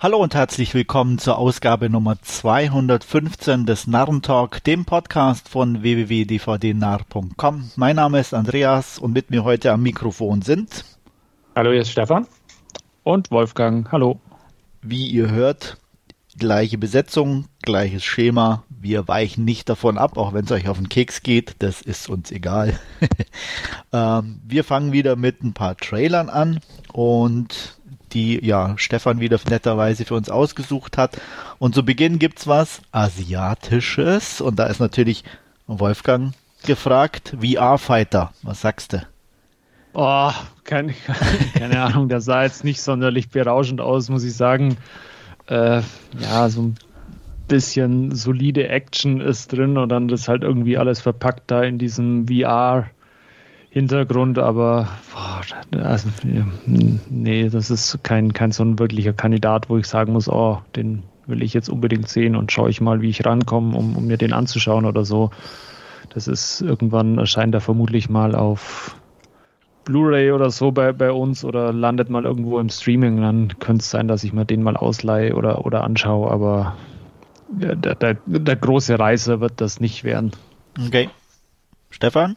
Hallo und herzlich willkommen zur Ausgabe Nummer 215 des Narrentalk, dem Podcast von www.dvdnarr.com. Mein Name ist Andreas und mit mir heute am Mikrofon sind. Hallo, hier ist Stefan. Und Wolfgang. Hallo. Wie ihr hört, gleiche Besetzung, gleiches Schema. Wir weichen nicht davon ab, auch wenn es euch auf den Keks geht. Das ist uns egal. ähm, wir fangen wieder mit ein paar Trailern an und die ja Stefan wieder netterweise für uns ausgesucht hat. Und zu Beginn gibt's was Asiatisches und da ist natürlich Wolfgang gefragt, VR-Fighter, was sagst du? Oh, keine, keine Ahnung, der sah jetzt nicht sonderlich berauschend aus, muss ich sagen. Äh, ja, so ein bisschen solide Action ist drin und dann ist halt irgendwie alles verpackt da in diesem VR Hintergrund, aber boah, also, nee, das ist kein, kein so ein wirklicher Kandidat, wo ich sagen muss, oh, den will ich jetzt unbedingt sehen und schaue ich mal, wie ich rankomme, um, um mir den anzuschauen oder so. Das ist irgendwann erscheint er vermutlich mal auf Blu-ray oder so bei, bei uns oder landet mal irgendwo im Streaming. Dann könnte es sein, dass ich mir den mal ausleihe oder, oder anschaue, aber der, der, der große Reiser wird das nicht werden. Okay. Stefan?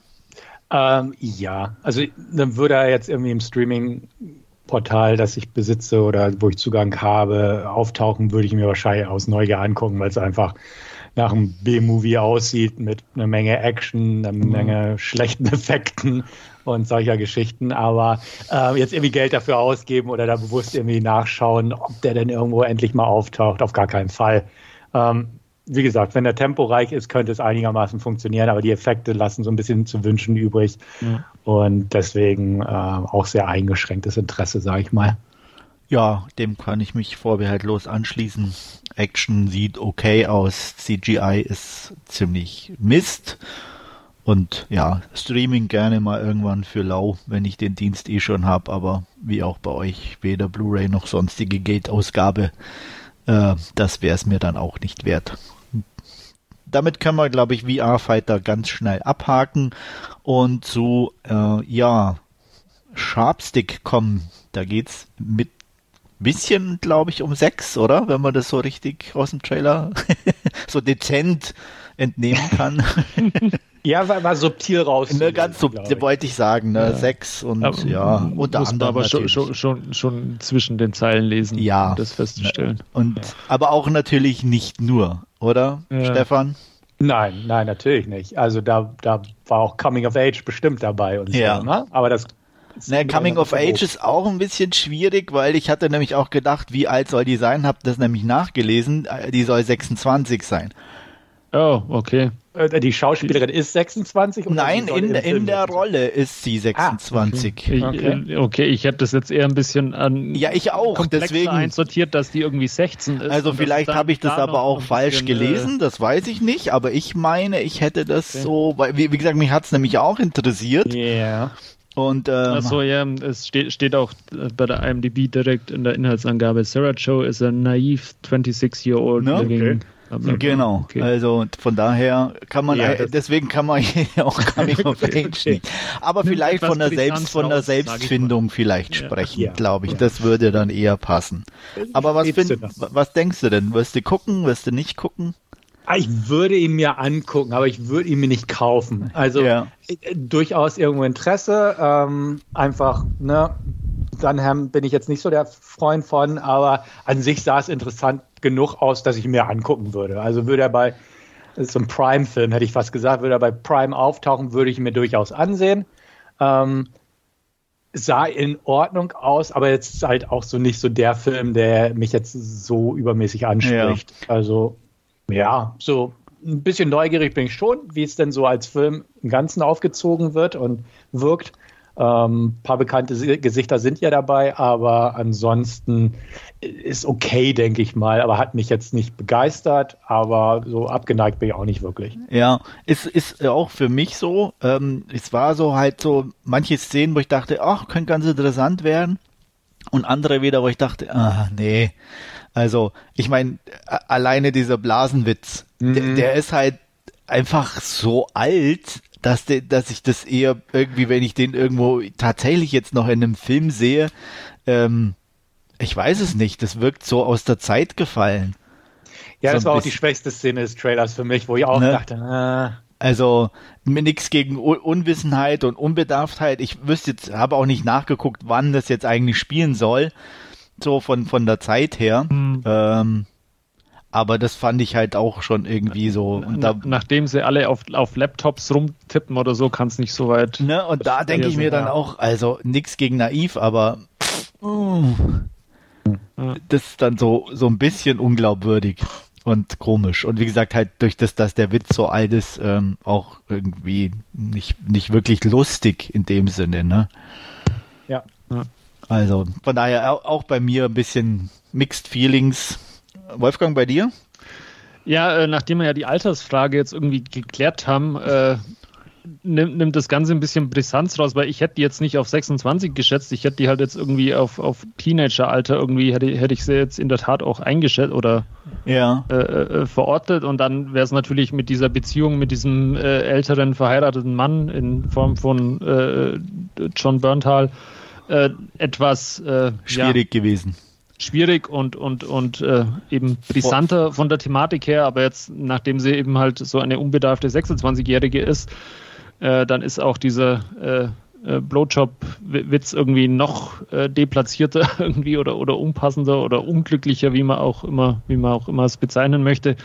Ähm, ja, also dann würde er jetzt irgendwie im Streaming-Portal, das ich besitze oder wo ich Zugang habe, auftauchen, würde ich mir wahrscheinlich aus Neugier angucken, weil es einfach nach einem B-Movie aussieht mit einer Menge Action, einer mhm. Menge schlechten Effekten und solcher Geschichten. Aber äh, jetzt irgendwie Geld dafür ausgeben oder da bewusst irgendwie nachschauen, ob der denn irgendwo endlich mal auftaucht, auf gar keinen Fall. Ähm, wie gesagt, wenn der temporeich ist, könnte es einigermaßen funktionieren, aber die Effekte lassen so ein bisschen zu wünschen übrig. Ja. Und deswegen äh, auch sehr eingeschränktes Interesse, sage ich mal. Ja, dem kann ich mich vorbehaltlos anschließen. Action sieht okay aus, CGI ist ziemlich Mist. Und ja, Streaming gerne mal irgendwann für lau, wenn ich den Dienst eh schon habe, aber wie auch bei euch, weder Blu-ray noch sonstige Gate-Ausgabe, äh, das wäre es mir dann auch nicht wert damit können wir, glaube ich, VR-Fighter ganz schnell abhaken und zu, äh, ja, Sharpstick kommen. Da geht's mit bisschen, glaube ich, um sechs, oder? Wenn man das so richtig aus dem Trailer so dezent entnehmen kann. Ja, war, war subtil raus. Ne, ganz subtil, wollte ich sagen, ne? Ja. Sechs und aber, ja, unter muss anderem. aber schon, schon, schon, schon zwischen den Zeilen lesen, ja. um das festzustellen. Und, ja. aber auch natürlich nicht nur, oder, ja. Stefan? Nein, nein, natürlich nicht. Also da, da war auch Coming of Age bestimmt dabei und ja. so, ne? Aber das naja, Coming of Age ist auch ein bisschen schwierig, weil ich hatte nämlich auch gedacht, wie alt soll die sein, hab das nämlich nachgelesen, äh, die soll 26 sein. Oh, okay. Äh, die Schauspielerin ist 26? Nein, in, in der Rolle ist sie 26. Ah, okay. Okay. Ich, okay. ich hätte das jetzt eher ein bisschen an. Ja, ich auch. Deswegen einsortiert, dass die irgendwie 16 ist. Also vielleicht habe ich das aber auch falsch bisschen, äh, gelesen, das weiß ich nicht, aber ich meine, ich hätte das okay. so, weil, wie, wie gesagt, mich hat es nämlich auch interessiert. Ja. Yeah. Und, ähm, Achso, ja, es steht, steht auch bei der IMDb direkt in der Inhaltsangabe: Sarah Joe is a naive 26-year-old no? living. Okay. Genau, okay. also von daher kann man, ja, deswegen kann man hier auch Coming of Age nicht. Aber vielleicht von der Selbst, von der Selbstfindung vielleicht ja. sprechen, ja. glaube ich. Das würde dann eher passen. Aber was, find, was denkst du denn? Wirst du gucken? Wirst du nicht gucken? Ah, ich würde ihn mir angucken, aber ich würde ihn mir nicht kaufen. Also ja. Äh, durchaus irgendwo Interesse. Ähm, einfach, ne, Dunham bin ich jetzt nicht so der Freund von, aber an sich sah es interessant genug aus, dass ich mir angucken würde. Also würde er bei so einem Prime-Film, hätte ich fast gesagt, würde er bei Prime auftauchen, würde ich mir durchaus ansehen. Ähm, sah in Ordnung aus, aber jetzt halt auch so nicht so der Film, der mich jetzt so übermäßig anspricht. Ja. Also ja, so ein bisschen neugierig bin ich schon, wie es denn so als Film im Ganzen aufgezogen wird und wirkt. Ähm, paar bekannte Gesichter sind ja dabei, aber ansonsten ist okay, denke ich mal, aber hat mich jetzt nicht begeistert, aber so abgeneigt bin ich auch nicht wirklich. Ja, es ist auch für mich so. Ähm, es war so halt so manche Szenen, wo ich dachte, ach, könnte ganz interessant werden. Und andere wieder, wo ich dachte, ah, nee. Also, ich meine, alleine dieser Blasenwitz, mhm. der, der ist halt einfach so alt, dass, de, dass ich das eher irgendwie, wenn ich den irgendwo tatsächlich jetzt noch in einem Film sehe, ähm, ich weiß es nicht, das wirkt so aus der Zeit gefallen. Ja, so das war auch die schwächste Szene des Trailers für mich, wo ich auch ne? dachte, äh, also mir nichts gegen Unwissenheit und Unbedarftheit. Ich wüsste jetzt, habe auch nicht nachgeguckt, wann das jetzt eigentlich spielen soll, so von von der Zeit her. Mhm. Ähm, aber das fand ich halt auch schon irgendwie so. Da, Nachdem sie alle auf, auf Laptops rumtippen oder so, kann es nicht so weit. Ne, und da denke ich mir dann auch, also nichts gegen naiv, aber pff, uh, das ist dann so, so ein bisschen unglaubwürdig und komisch. Und wie gesagt, halt durch das, dass der Witz so alt ist, ähm, auch irgendwie nicht, nicht wirklich lustig in dem Sinne, ne? Ja. Also von daher auch bei mir ein bisschen Mixed Feelings. Wolfgang, bei dir? Ja, äh, nachdem wir ja die Altersfrage jetzt irgendwie geklärt haben, äh, nimmt, nimmt das Ganze ein bisschen Brisanz raus, weil ich hätte die jetzt nicht auf 26 geschätzt, ich hätte die halt jetzt irgendwie auf, auf Teenageralter irgendwie, hätte, hätte ich sie jetzt in der Tat auch eingeschätzt oder ja. äh, äh, verortet und dann wäre es natürlich mit dieser Beziehung mit diesem äh, älteren verheirateten Mann in Form von äh, John Berntal äh, etwas äh, schwierig ja, gewesen schwierig und, und, und äh, eben brisanter von der Thematik her, aber jetzt, nachdem sie eben halt so eine unbedarfte 26-Jährige ist, äh, dann ist auch dieser äh, äh, Blowjob-Witz irgendwie noch äh, deplatzierter irgendwie oder, oder unpassender oder unglücklicher, wie man auch immer, wie man auch immer es bezeichnen möchte.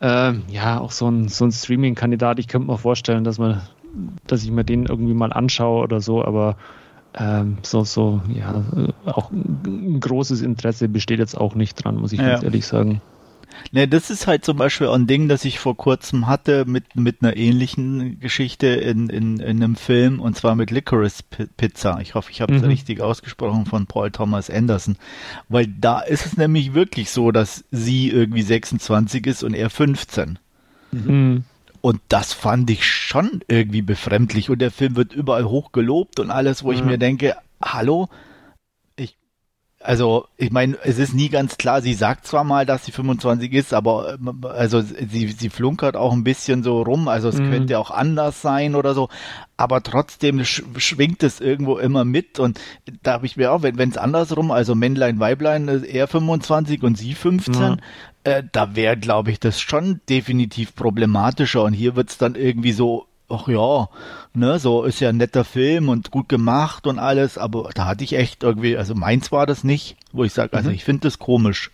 Äh, ja, auch so ein, so ein Streaming-Kandidat, ich könnte mir vorstellen, dass man, dass ich mir den irgendwie mal anschaue oder so, aber ähm, so, so, ja, auch ein großes Interesse besteht jetzt auch nicht dran, muss ich ja. ganz ehrlich sagen. Ne, das ist halt zum Beispiel ein Ding, das ich vor kurzem hatte mit, mit einer ähnlichen Geschichte in, in, in einem Film und zwar mit Licorice Pizza. Ich hoffe, ich habe es mhm. richtig ausgesprochen von Paul Thomas Anderson. Weil da ist es nämlich wirklich so, dass sie irgendwie 26 ist und er 15. Mhm. Und das fand ich schon irgendwie befremdlich. Und der Film wird überall hoch gelobt und alles, wo mhm. ich mir denke, hallo, also ich meine, es ist nie ganz klar, sie sagt zwar mal, dass sie 25 ist, aber also sie, sie flunkert auch ein bisschen so rum, also es mhm. könnte auch anders sein oder so, aber trotzdem sch schwingt es irgendwo immer mit und da habe ich mir auch, wenn es andersrum, also Männlein, Weiblein, er 25 und sie 15, mhm. äh, da wäre, glaube ich, das schon definitiv problematischer und hier wird's dann irgendwie so ach ja, ne, so ist ja ein netter Film und gut gemacht und alles, aber da hatte ich echt irgendwie, also meins war das nicht, wo ich sage, also mhm. ich finde das komisch.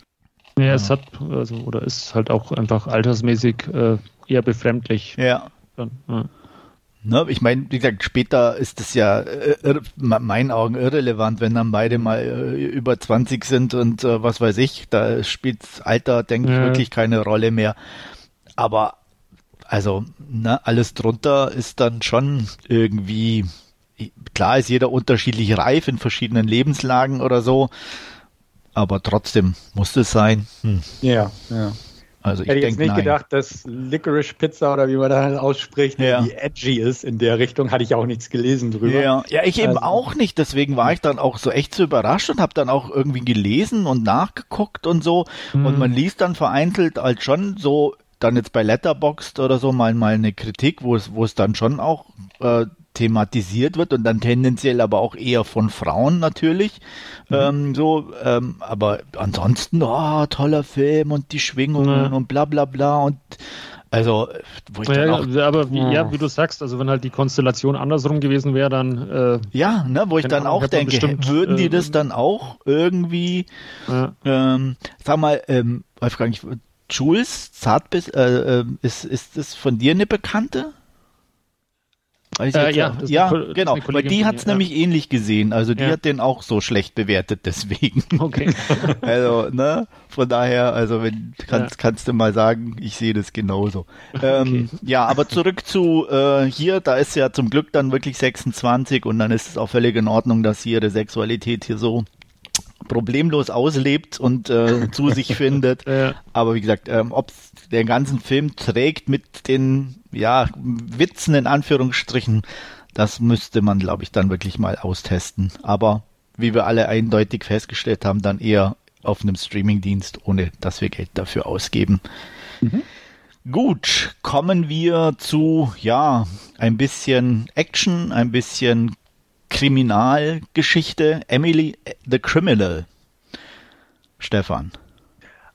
Ja, ja, es hat, also, oder ist halt auch einfach altersmäßig äh, eher befremdlich. Ja. Dann, ja. Ne, ich meine, wie gesagt, später ist es ja äh, in meinen Augen irrelevant, wenn dann beide mal äh, über 20 sind und äh, was weiß ich, da spielt Alter, denke ja. ich, wirklich keine Rolle mehr. Aber also ne, alles drunter ist dann schon irgendwie, klar ist jeder unterschiedlich reif in verschiedenen Lebenslagen oder so, aber trotzdem muss es sein. Hm. Ja, ja. Also ich Hätte ich jetzt nicht nein. gedacht, dass Licorice Pizza oder wie man da ausspricht, ja. die edgy ist in der Richtung, hatte ich auch nichts gelesen drüber. Ja, ja ich eben also. auch nicht, deswegen war ich dann auch so echt so überrascht und habe dann auch irgendwie gelesen und nachgeguckt und so mhm. und man liest dann vereinzelt halt schon so dann jetzt bei Letterboxd oder so mal, mal eine Kritik, wo es, wo es dann schon auch äh, thematisiert wird und dann tendenziell aber auch eher von Frauen natürlich. Mhm. Ähm, so, ähm, aber ansonsten, oh, toller Film und die Schwingungen mhm. und bla bla bla und also, wo ich ja, dann auch, aber wie, ja, wie du sagst, also wenn halt die Konstellation andersrum gewesen wäre, dann äh, ja, ne, wo ich dann auch denke, bestimmt, würden die äh, das dann auch irgendwie, ja. ähm, sag mal, ähm, Wolfgang, ich Jules Zartbiss, äh, äh, ist, ist das von dir eine Bekannte? Äh, ja, ja genau. Weil die hat es ja. nämlich ähnlich gesehen. Also die ja. hat den auch so schlecht bewertet, deswegen. Okay. also, ne? Von daher, also wenn kannst, kannst du mal sagen, ich sehe das genauso. Ähm, okay. Ja, aber zurück zu äh, hier, da ist ja zum Glück dann wirklich 26 und dann ist es auch völlig in Ordnung, dass sie ihre Sexualität hier so problemlos auslebt und äh, zu sich findet. Ja. Aber wie gesagt, ähm, ob der ganzen Film trägt mit den ja, Witzen in Anführungsstrichen, das müsste man, glaube ich, dann wirklich mal austesten. Aber wie wir alle eindeutig festgestellt haben, dann eher auf einem Streamingdienst, ohne dass wir Geld dafür ausgeben. Mhm. Gut, kommen wir zu, ja, ein bisschen Action, ein bisschen Kriminalgeschichte Emily the Criminal. Stefan?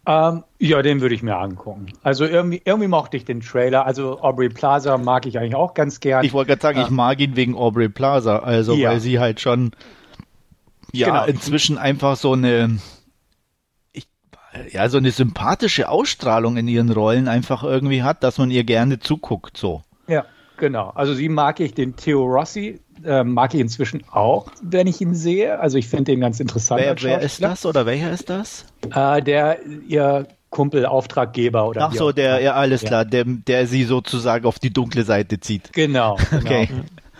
Ähm, ja, den würde ich mir angucken. Also irgendwie, irgendwie mochte ich den Trailer. Also Aubrey Plaza mag ich eigentlich auch ganz gern. Ich wollte gerade sagen, ja. ich mag ihn wegen Aubrey Plaza, also ja. weil sie halt schon ja genau. inzwischen einfach so eine ich, ja so eine sympathische Ausstrahlung in ihren Rollen einfach irgendwie hat, dass man ihr gerne zuguckt so. Ja, genau. Also sie mag ich den Theo Rossi, äh, mag ich inzwischen auch, wenn ich ihn sehe. Also ich finde den ganz interessant. Wer, wer ist das oder welcher ist das? Äh, der ihr Kumpel, Auftraggeber oder Ach so, der, ja, alles ja. klar, der, der sie sozusagen auf die dunkle Seite zieht. Genau. genau. Okay.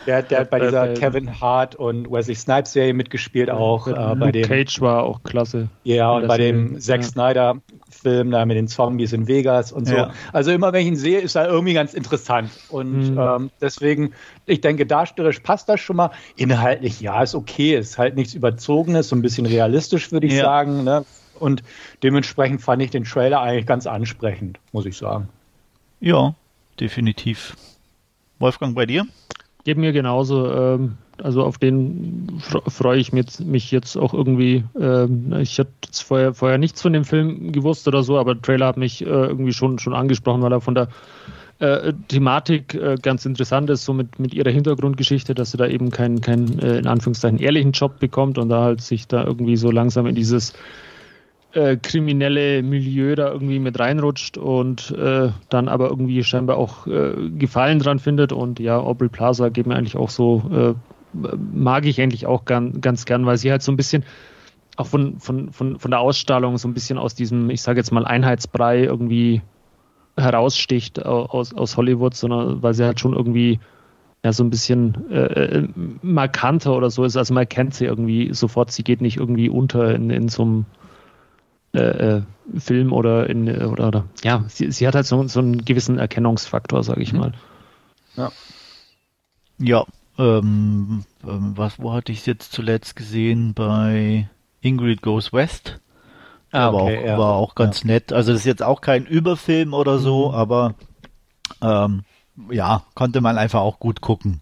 Der, der hat bei dieser Kevin Hart und Wesley Snipes Serie mitgespielt auch. Äh, bei dem, Cage war auch klasse. Ja, und bei dem Zack ja. Snyder Film da mit den Zombies in Vegas und so. Ja. Also immer wenn ich ihn sehe, ist er irgendwie ganz interessant. Und mhm. ähm, deswegen, ich denke, darstellerisch passt das schon mal. Inhaltlich, ja, ist okay. Ist halt nichts Überzogenes, so ein bisschen realistisch, würde ich ja. sagen. Ne? Und dementsprechend fand ich den Trailer eigentlich ganz ansprechend, muss ich sagen. Ja, definitiv. Wolfgang, bei dir? Geht mir genauso. Ähm, also auf den freue ich mich, mich jetzt auch irgendwie. Ähm, ich hatte vorher, vorher nichts von dem Film gewusst oder so, aber der Trailer hat mich äh, irgendwie schon, schon angesprochen, weil er von der äh, Thematik äh, ganz interessant ist, so mit, mit ihrer Hintergrundgeschichte, dass sie da eben keinen, keinen äh, in Anführungszeichen ehrlichen Job bekommt und da halt sich da irgendwie so langsam in dieses äh, kriminelle Milieu da irgendwie mit reinrutscht und äh, dann aber irgendwie scheinbar auch äh, Gefallen dran findet. Und ja, Aubrey Plaza geht mir eigentlich auch so, äh, mag ich eigentlich auch gern, ganz gern, weil sie halt so ein bisschen auch von, von, von, von der Ausstrahlung so ein bisschen aus diesem, ich sage jetzt mal, Einheitsbrei irgendwie heraussticht aus, aus Hollywood, sondern weil sie halt schon irgendwie ja so ein bisschen äh, äh markanter oder so ist. Also man kennt sie irgendwie sofort, sie geht nicht irgendwie unter in, in so einem äh, äh, Film oder in oder, oder ja, sie, sie hat halt so, so einen gewissen Erkennungsfaktor, sage ich mhm. mal. Ja. Ja, ähm, ähm, was, wo hatte ich es jetzt zuletzt gesehen? Bei Ingrid Goes West. Ah, okay, war, auch, ja. war auch ganz ja. nett. Also das ist jetzt auch kein Überfilm oder so, mhm. aber ähm, ja, konnte man einfach auch gut gucken.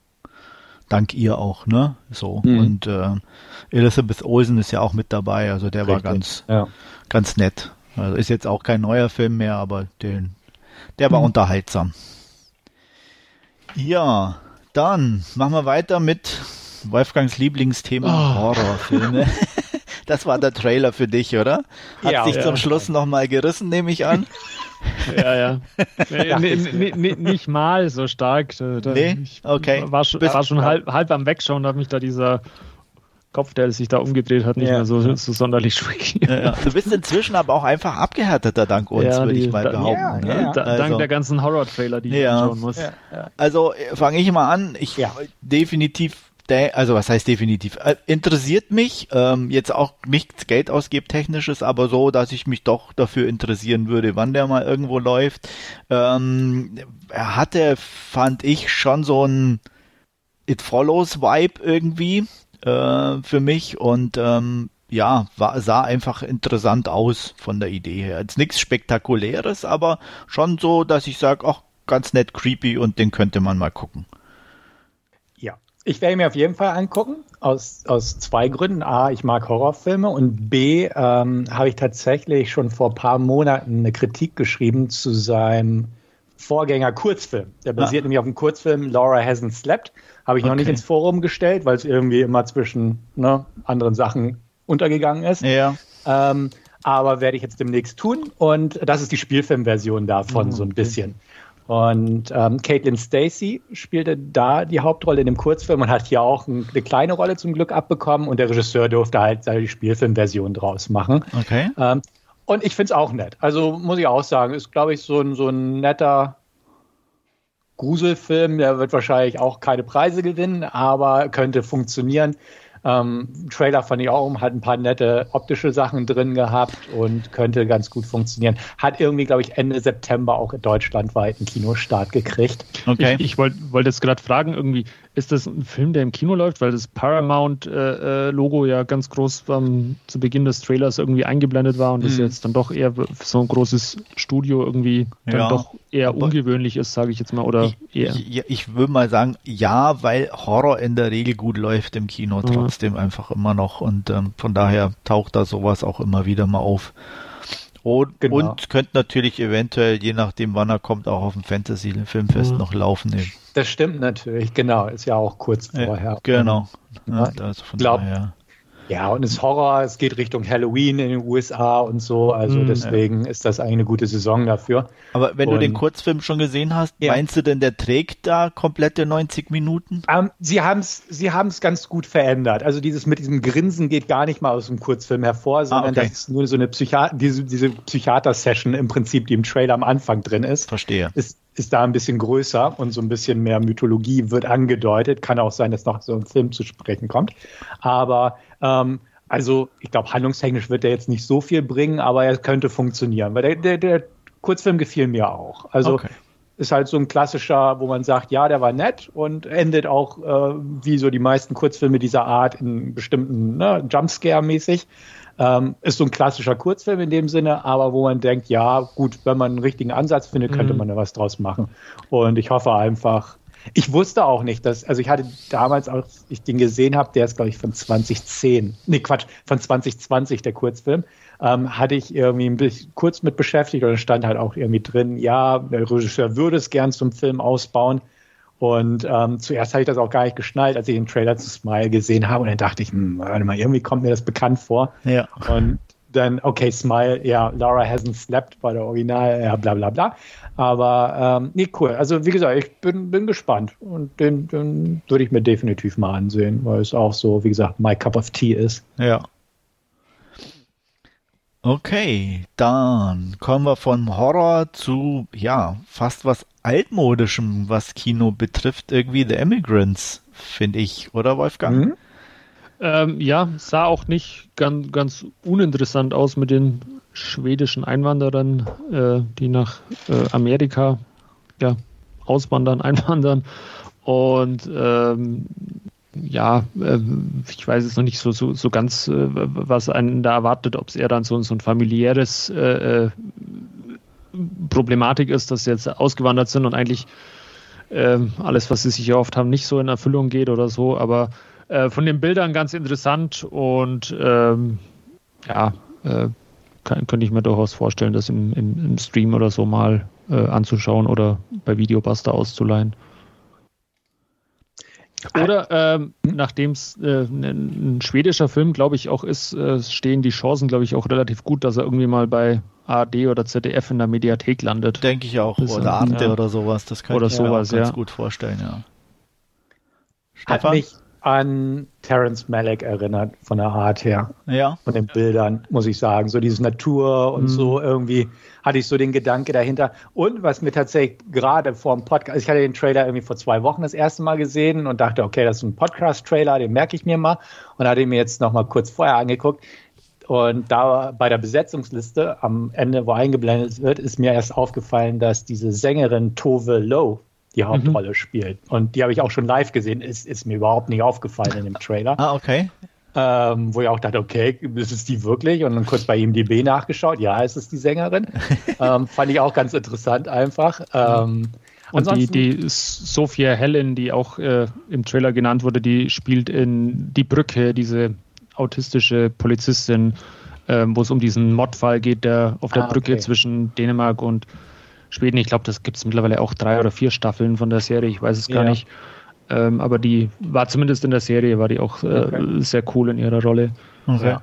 Dank ihr auch, ne? So. Mhm. Und äh, Elizabeth Olsen ist ja auch mit dabei, also der Richtig. war ganz, ja ganz nett. Also ist jetzt auch kein neuer Film mehr, aber den, der war hm. unterhaltsam. Ja, dann machen wir weiter mit Wolfgangs Lieblingsthema oh. Horrorfilme. Das war der Trailer für dich, oder? Hat ja, dich ja. zum Schluss nochmal gerissen, nehme ich an. Ja, ja. nee, nee, nicht mal so stark. Da, nee? Okay. War schon, war schon halb, halb am Wegschauen, da hat mich da dieser Kopf, der sich da umgedreht hat, nicht ja. mehr so, so sonderlich schwierig. Ja, ja. Du bist inzwischen aber auch einfach abgehärteter dank uns, würde ich mal da, behaupten. Ne? Da, also, dank der ganzen Horror-Trailer, die ich anschauen muss. Also äh, fange ich mal an. Ich definitiv also was heißt definitiv, äh, interessiert mich, ähm, jetzt auch nichts Geld ausgebe technisches, aber so, dass ich mich doch dafür interessieren würde, wann der mal irgendwo läuft. Ähm, er hatte, fand ich, schon so ein It Follows Vibe irgendwie äh, für mich und ähm, ja, war, sah einfach interessant aus von der Idee her. Jetzt nichts Spektakuläres, aber schon so, dass ich sage, ach, ganz nett creepy und den könnte man mal gucken. Ja, ich werde mir auf jeden Fall angucken, aus, aus zwei Gründen. A, ich mag Horrorfilme und B, ähm, habe ich tatsächlich schon vor ein paar Monaten eine Kritik geschrieben zu seinem Vorgänger Kurzfilm. Der basiert ah. nämlich auf dem Kurzfilm Laura Hasn't Slept. Habe ich okay. noch nicht ins Forum gestellt, weil es irgendwie immer zwischen ne, anderen Sachen untergegangen ist. Ja. Ähm, aber werde ich jetzt demnächst tun. Und das ist die Spielfilmversion davon, mhm, so ein bisschen. Und ähm, Caitlin Stacy spielte da die Hauptrolle in dem Kurzfilm und hat hier auch ein, eine kleine Rolle zum Glück abbekommen. Und der Regisseur durfte halt die Spielfilmversion draus machen. Okay. Ähm, und ich finde es auch nett. Also muss ich auch sagen, ist, glaube ich, so ein, so ein netter Gruselfilm. Der wird wahrscheinlich auch keine Preise gewinnen, aber könnte funktionieren. Ähm, Trailer fand ich auch, hat ein paar nette optische Sachen drin gehabt und könnte ganz gut funktionieren. Hat irgendwie, glaube ich, Ende September auch deutschlandweit einen Kinostart gekriegt. Okay. Ich, ich wollte wollt jetzt gerade fragen, irgendwie, ist das ein Film, der im Kino läuft, weil das Paramount-Logo äh, ja ganz groß ähm, zu Beginn des Trailers irgendwie eingeblendet war und mhm. das jetzt dann doch eher so ein großes Studio irgendwie dann ja, doch eher ungewöhnlich ist, sage ich jetzt mal, oder ich, eher. Ich, ich würde mal sagen, ja, weil Horror in der Regel gut läuft im Kino mhm. trotzdem einfach immer noch und ähm, von daher taucht da sowas auch immer wieder mal auf. Und, genau. und könnte natürlich eventuell, je nachdem wann er kommt, auch auf dem Fantasy-Filmfest mhm. noch laufen. Das stimmt natürlich, genau. Ist ja auch kurz vorher. genau. Ja, also von glaub, daher. Ja, und es ist Horror, es geht Richtung Halloween in den USA und so, also mm, deswegen ja. ist das eigentlich eine gute Saison dafür. Aber wenn und, du den Kurzfilm schon gesehen hast, ja. meinst du denn, der trägt da komplette 90 Minuten? Ähm, sie haben es sie haben's ganz gut verändert. Also dieses mit diesem Grinsen geht gar nicht mal aus dem Kurzfilm hervor, sondern ah, okay. das ist nur so eine Psychiater, diese, diese Psychiater-Session im Prinzip, die im Trailer am Anfang drin ist. Verstehe. Ist, ist da ein bisschen größer und so ein bisschen mehr Mythologie wird angedeutet. Kann auch sein, dass noch so ein Film zu sprechen kommt. Aber ähm, also ich glaube, handlungstechnisch wird er jetzt nicht so viel bringen, aber er könnte funktionieren. Weil der, der, der Kurzfilm gefiel mir auch. Also okay. ist halt so ein klassischer, wo man sagt, ja, der war nett und endet auch äh, wie so die meisten Kurzfilme dieser Art in bestimmten ne, Jumpscare-mäßig. Ähm, ist so ein klassischer Kurzfilm in dem Sinne, aber wo man denkt, ja, gut, wenn man einen richtigen Ansatz findet, könnte mhm. man da was draus machen. Und ich hoffe einfach, ich wusste auch nicht, dass, also ich hatte damals, als ich den gesehen habe, der ist, glaube ich, von 2010, nee, Quatsch, von 2020, der Kurzfilm, ähm, hatte ich irgendwie ein bisschen kurz mit beschäftigt und stand halt auch irgendwie drin, ja, der Regisseur würde es gern zum Film ausbauen. Und ähm, zuerst habe ich das auch gar nicht geschnallt, als ich den Trailer zu Smile gesehen habe. Und dann dachte ich, hm, warte mal, irgendwie kommt mir das bekannt vor. Ja. Und dann, okay, Smile, ja, Laura hasn't slept bei der Original, ja, bla bla bla. Aber ähm, nee, cool. Also wie gesagt, ich bin, bin gespannt und den, den würde ich mir definitiv mal ansehen, weil es auch so, wie gesagt, my cup of tea ist. Ja. Okay, dann kommen wir von Horror zu, ja, fast was altmodischem, was Kino betrifft, irgendwie The Immigrants, finde ich, oder Wolfgang? Mhm. Ähm, ja, sah auch nicht ganz, ganz uninteressant aus mit den schwedischen Einwanderern, äh, die nach äh, Amerika ja, auswandern, einwandern. Und ähm, ja, äh, ich weiß jetzt noch nicht so, so, so ganz, äh, was einen da erwartet, ob es eher dann so, so ein familiäres äh, äh, Problematik ist, dass sie jetzt ausgewandert sind und eigentlich ähm, alles, was sie sich erhofft haben, nicht so in Erfüllung geht oder so. Aber äh, von den Bildern ganz interessant und ähm, ja, äh, kann, könnte ich mir durchaus vorstellen, das im, im, im Stream oder so mal äh, anzuschauen oder bei Videobuster auszuleihen. Oder ähm, nachdem es äh, ein, schwedischer Film, glaube ich, auch ist, äh, stehen die Chancen, glaube ich, auch relativ gut, dass er irgendwie mal bei ARD oder ZDF in der Mediathek landet. Denke ich auch. Das oder Arte ja. oder sowas. Das kann oder ich mir sowas, ganz ja. gut vorstellen, ja. Stefan? Hat mich, an Terence Malick erinnert, von der Art her. Ja. Von den Bildern, muss ich sagen. So dieses Natur und mhm. so irgendwie hatte ich so den Gedanke dahinter. Und was mir tatsächlich gerade vor dem Podcast, also ich hatte den Trailer irgendwie vor zwei Wochen das erste Mal gesehen und dachte, okay, das ist ein Podcast-Trailer, den merke ich mir mal. Und hatte ihn mir jetzt noch mal kurz vorher angeguckt. Und da bei der Besetzungsliste am Ende, wo eingeblendet wird, ist mir erst aufgefallen, dass diese Sängerin Tove Lowe die Hauptrolle mhm. spielt. Und die habe ich auch schon live gesehen, ist, ist mir überhaupt nicht aufgefallen in dem Trailer. Ah, okay. Ähm, wo ich auch dachte, okay, ist es die wirklich? Und dann kurz bei ihm DB nachgeschaut, ja, es ist die Sängerin. ähm, fand ich auch ganz interessant einfach. Ähm, und die, die Sophia Helen, die auch äh, im Trailer genannt wurde, die spielt in Die Brücke, diese autistische Polizistin, äh, wo es um diesen Mordfall geht, der auf der ah, Brücke okay. zwischen Dänemark und Schweden. Ich glaube, das gibt es mittlerweile auch drei oder vier Staffeln von der Serie, ich weiß es gar ja. nicht. Ähm, aber die war zumindest in der Serie, war die auch äh, okay. sehr cool in ihrer Rolle. Okay. Ja.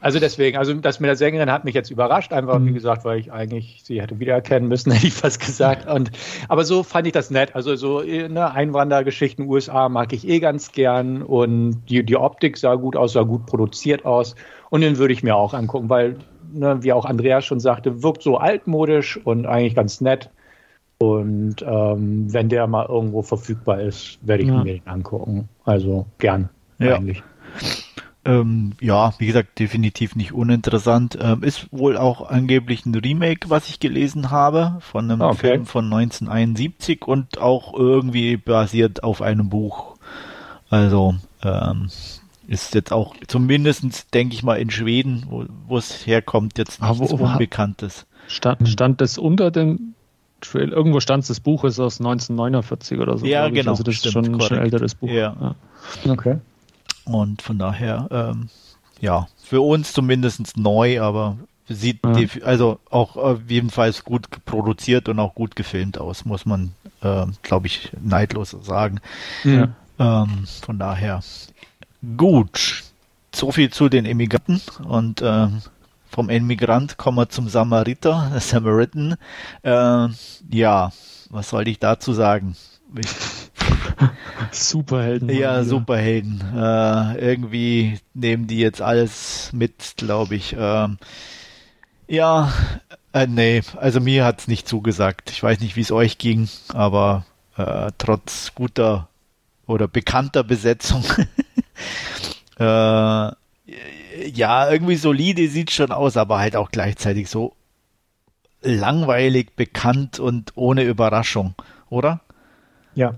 Also deswegen, also das mit der Sängerin hat mich jetzt überrascht, einfach mhm. wie gesagt, weil ich eigentlich sie hätte wiedererkennen müssen, hätte ich fast gesagt. Und aber so fand ich das nett. Also so ne, Einwandergeschichten USA mag ich eh ganz gern und die, die Optik sah gut aus, sah gut produziert aus und den würde ich mir auch angucken, weil ne, wie auch Andreas schon sagte, wirkt so altmodisch und eigentlich ganz nett. Und ähm, wenn der mal irgendwo verfügbar ist, werde ich ja. mir den angucken. Also gern, ja. eigentlich. Ähm, ja, wie gesagt, definitiv nicht uninteressant. Ähm, ist wohl auch angeblich ein Remake, was ich gelesen habe, von einem okay. Film von 1971 und auch irgendwie basiert auf einem Buch Also ähm, ist jetzt auch zumindestens denke ich mal, in Schweden, wo es herkommt, jetzt nichts wo, Unbekanntes. Stand, stand das unter dem Trail? Irgendwo stand das Buch, ist aus 1949 oder so. Ja, genau. Also das stimmt, ist schon korrekt. ein älteres Buch. Ja. ja. Okay. Und von daher, ähm, ja, für uns zumindest neu, aber sieht ja. also auch auf jeden Fall gut produziert und auch gut gefilmt aus, muss man, äh, glaube ich, neidlos sagen. Ja. Ähm, von daher gut. So viel zu den Immigranten und äh, vom Immigrant kommen wir zum Samariter, Samaritan. Äh, ja, was soll ich dazu sagen? Ich, Superhelden. Ja, Superhelden. Äh, irgendwie nehmen die jetzt alles mit, glaube ich. Ähm, ja, äh, nee, also mir hat's nicht zugesagt. Ich weiß nicht, wie es euch ging, aber äh, trotz guter oder bekannter Besetzung. äh, ja, irgendwie solide sieht schon aus, aber halt auch gleichzeitig so langweilig, bekannt und ohne Überraschung, oder? Ja,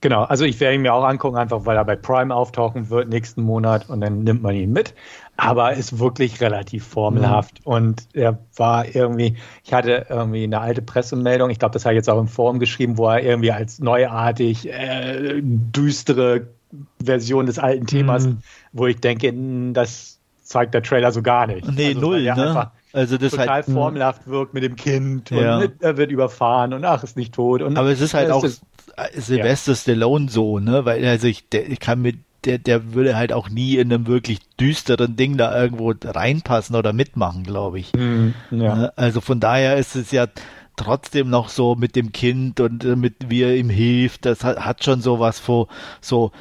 Genau, also ich werde ihn mir auch angucken, einfach weil er bei Prime auftauchen wird nächsten Monat und dann nimmt man ihn mit. Aber ist wirklich relativ formelhaft mhm. und er war irgendwie, ich hatte irgendwie eine alte Pressemeldung, ich glaube, das habe ich jetzt auch im Forum geschrieben, wo er irgendwie als neuartig äh, düstere Version des alten Themas, mhm. wo ich denke, das zeigt der Trailer so gar nicht. Nee, also, null, ne? Also das total halt, formelhaft wirkt mit dem Kind ja. und er wird überfahren und ach, ist nicht tot. Und Aber es ist halt auch ist, Sylvester ja. Stallone so, ne? Weil also ich, der, ich kann mit der, der würde halt auch nie in einem wirklich düsteren Ding da irgendwo reinpassen oder mitmachen, glaube ich. Mhm, ja. Ne? Also von daher ist es ja trotzdem noch so mit dem Kind und äh, mit wie er ihm hilft, das hat, hat schon sowas vor so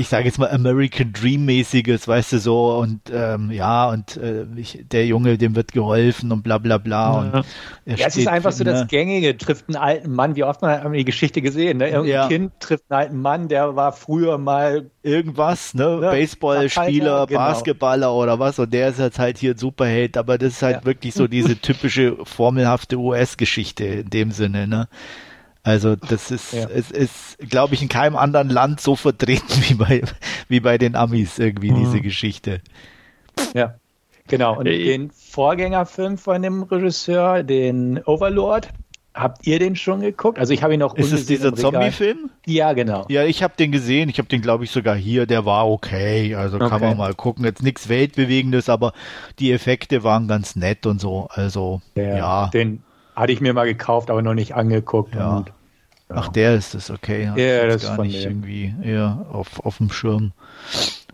ich sage jetzt mal American Dream mäßiges, weißt du so und ähm, ja und äh, ich, der Junge, dem wird geholfen und bla bla bla. Ja. Und ja, es ist einfach so das ne? Gängige, trifft einen alten Mann, wie oft man die Geschichte gesehen, ne? Irgendein ja. Kind trifft einen alten Mann, der war früher mal irgendwas, ne, ne? Baseballspieler, genau. Basketballer oder was und der ist jetzt halt hier ein Superheld, aber das ist halt ja. wirklich so diese typische formelhafte US-Geschichte in dem Sinne, ne? Also das ist, ja. es ist, glaube ich, in keinem anderen Land so vertreten wie bei, wie bei den Amis irgendwie mhm. diese Geschichte. Ja, genau. Und äh, den Vorgängerfilm von dem Regisseur, den Overlord, habt ihr den schon geguckt? Also ich habe ihn noch. Ist es dieser Zombie-Film? Ja, genau. Ja, ich habe den gesehen. Ich habe den, glaube ich, sogar hier. Der war okay. Also okay. kann man mal gucken. Jetzt nichts weltbewegendes, aber die Effekte waren ganz nett und so. Also ja. ja. Den hatte ich mir mal gekauft, aber noch nicht angeguckt. Ja. Und, ja. Ach, der ist es, okay. Hat ja, das gar ist nicht dem. irgendwie eher auf, auf dem Schirm.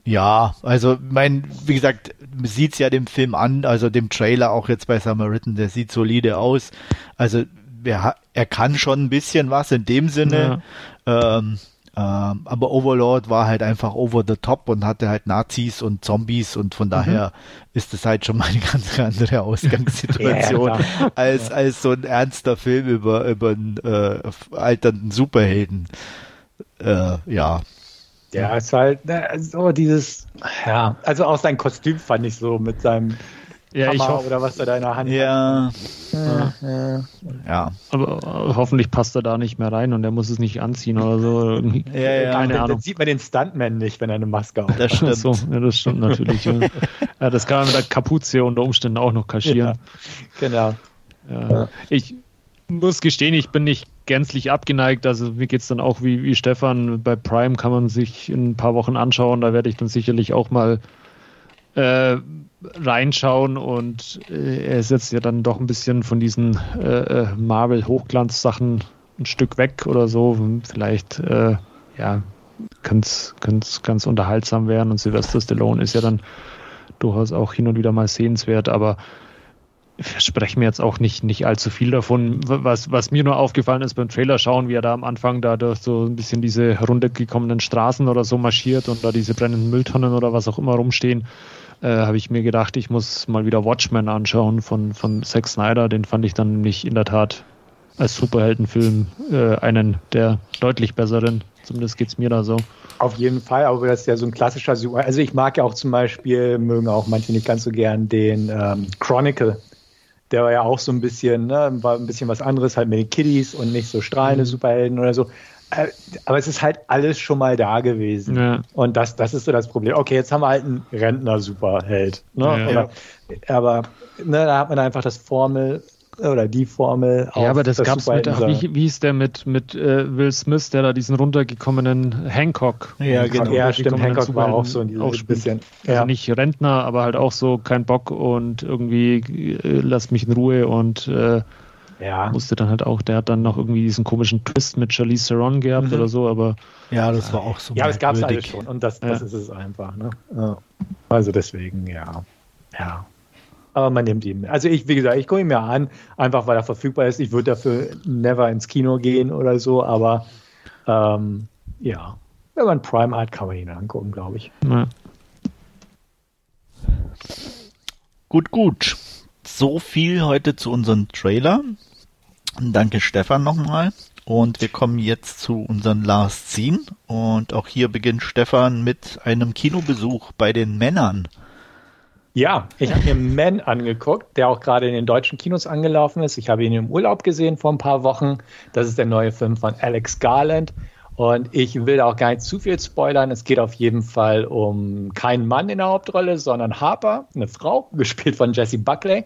Ja, also mein, wie gesagt, sieht es ja dem Film an, also dem Trailer auch jetzt bei Samaritan, der sieht solide aus. Also er, er kann schon ein bisschen was in dem Sinne. Ja. Ähm, ähm, aber Overlord war halt einfach over the top und hatte halt Nazis und Zombies und von mhm. daher ist es halt schon mal eine ganz andere Ausgangssituation ja, als, als so ein ernster Film über, über einen äh, alternden Superhelden. Äh, ja. Ja, es war halt ne, so dieses, ja, also auch sein Kostüm fand ich so mit seinem ja, Hammer ich hoffe, oder was er da in der Hand ja. hat. Ja. ja. ja. Aber äh, hoffentlich passt er da nicht mehr rein und er muss es nicht anziehen oder so. Ja, ja, Keine Ahnung. Dann sieht man den Stuntman nicht, wenn er eine Maske hat. Das stimmt. So, ja, das stimmt natürlich. ja. das kann man mit der Kapuze unter Umständen auch noch kaschieren. genau. Ja. Ich muss gestehen, ich bin nicht gänzlich abgeneigt. Also mir geht es dann auch wie, wie Stefan. Bei Prime kann man sich in ein paar Wochen anschauen. Da werde ich dann sicherlich auch mal äh, reinschauen und äh, er setzt ja dann doch ein bisschen von diesen äh, äh Marvel-Hochglanz-Sachen ein Stück weg oder so. Vielleicht, äh, ja, kann es ganz unterhaltsam werden und Sylvester Stallone ist ja dann durchaus auch hin und wieder mal sehenswert, aber verspreche mir jetzt auch nicht, nicht allzu viel davon. Was, was mir nur aufgefallen ist beim Trailer schauen, wie er da am Anfang da durch so ein bisschen diese runtergekommenen Straßen oder so marschiert und da diese brennenden Mülltonnen oder was auch immer rumstehen äh, habe ich mir gedacht, ich muss mal wieder Watchmen anschauen von, von Zack Snyder. Den fand ich dann nämlich in der Tat als Superheldenfilm äh, einen der deutlich besseren. Zumindest geht es mir da so. Auf jeden Fall, aber das ist ja so ein klassischer Super. Also ich mag ja auch zum Beispiel, mögen auch manche nicht ganz so gern, den ähm, Chronicle. Der war ja auch so ein bisschen, ne, war ein bisschen was anderes, halt mit den Kiddies und nicht so strahlende mhm. Superhelden oder so. Äh, aber es ist halt alles schon mal da gewesen. Ja. Und das, das ist so das Problem. Okay, jetzt haben wir halt einen Rentner-Superheld. Ne? Ja, aber ne, da hat man einfach das Formel oder die Formel. Ja, aber das, das gab es mit, ach, wie, wie hieß der mit, mit äh, Will Smith, der da diesen runtergekommenen Hancock. Ja, genau. Ja, stimmt, Hancock war auch so ein auch bisschen. Also ja. nicht Rentner, aber halt auch so kein Bock und irgendwie äh, lasst mich in Ruhe und äh, ja. Musste dann halt auch, der hat dann noch irgendwie diesen komischen Twist mit Charlize Theron gehabt mhm. oder so, aber. Ja, das war auch so. Ja, es gab es alles schon und das, das ja. ist es einfach. Ne? Also deswegen, ja. Ja. Aber man nimmt ihn. Also ich, wie gesagt, ich gucke ihn mir an, einfach weil er verfügbar ist. Ich würde dafür never ins Kino gehen oder so, aber ähm, ja, wenn man Prime hat, kann man ihn angucken, glaube ich. Ja. Gut, gut. So viel heute zu unserem Trailer. Danke Stefan nochmal. Und wir kommen jetzt zu unserem Last Scene. Und auch hier beginnt Stefan mit einem Kinobesuch bei den Männern. Ja, ich habe mir Men angeguckt, der auch gerade in den deutschen Kinos angelaufen ist. Ich habe ihn im Urlaub gesehen vor ein paar Wochen. Das ist der neue Film von Alex Garland. Und ich will auch gar nicht zu viel spoilern. Es geht auf jeden Fall um keinen Mann in der Hauptrolle, sondern Harper, eine Frau, gespielt von Jessie Buckley.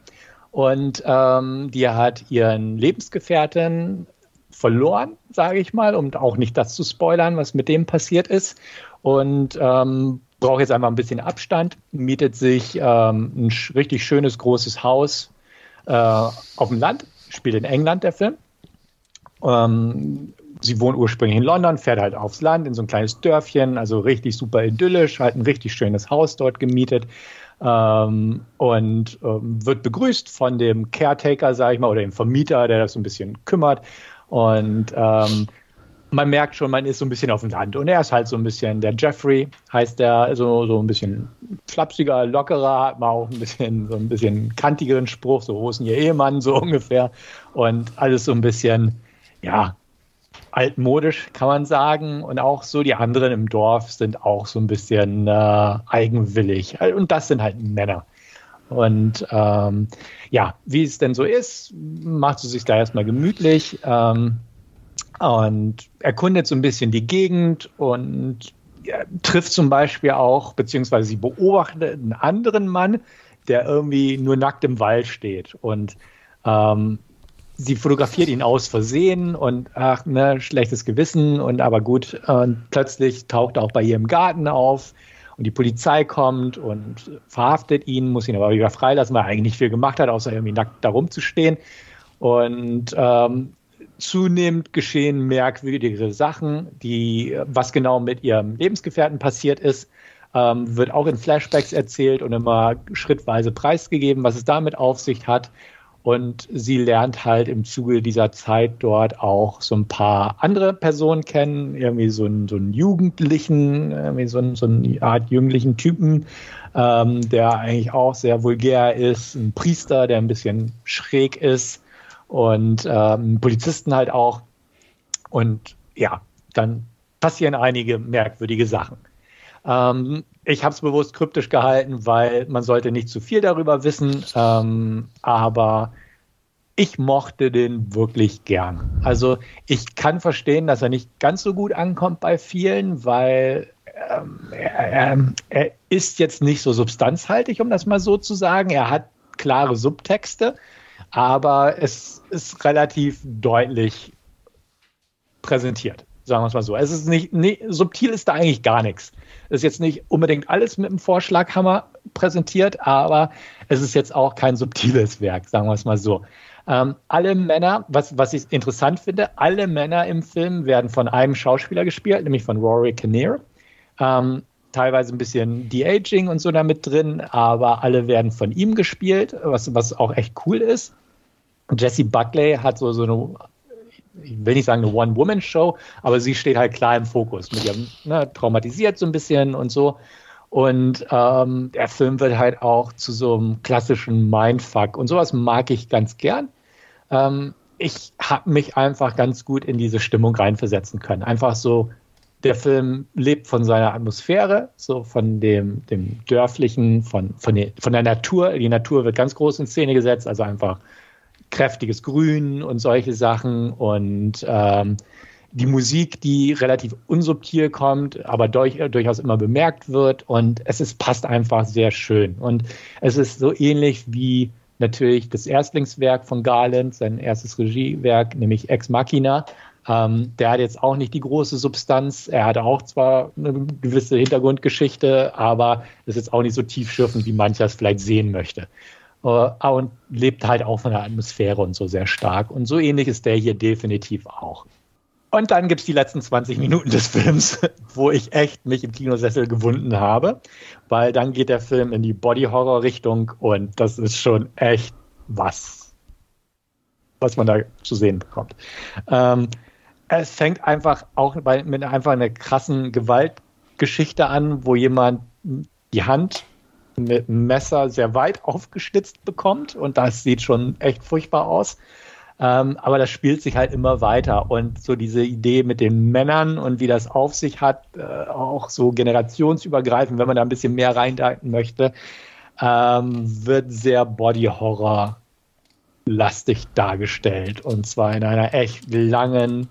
Und ähm, die hat ihren Lebensgefährten verloren, sage ich mal, um auch nicht das zu spoilern, was mit dem passiert ist. Und ähm, braucht jetzt einfach ein bisschen Abstand, mietet sich ähm, ein richtig schönes, großes Haus äh, auf dem Land, spielt in England der Film. Ähm, sie wohnt ursprünglich in London, fährt halt aufs Land in so ein kleines Dörfchen, also richtig super idyllisch, halt ein richtig schönes Haus dort gemietet ähm, und ähm, wird begrüßt von dem Caretaker, sage ich mal, oder dem Vermieter, der das so ein bisschen kümmert. Und ähm, man merkt schon, man ist so ein bisschen auf dem Land. Und er ist halt so ein bisschen, der Jeffrey heißt der, so, so ein bisschen flapsiger, lockerer, hat man auch ein bisschen, so ein bisschen kantigeren Spruch, so, wo ist denn ihr Ehemann, so ungefähr. Und alles so ein bisschen, ja, altmodisch, kann man sagen. Und auch so die anderen im Dorf sind auch so ein bisschen äh, eigenwillig. Und das sind halt Männer. Und ähm, ja, wie es denn so ist, macht sie sich da erstmal gemütlich ähm, und erkundet so ein bisschen die Gegend und ja, trifft zum Beispiel auch, beziehungsweise sie beobachtet einen anderen Mann, der irgendwie nur nackt im Wald steht. Und ähm, sie fotografiert ihn aus Versehen und ach, ne, schlechtes Gewissen und aber gut, äh, plötzlich taucht er auch bei ihr im Garten auf und die Polizei kommt und verhaftet ihn, muss ihn aber wieder freilassen, weil er eigentlich nicht viel gemacht hat, außer irgendwie nackt da rumzustehen. Und ähm, zunehmend geschehen merkwürdigere Sachen, die, was genau mit ihrem Lebensgefährten passiert ist, ähm, wird auch in Flashbacks erzählt und immer schrittweise preisgegeben, was es damit auf sich hat. Und sie lernt halt im Zuge dieser Zeit dort auch so ein paar andere Personen kennen, irgendwie so einen, so einen Jugendlichen, irgendwie so, einen, so eine Art jünglichen Typen, ähm, der eigentlich auch sehr vulgär ist, ein Priester, der ein bisschen schräg ist und ähm, Polizisten halt auch. Und ja, dann passieren einige merkwürdige Sachen. Ähm, ich habe es bewusst kryptisch gehalten, weil man sollte nicht zu viel darüber wissen, ähm, aber ich mochte den wirklich gern. Also ich kann verstehen, dass er nicht ganz so gut ankommt bei vielen, weil ähm, er, er, ist jetzt nicht so substanzhaltig, um das mal so zu sagen. Er hat klare Subtexte, aber es ist relativ deutlich präsentiert sagen wir es mal so. Es ist nicht, nee, subtil ist da eigentlich gar nichts. Es ist jetzt nicht unbedingt alles mit dem Vorschlaghammer präsentiert, aber es ist jetzt auch kein subtiles Werk, sagen wir es mal so. Ähm, alle Männer, was, was ich interessant finde, alle Männer im Film werden von einem Schauspieler gespielt, nämlich von Rory Kinnear. Ähm, teilweise ein bisschen De-Aging und so damit drin, aber alle werden von ihm gespielt, was, was auch echt cool ist. Jesse Buckley hat so, so eine ich will nicht sagen eine One-Woman-Show, aber sie steht halt klar im Fokus. Mit ihrem, ne, traumatisiert so ein bisschen und so. Und ähm, der Film wird halt auch zu so einem klassischen Mindfuck. Und sowas mag ich ganz gern. Ähm, ich habe mich einfach ganz gut in diese Stimmung reinversetzen können. Einfach so, der Film lebt von seiner Atmosphäre, so von dem, dem dörflichen, von, von, der, von der Natur. Die Natur wird ganz groß in Szene gesetzt, also einfach kräftiges Grün und solche Sachen. Und ähm, die Musik, die relativ unsubtil kommt, aber durch, durchaus immer bemerkt wird und es ist, passt einfach sehr schön. Und es ist so ähnlich wie natürlich das Erstlingswerk von Garland, sein erstes Regiewerk, nämlich Ex Machina. Ähm, der hat jetzt auch nicht die große Substanz. Er hatte auch zwar eine gewisse Hintergrundgeschichte, aber ist jetzt auch nicht so tiefschürfend, wie mancher es vielleicht sehen möchte. Uh, und lebt halt auch von der Atmosphäre und so sehr stark. Und so ähnlich ist der hier definitiv auch. Und dann gibt es die letzten 20 Minuten des Films, wo ich echt mich im Kinosessel gewunden habe, weil dann geht der Film in die Body-Horror-Richtung und das ist schon echt was, was man da zu sehen bekommt. Ähm, es fängt einfach auch bei, mit einfach einer krassen Gewaltgeschichte an, wo jemand die Hand mit einem Messer sehr weit aufgeschnitzt bekommt und das sieht schon echt furchtbar aus. Ähm, aber das spielt sich halt immer weiter. Und so diese Idee mit den Männern und wie das auf sich hat, äh, auch so generationsübergreifend, wenn man da ein bisschen mehr reindeuten möchte, ähm, wird sehr Body-Horror lastig dargestellt. Und zwar in einer echt langen,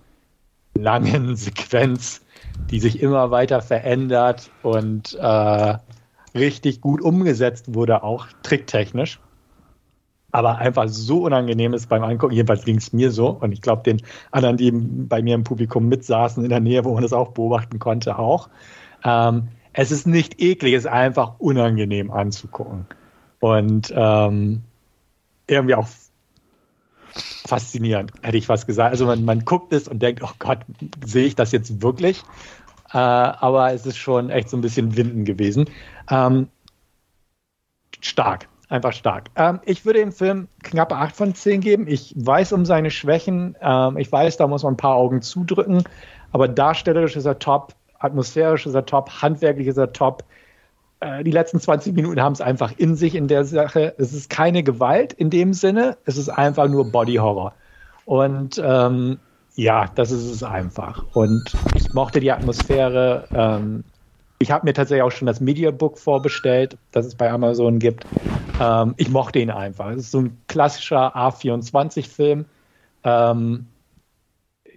langen Sequenz, die sich immer weiter verändert und äh, richtig gut umgesetzt wurde, auch tricktechnisch aber einfach so unangenehm ist beim Angucken. Jedenfalls ging es mir so und ich glaube den anderen, die bei mir im Publikum mitsaßen in der Nähe, wo man das auch beobachten konnte, auch. Ähm, es ist nicht eklig, es ist einfach unangenehm anzugucken und ähm, irgendwie auch faszinierend, hätte ich was gesagt. Also man, man guckt es und denkt, oh Gott, sehe ich das jetzt wirklich? Äh, aber es ist schon echt so ein bisschen Winden gewesen. Ähm, stark, einfach stark. Ähm, ich würde dem Film knappe 8 von 10 geben. Ich weiß um seine Schwächen. Ähm, ich weiß, da muss man ein paar Augen zudrücken. Aber darstellerisch ist er top, atmosphärisch ist er top, handwerklich ist er top. Äh, die letzten 20 Minuten haben es einfach in sich in der Sache. Es ist keine Gewalt in dem Sinne. Es ist einfach nur Body Horror. Und ähm, ja, das ist es einfach. Und ich mochte die Atmosphäre. Ähm, ich habe mir tatsächlich auch schon das Mediabook vorbestellt, das es bei Amazon gibt. Ähm, ich mochte ihn einfach. Es ist so ein klassischer A24-Film. Ähm,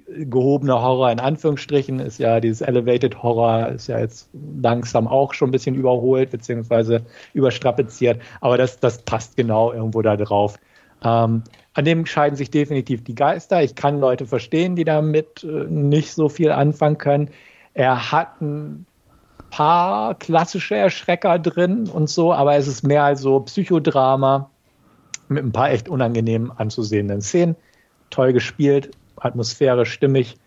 gehobener Horror in Anführungsstrichen ist ja dieses Elevated Horror ist ja jetzt langsam auch schon ein bisschen überholt beziehungsweise überstrapaziert, aber das, das passt genau irgendwo da drauf. Ähm, an dem scheiden sich definitiv die Geister. Ich kann Leute verstehen, die damit äh, nicht so viel anfangen können. Er hat ein paar klassische Erschrecker drin und so, aber es ist mehr als so Psychodrama mit ein paar echt unangenehm anzusehenden Szenen. Toll gespielt, Atmosphäre stimmig,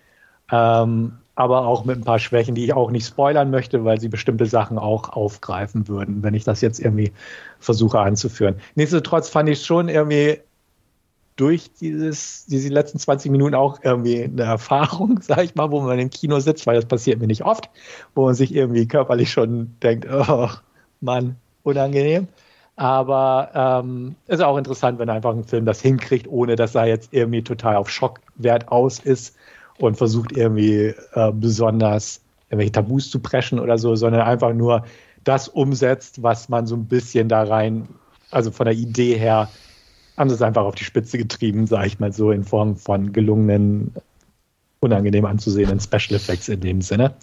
ähm, aber auch mit ein paar Schwächen, die ich auch nicht spoilern möchte, weil sie bestimmte Sachen auch aufgreifen würden, wenn ich das jetzt irgendwie versuche anzuführen. Nichtsdestotrotz fand ich es schon irgendwie durch dieses, diese letzten 20 Minuten auch irgendwie eine Erfahrung, sag ich mal, wo man im Kino sitzt, weil das passiert mir nicht oft, wo man sich irgendwie körperlich schon denkt, oh Mann, unangenehm. Aber ähm, ist auch interessant, wenn einfach ein Film das hinkriegt, ohne dass er jetzt irgendwie total auf Schockwert aus ist und versucht irgendwie äh, besonders irgendwelche Tabus zu preschen oder so, sondern einfach nur das umsetzt, was man so ein bisschen da rein, also von der Idee her haben sie es einfach auf die Spitze getrieben, sage ich mal so, in Form von gelungenen, unangenehm anzusehenden Special Effects in dem Sinne.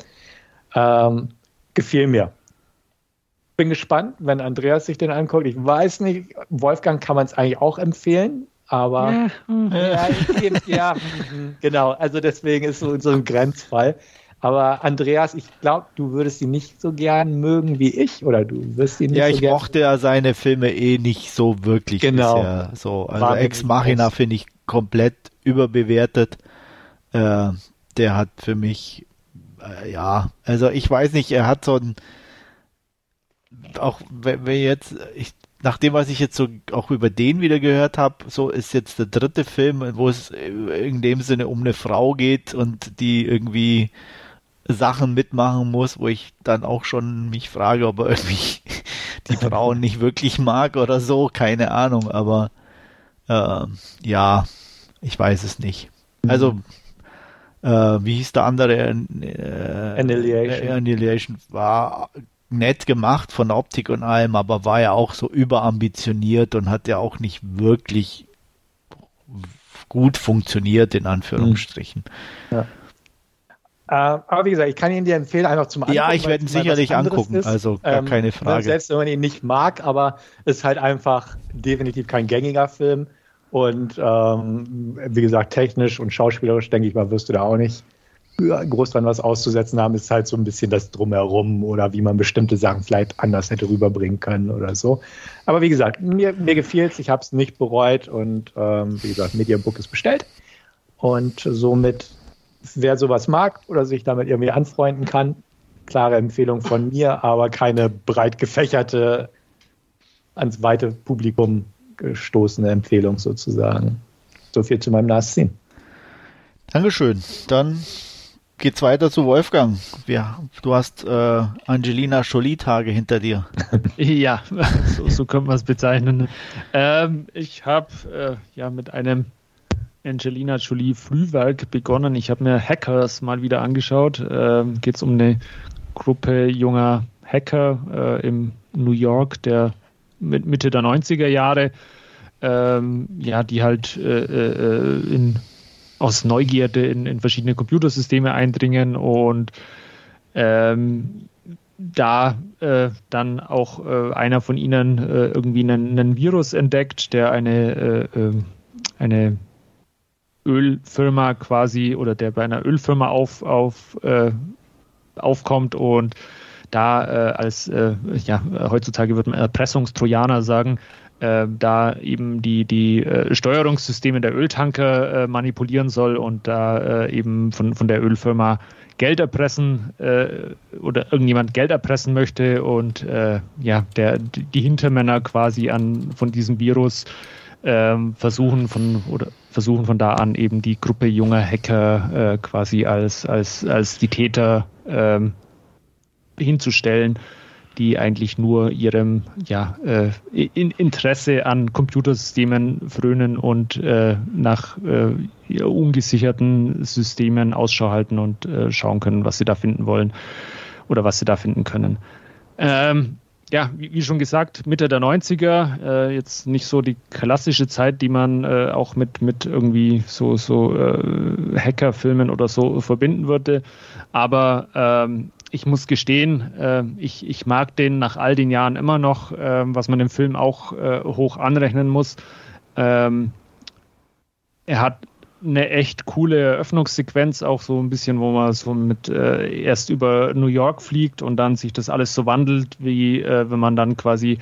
Ähm, gefiel mir. Bin gespannt, wenn Andreas sich den anguckt. Ich weiß nicht, Wolfgang kann man es eigentlich auch empfehlen, aber ja, ja, ja, genau. Also deswegen ist so, so ein Grenzfall. Aber Andreas, ich glaube, du würdest ihn nicht so gern mögen wie ich, oder du wirst ihn nicht ja, so gern. Ja, ich mochte ja seine Filme eh nicht so wirklich genau. bisher. So, also Ex Machina finde ich komplett überbewertet. Äh, der hat für mich, äh, ja, also ich weiß nicht, er hat so ein, auch wenn wir jetzt, ich, nach dem, was ich jetzt so auch über den wieder gehört habe, so ist jetzt der dritte Film, wo es in dem Sinne um eine Frau geht und die irgendwie Sachen mitmachen muss, wo ich dann auch schon mich frage, ob er irgendwie die Frauen nicht wirklich mag oder so, keine Ahnung, aber äh, ja, ich weiß es nicht. Also, äh, wie hieß der andere? Äh, Annihilation. Annihilation war nett gemacht von Optik und allem, aber war ja auch so überambitioniert und hat ja auch nicht wirklich gut funktioniert, in Anführungsstrichen. Ja. Aber wie gesagt, ich kann ihn dir empfehlen, einfach zum Angucken. Ja, ich werde ihn sicherlich angucken, ist. also gar ähm, keine Frage. Selbst wenn man ihn nicht mag, aber es ist halt einfach definitiv kein gängiger Film. Und ähm, wie gesagt, technisch und schauspielerisch, denke ich mal, wirst du da auch nicht groß dran was auszusetzen haben, ist halt so ein bisschen das Drumherum oder wie man bestimmte Sachen vielleicht anders hätte rüberbringen können oder so. Aber wie gesagt, mir, mir gefiel es, ich habe es nicht bereut und ähm, wie gesagt, Mediabook ist bestellt. Und somit, wer sowas mag oder sich damit irgendwie anfreunden kann, klare Empfehlung von mir, aber keine breit gefächerte, ans weite Publikum gestoßene Empfehlung sozusagen. So viel zu meinem Last Scene. Dankeschön. Dann geht's weiter zu Wolfgang. Wir, du hast äh, Angelina Jolie-Tage hinter dir. ja, so, so könnte man es bezeichnen. Ähm, ich habe äh, ja mit einem Angelina Jolie Frühwerk begonnen. Ich habe mir Hackers mal wieder angeschaut. Ähm, Geht es um eine Gruppe junger Hacker äh, im New York der mit Mitte der 90er Jahre, ähm, ja, die halt äh, äh in aus Neugierde in, in verschiedene Computersysteme eindringen und ähm, da äh, dann auch äh, einer von ihnen äh, irgendwie einen, einen, Virus entdeckt, der eine, äh, ähm, eine Ölfirma quasi oder der bei einer Ölfirma auf, auf, äh, aufkommt und da äh, als, ja, heutzutage wird man Erpressungstrojaner sagen, äh, da eben die, die äh, Steuerungssysteme der Öltanker äh, manipulieren soll und da äh, eben von, von der Ölfirma Geld erpressen äh, oder irgendjemand Geld erpressen möchte und äh, ja, der, die Hintermänner quasi an von diesem Virus ähm, versuchen von oder versuchen von da an eben die Gruppe junger Hacker quasi als, als, als die Täter ähm, hinzustellen die eigentlich nur ihrem ja, äh, Interesse an Computersystemen frönen und äh, nach äh, ungesicherten Systemen Ausschau halten und äh, schauen können, was sie da finden wollen oder was sie da finden können. Ähm, ja, wie, schon gesagt, Mitte der 90er, äh, jetzt nicht so die klassische Zeit, die man äh, auch mit, mit irgendwie so, so äh, Hackerfilmen oder so verbinden würde. Aber ähm, ich muss gestehen, äh, ich, ich mag den nach all den Jahren immer noch, äh, was man dem Film auch äh, hoch anrechnen muss. Ähm, er hat eine echt coole Eröffnungssequenz, auch so ein bisschen, wo man so mit äh, erst über New York fliegt und dann sich das alles so wandelt, wie äh, wenn man dann quasi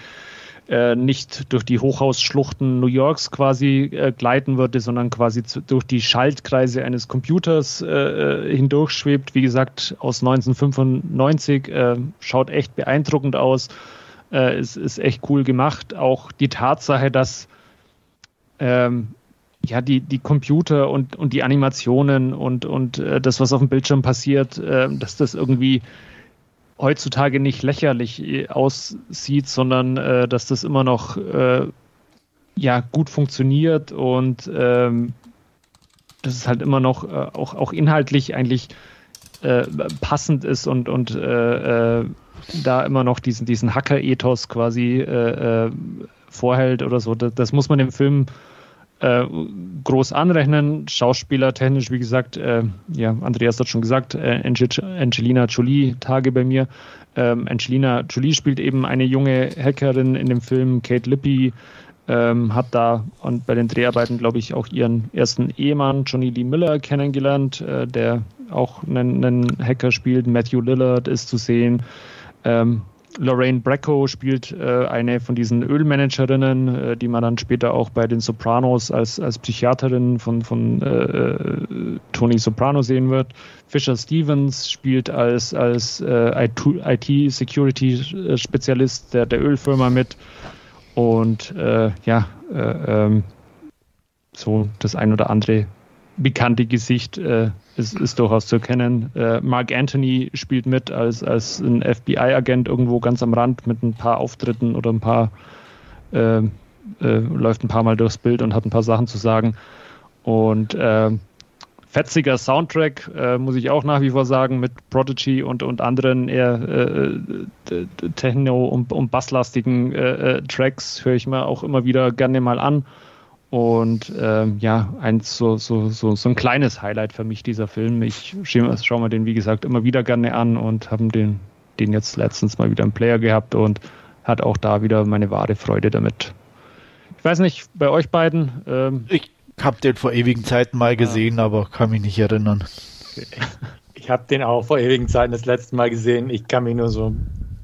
äh, nicht durch die Hochhausschluchten New Yorks quasi äh, gleiten würde, sondern quasi zu, durch die Schaltkreise eines Computers äh, äh hindurchschwebt. Wie gesagt, aus 1995, äh, schaut echt beeindruckend aus, äh, ist, ist echt cool gemacht. Auch die Tatsache, dass ähm, ja, die, die Computer und, und die Animationen und, und äh, das, was auf dem Bildschirm passiert, äh, dass das irgendwie heutzutage nicht lächerlich äh, aussieht, sondern äh, dass das immer noch äh, ja, gut funktioniert und ähm, dass es halt immer noch äh, auch, auch inhaltlich eigentlich äh, passend ist und, und äh, da immer noch diesen, diesen Hacker-Ethos quasi vorhält oder so. Das, das muss man im Film äh, groß anrechnen. Schauspieler technisch, wie gesagt, äh, ja, Andreas hat schon gesagt, äh, Angelina Jolie Tage bei mir. Ähm, Angelina Jolie spielt eben eine junge Hackerin in dem Film. Kate Lippy ähm, hat da und bei den Dreharbeiten, glaube ich, auch ihren ersten Ehemann Johnny Lee Miller kennengelernt, äh, der auch einen, einen, Hacker spielt. Matthew Lillard ist zu sehen. Ähm, Lorraine Bracco spielt äh, eine von diesen Ölmanagerinnen, äh, die man dann später auch bei den Sopranos als, als Psychiaterin von, von äh, Tony Soprano sehen wird. Fisher Stevens spielt als, als äh, IT-Security-Spezialist der, der Ölfirma mit. Und äh, ja, äh, ähm, so das ein oder andere bekannte Gesicht äh, ist, ist, durchaus zu erkennen. Äh, Mark Anthony spielt mit als, als ein FBI-Agent irgendwo ganz am Rand mit ein paar Auftritten oder ein paar, äh, äh, läuft ein paar Mal durchs Bild und hat ein paar Sachen zu sagen. Und äh, fetziger Soundtrack, äh, muss ich auch nach wie vor sagen, mit Prodigy und, und anderen eher Techno- und, und basslastigen Tracks höre ich mir auch immer wieder gerne mal an. Und ähm, ja, ein so, so, so, so ein kleines Highlight für mich, dieser Film. Ich schaue mir den, wie gesagt, immer wieder gerne an und habe den, den jetzt letztens mal wieder im Player gehabt und hat auch da wieder meine wahre Freude damit. Ich weiß nicht, bei euch beiden. Ähm, ich habe den vor ewigen Zeiten mal gesehen, ja. aber kann mich nicht erinnern. Ich habe den auch vor ewigen Zeiten das letzte Mal gesehen. Ich kann mich nur so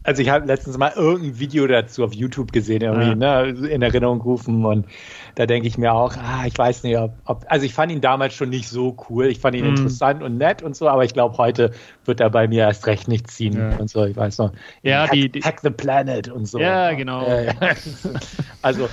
also ich habe letztens mal irgendein Video dazu auf YouTube gesehen, irgendwie, ja. ne, in Erinnerung gerufen und da denke ich mir auch, ah, ich weiß nicht, ob, ob, also ich fand ihn damals schon nicht so cool. Ich fand ihn mhm. interessant und nett und so, aber ich glaube, heute wird er bei mir erst recht nicht ziehen ja. und so. Ich weiß noch. Ja, Hack, die, die, Hack the Planet und so. Ja, genau. Äh, also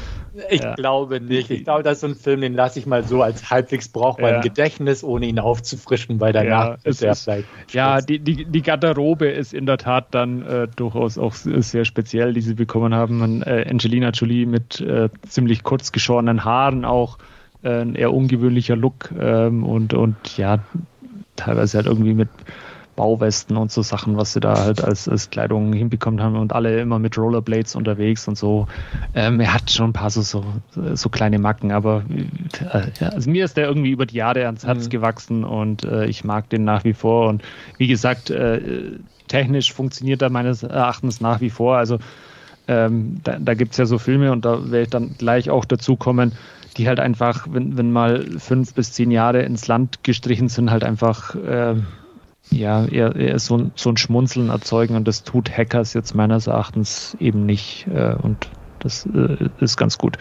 ich ja. glaube nicht. Ich glaube, das ist so ein Film, den lasse ich mal so als halbwegs brauchbar ja. im Gedächtnis, ohne ihn aufzufrischen, weil danach ja, ist er vielleicht. Ja, die, die, die Garderobe ist in der Tat dann äh, durchaus auch sehr speziell, die sie bekommen haben. Man, äh, Angelina Jolie mit äh, ziemlich kurz geschorenen Haaren auch. Äh, ein eher ungewöhnlicher Look ähm, und, und ja, teilweise halt irgendwie mit Bauwesten und so Sachen, was sie da halt als, als Kleidung hinbekommen haben und alle immer mit Rollerblades unterwegs und so. Ähm, er hat schon ein paar so, so, so kleine Macken, aber äh, also mir ist der irgendwie über die Jahre ans Herz mhm. gewachsen und äh, ich mag den nach wie vor. Und wie gesagt, äh, technisch funktioniert er meines Erachtens nach wie vor. Also ähm, da, da gibt es ja so Filme und da werde ich dann gleich auch dazu kommen, die halt einfach, wenn, wenn mal fünf bis zehn Jahre ins Land gestrichen sind, halt einfach äh, ja, eher, eher so, so ein Schmunzeln erzeugen und das tut Hackers jetzt meines Erachtens eben nicht äh, und das äh, ist ganz gut.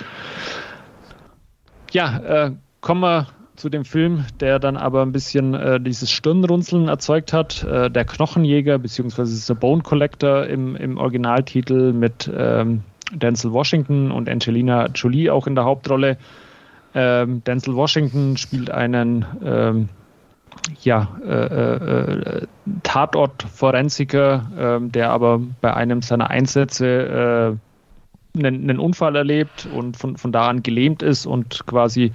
Ja, äh, kommen wir zu dem Film, der dann aber ein bisschen äh, dieses Stirnrunzeln erzeugt hat. Äh, der Knochenjäger, beziehungsweise The Bone Collector im, im Originaltitel mit ähm, Denzel Washington und Angelina Jolie auch in der Hauptrolle. Ähm, Denzel Washington spielt einen ähm, ja, äh, äh, Tatortforensiker, äh, der aber bei einem seiner Einsätze äh, einen, einen, Unfall erlebt und von, von da an gelähmt ist und quasi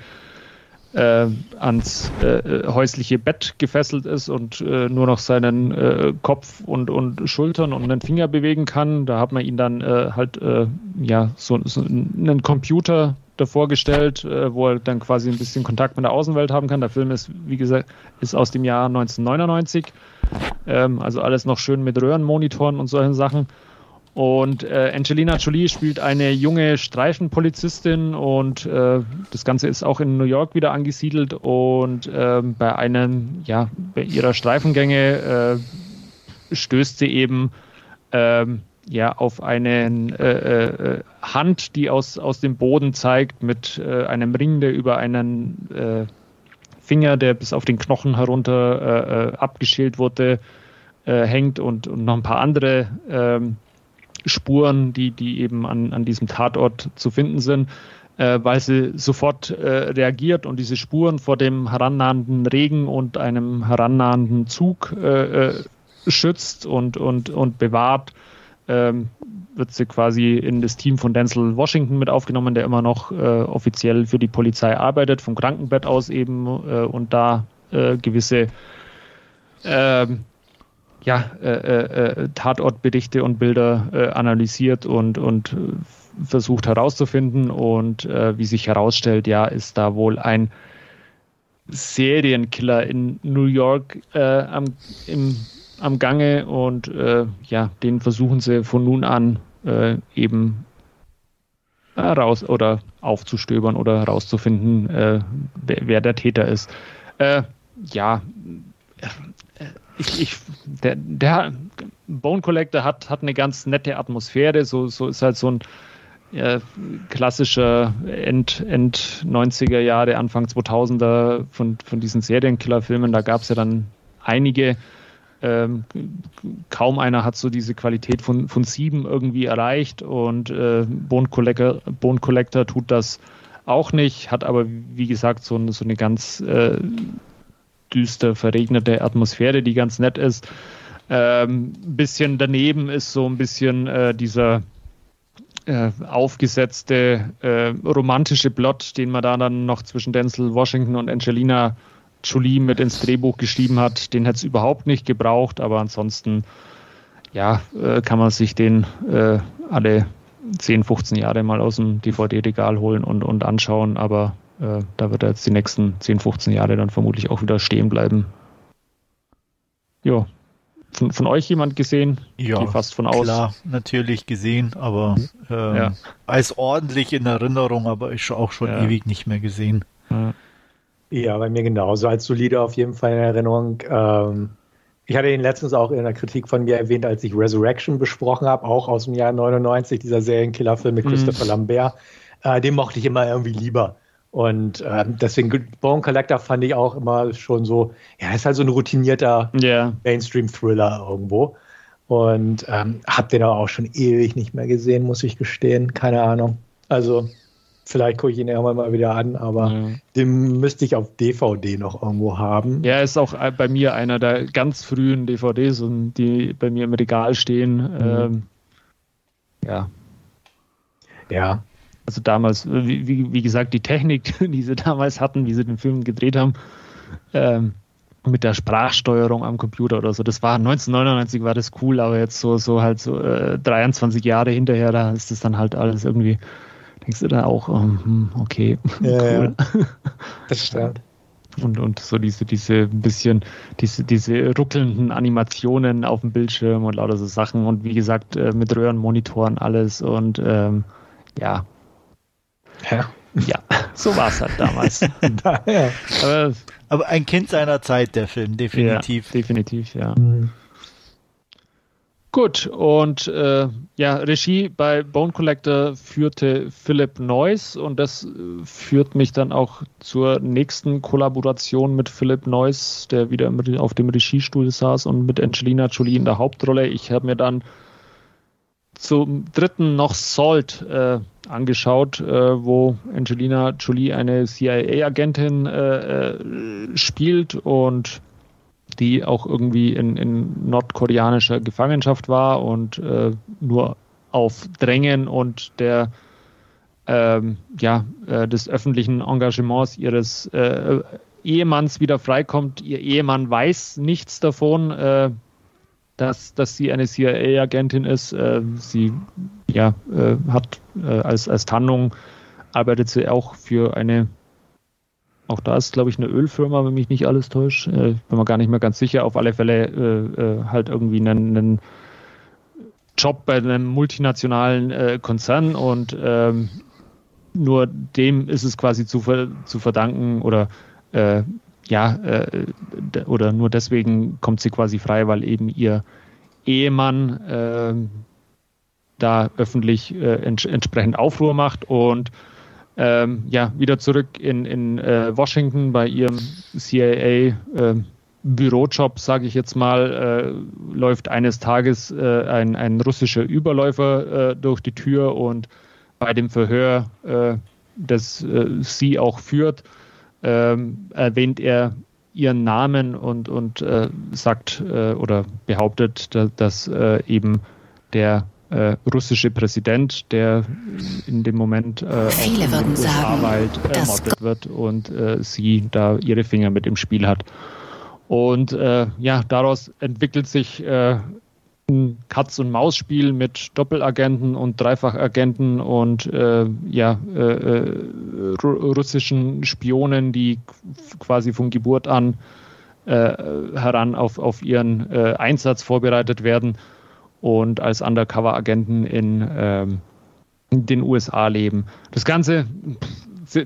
äh, ans äh, häusliche Bett gefesselt ist und nur noch seinen Kopf und, und Schultern und einen Finger bewegen kann. Da hat man ihn dann halt ja so, so einen Computer davor gestellt, äh, wo er dann quasi ein bisschen Kontakt mit der Außenwelt haben kann. Der Film ist, wie gesagt, ist aus dem Jahr 1999. Ähm, also alles noch schön mit Röhrenmonitoren und solchen Sachen. Und äh, Angelina Jolie spielt eine junge Streifenpolizistin und äh, das Ganze ist auch in New York wieder angesiedelt und äh, bei einem, ja, bei ihrer Streifengänge äh, stößt sie eben ähm, ja, auf eine äh, äh, Hand, die aus, aus dem Boden zeigt, mit äh, einem Ring, der über einen äh, Finger, der bis auf den Knochen herunter äh, äh, abgeschält wurde, hängt und, und noch ein paar andere ähm, Spuren, die, die eben an, an diesem Tatort zu finden sind. weil sie sofort reagiert und diese Spuren vor dem herannahenden Regen und einem herannahenden Zug schützt und, und, und bewahrt ähm, wird sie quasi in das Team von Denzel Washington mit aufgenommen, der immer noch äh, offiziell für die Polizei arbeitet, vom Krankenbett aus eben äh, und da äh, gewisse ähm, ja, äh, äh, Tatortberichte und Bilder äh, analysiert und, und versucht herauszufinden. Und wie sich herausstellt, ja, ist da wohl ein Serienkiller in New York am, im am Gange und äh, ja, den versuchen sie von nun an äh, eben heraus oder aufzustöbern oder herauszufinden, äh, wer, wer, der Täter ist. Äh, ja, äh, ich, ich, der, der Bone Collector hat, hat eine ganz nette Atmosphäre, so, so ist halt so ein ja, klassischer End, End 90er Jahre, Anfang 2000er von, von diesen Serienkiller-Filmen. Da gab es ja dann einige ähm, kaum einer hat so diese Qualität von, von sieben irgendwie erreicht und äh, Bone, Collector, Bone Collector tut das auch nicht, hat aber wie gesagt so, eine, so eine ganz äh, düster verregnete Atmosphäre, die ganz nett ist. Ähm, bisschen daneben ist so ein bisschen äh, dieser äh, aufgesetzte äh, romantische Plot, den man da dann noch zwischen Denzel Washington und Angelina Jolie mit ins Drehbuch geschrieben hat, den hätte es überhaupt nicht gebraucht, aber ansonsten ja, äh, kann man sich den äh, alle 10, 15 Jahre mal aus dem DVD-Regal holen und, und anschauen, aber äh, da wird er jetzt die nächsten 10, 15 Jahre dann vermutlich auch wieder stehen bleiben. Ja. Von, von euch jemand gesehen? Ja, fast von aus. Klar, natürlich gesehen, aber ähm, ja. als ordentlich in Erinnerung, aber ist auch schon ja. ewig nicht mehr gesehen. Ja. Ja, bei mir genauso. Als solide auf jeden Fall in Erinnerung. Ähm, ich hatte ihn letztens auch in der Kritik von mir erwähnt, als ich Resurrection besprochen habe, auch aus dem Jahr 99, dieser Serienkillerfilm mit mhm. Christopher Lambert. Äh, den mochte ich immer irgendwie lieber. Und äh, deswegen Bone Collector fand ich auch immer schon so, ja, ist halt so ein routinierter yeah. Mainstream-Thriller irgendwo. Und ähm, hab den aber auch schon ewig nicht mehr gesehen, muss ich gestehen. Keine Ahnung. Also, vielleicht gucke ich ihn irgendwann mal wieder an, aber ja. den müsste ich auf DVD noch irgendwo haben. Ja, ist auch bei mir einer der ganz frühen DVDs, die bei mir im Regal stehen. Mhm. Ähm, ja. Ja, also damals, wie, wie, wie, gesagt, die Technik, die sie damals hatten, wie sie den Film gedreht haben, ähm, mit der Sprachsteuerung am Computer oder so, das war 1999 war das cool, aber jetzt so, so halt so äh, 23 Jahre hinterher, da ist das dann halt alles irgendwie, denkst du da auch, um, oh, okay, ja, cool. Ja. Das stimmt. Und, und so diese, diese bisschen, diese, diese ruckelnden Animationen auf dem Bildschirm und lauter so Sachen und wie gesagt, äh, mit Röhrenmonitoren alles und ähm, ja, ja, ja so war es halt damals. ja. aber, aber, ein Kind seiner Zeit, der Film, definitiv. Ja, definitiv, ja. Mhm. Gut, und äh, ja, Regie bei Bone Collector führte Philip Noyce und das äh, führt mich dann auch zur nächsten Kollaboration mit Philip Noyce, der wieder auf dem Regiestuhl saß und mit Angelina Jolie in der Hauptrolle. Ich habe mir dann zum dritten noch Salt äh, angeschaut, äh, wo Angelina Jolie eine CIA-Agentin äh, äh, spielt und die auch irgendwie in, in nordkoreanischer Gefangenschaft war und äh, nur auf Drängen und der ähm, ja, äh, des öffentlichen Engagements ihres Ehemanns wieder freikommt. Ihr Ehemann weiß nichts davon dass, dass sie eine CIA-Agentin ist. Äh, sie ja, äh, hat äh, als, als Tarnung arbeitet sie auch für eine, auch da ist glaube ich eine Ölfirma, wenn mich nicht alles täuscht. Äh, bin mir gar nicht mehr ganz sicher. Auf alle Fälle äh, äh, halt irgendwie einen, einen, Job bei einem multinationalen äh, Konzern und ähm, nur dem ist es quasi zu, zu verdanken oder äh, ja, oder nur deswegen kommt sie quasi frei, weil eben ihr Ehemann äh, da öffentlich ents entsprechend Aufruhr macht und ähm, ja, wieder zurück in, in äh, Washington bei ihrem CIA äh, Bürojob, sage ich jetzt mal, äh, läuft eines Tages ein, ein russischer Überläufer durch die Tür und bei dem Verhör, das sie auch führt, ähm, erwähnt er ihren Namen und, und äh, sagt äh, oder behauptet, dass, dass äh, eben der äh, russische Präsident, der in dem Moment äh, Viele würden sagen, ermordet wird und äh, sie da ihre Finger mit im Spiel hat. Und ja, daraus entwickelt sich ein Katz-und-Maus-Spiel mit Doppelagenten und Dreifachagenten und äh, ja, äh, äh, russischen Spionen, die quasi von Geburt an äh, heran auf, auf ihren äh, Einsatz vorbereitet werden und als Undercover-Agenten in, ähm, den USA leben. Das Ganze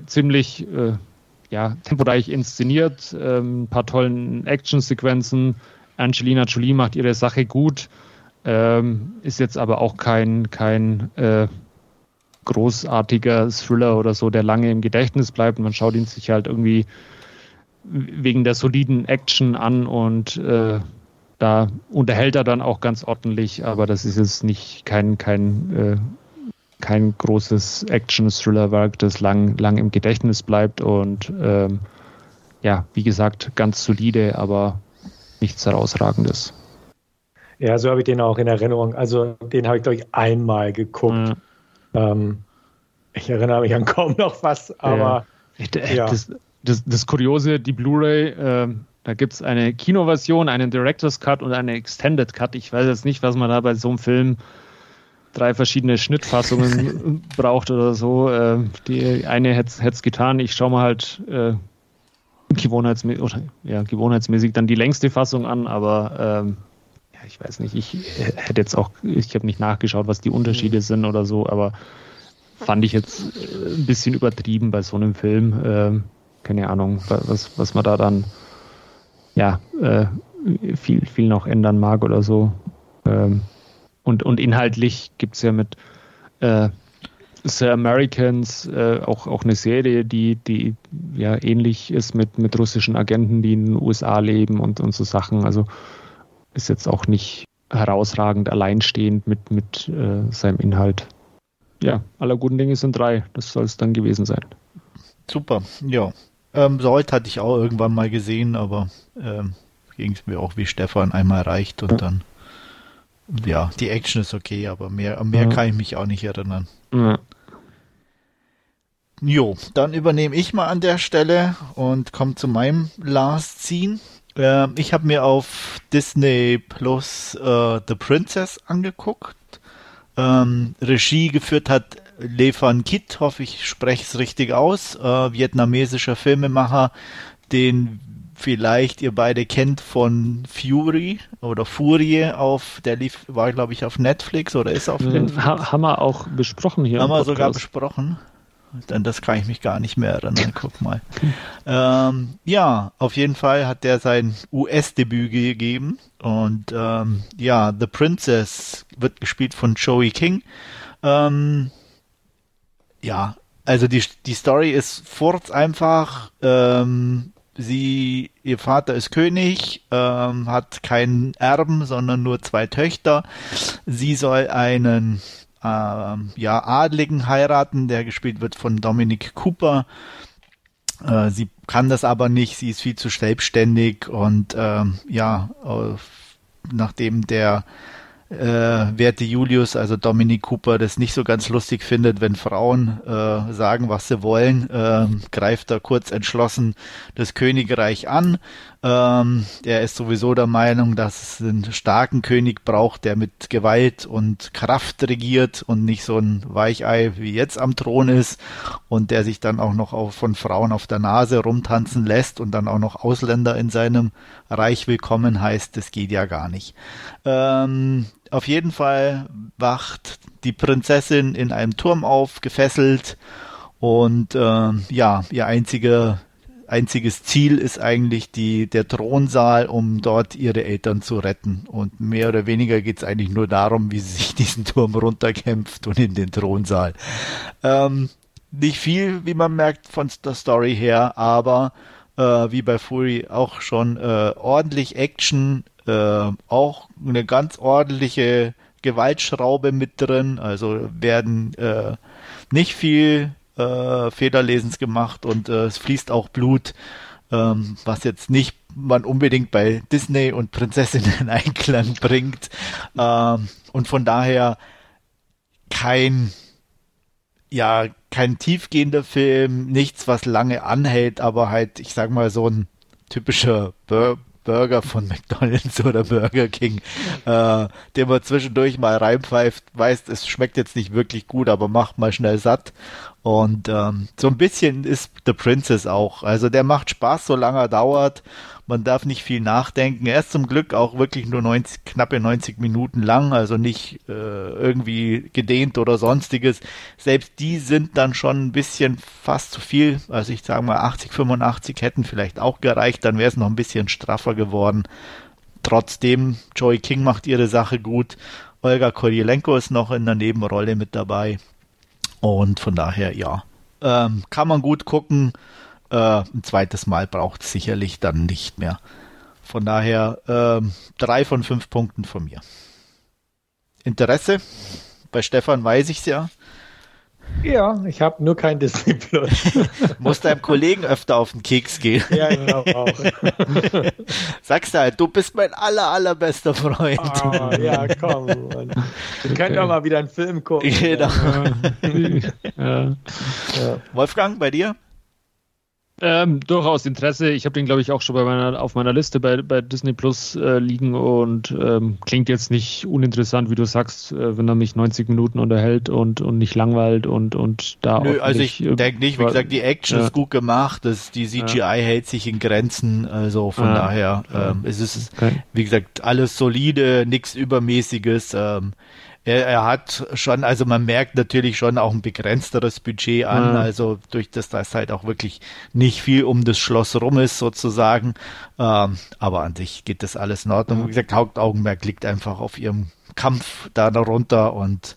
ziemlich äh, ja, temporeich inszeniert, ähm, ein paar tollen Actionsequenzen. Angelina Jolie macht ihre Sache gut. Ähm, ist jetzt aber auch kein, kein äh, großartiger Thriller oder so, der lange im Gedächtnis bleibt. Man schaut ihn sich halt irgendwie wegen der soliden Action an und äh, da unterhält er dann auch ganz ordentlich, aber das ist jetzt nicht kein, kein, äh, kein großes Action-Thriller-Werk, das lang, lang im Gedächtnis bleibt und ähm, ja, wie gesagt, ganz solide, aber nichts herausragendes. Ja, so habe ich den auch in Erinnerung. Also den habe ich, glaube ich, einmal geguckt. Mhm. Ähm, ich erinnere mich an kaum noch was, aber ja. ja. Das, das, das, Kuriose, die Blu-ray, äh, da gibt es eine Kinoversion, einen Director's Cut und eine Extended Cut. Ich weiß jetzt nicht, was man da bei so einem Film drei verschiedene Schnittfassungen braucht oder so. Äh, die eine hätte es getan. Ich schaue mal halt äh, gewohnheitsmäßig, oder, ja, gewohnheitsmäßig dann die längste Fassung an, aber ähm, ja, ich weiß nicht, ich äh, hätte jetzt auch, ich habe nicht nachgeschaut, was die Unterschiede sind oder so, aber fand ich jetzt äh, ein bisschen übertrieben bei so einem Film. Ähm, keine Ahnung, was, was man da dann ja äh, viel, viel noch ändern mag oder so. Ähm, und, und inhaltlich gibt es ja mit äh, The Americans äh, auch, auch eine Serie, die, die ja ähnlich ist mit, mit russischen Agenten, die in den USA leben und, und so Sachen. Also ist jetzt auch nicht herausragend alleinstehend mit, mit äh, seinem Inhalt. Ja, aller guten Dinge sind drei. Das soll es dann gewesen sein. Super, ja. Ähm, Salt hatte ich auch irgendwann mal gesehen, aber ähm, ging es mir auch wie Stefan einmal erreicht und dann ja, die Action ist okay, aber mehr, mehr kann ich mich auch nicht erinnern. Ja. Jo, dann übernehme ich mal an der Stelle und komme zu meinem Last Scene. Äh, ich habe mir auf Disney Plus äh, The Princess angeguckt. Ähm, Regie geführt hat Le Van Kit, hoffe ich spreche es richtig aus, äh, vietnamesischer Filmemacher, den vielleicht ihr beide kennt von Fury oder Furie auf, der lief, war glaube ich auf Netflix oder ist auf Netflix. Ha, haben wir auch besprochen hier. Haben wir sogar besprochen. Dann das kann ich mich gar nicht mehr erinnern. Guck mal. ähm, ja, auf jeden Fall hat der sein US-Debüt gegeben und ähm, ja, The Princess wird gespielt von Joey King. Ähm, ja, also die, die Story ist furz einfach. Ähm, sie, ihr Vater ist König, ähm, hat keinen Erben, sondern nur zwei Töchter. Sie soll einen ähm, ja, Adligen heiraten, der gespielt wird von Dominic Cooper. Äh, sie kann das aber nicht, sie ist viel zu selbstständig und ähm, ja, äh, nachdem der äh, werte Julius, also Dominic Cooper, das nicht so ganz lustig findet, wenn Frauen äh, sagen, was sie wollen, äh, greift er kurz entschlossen das Königreich an. Ähm, er ist sowieso der Meinung, dass es einen starken König braucht, der mit Gewalt und Kraft regiert und nicht so ein Weichei wie jetzt am Thron ist und der sich dann auch noch auf, von Frauen auf der Nase rumtanzen lässt und dann auch noch Ausländer in seinem Reich willkommen heißt, das geht ja gar nicht. Ähm, auf jeden Fall wacht die Prinzessin in einem Turm auf, gefesselt und äh, ja, ihr einziger einziges Ziel ist eigentlich die, der Thronsaal, um dort ihre Eltern zu retten. Und mehr oder weniger geht es eigentlich nur darum, wie sie sich diesen Turm runterkämpft und in den Thronsaal. Ähm, nicht viel, wie man merkt, von der Story her, aber äh, wie bei Fury auch schon äh, ordentlich Action, äh, auch eine ganz ordentliche Gewaltschraube mit drin. Also werden äh, nicht viel äh, Federlesens gemacht und äh, es fließt auch Blut, ähm, was jetzt nicht man unbedingt bei Disney und Prinzessinnen in Einklang bringt. Ähm, und von daher kein, ja, kein tiefgehender Film, nichts, was lange anhält, aber halt, ich sag mal, so ein typischer Bur Burger von McDonalds oder Burger King, äh, den man zwischendurch mal reinpfeift, weiß, es schmeckt jetzt nicht wirklich gut, aber macht mal schnell satt. Und ähm, so ein bisschen ist The Princess auch. Also der macht Spaß, solange er dauert. Man darf nicht viel nachdenken. Er ist zum Glück auch wirklich nur 90, knappe 90 Minuten lang, also nicht äh, irgendwie gedehnt oder sonstiges. Selbst die sind dann schon ein bisschen fast zu viel. Also ich sage mal 80, 85 hätten vielleicht auch gereicht, dann wäre es noch ein bisschen straffer geworden. Trotzdem, Joy King macht ihre Sache gut. Olga Koryelenko ist noch in der Nebenrolle mit dabei. Und von daher, ja, ähm, kann man gut gucken. Äh, ein zweites Mal braucht es sicherlich dann nicht mehr. Von daher ähm, drei von fünf Punkten von mir. Interesse? Bei Stefan weiß ich es ja. Ja, ich habe nur kein Disney Plus. Muss deinem Kollegen öfter auf den Keks gehen. Ja, genau auch. Sagst du halt, du bist mein aller, allerbester Freund. Oh, ja, komm. Mann. Wir können doch mal wieder einen Film gucken. Genau. Ja. Ja. Wolfgang, bei dir? Ähm, durchaus Interesse. Ich habe den, glaube ich, auch schon bei meiner, auf meiner Liste bei, bei Disney Plus äh, liegen und ähm, klingt jetzt nicht uninteressant, wie du sagst, äh, wenn er mich 90 Minuten unterhält und, und nicht langweilt und, und da Nö, also ich äh, denke nicht, wie gesagt, die Action ja. ist gut gemacht, das, die CGI ja. hält sich in Grenzen, also von ja. daher ähm, ist es, okay. wie gesagt, alles solide, nichts Übermäßiges. Ähm, er, er, hat schon, also man merkt natürlich schon auch ein begrenzteres Budget an, mhm. also durch das das halt auch wirklich nicht viel um das Schloss rum ist sozusagen. Ähm, aber an sich geht das alles in Ordnung. Mhm. Wie gesagt, Hauptaugenmerk liegt einfach auf ihrem Kampf da darunter und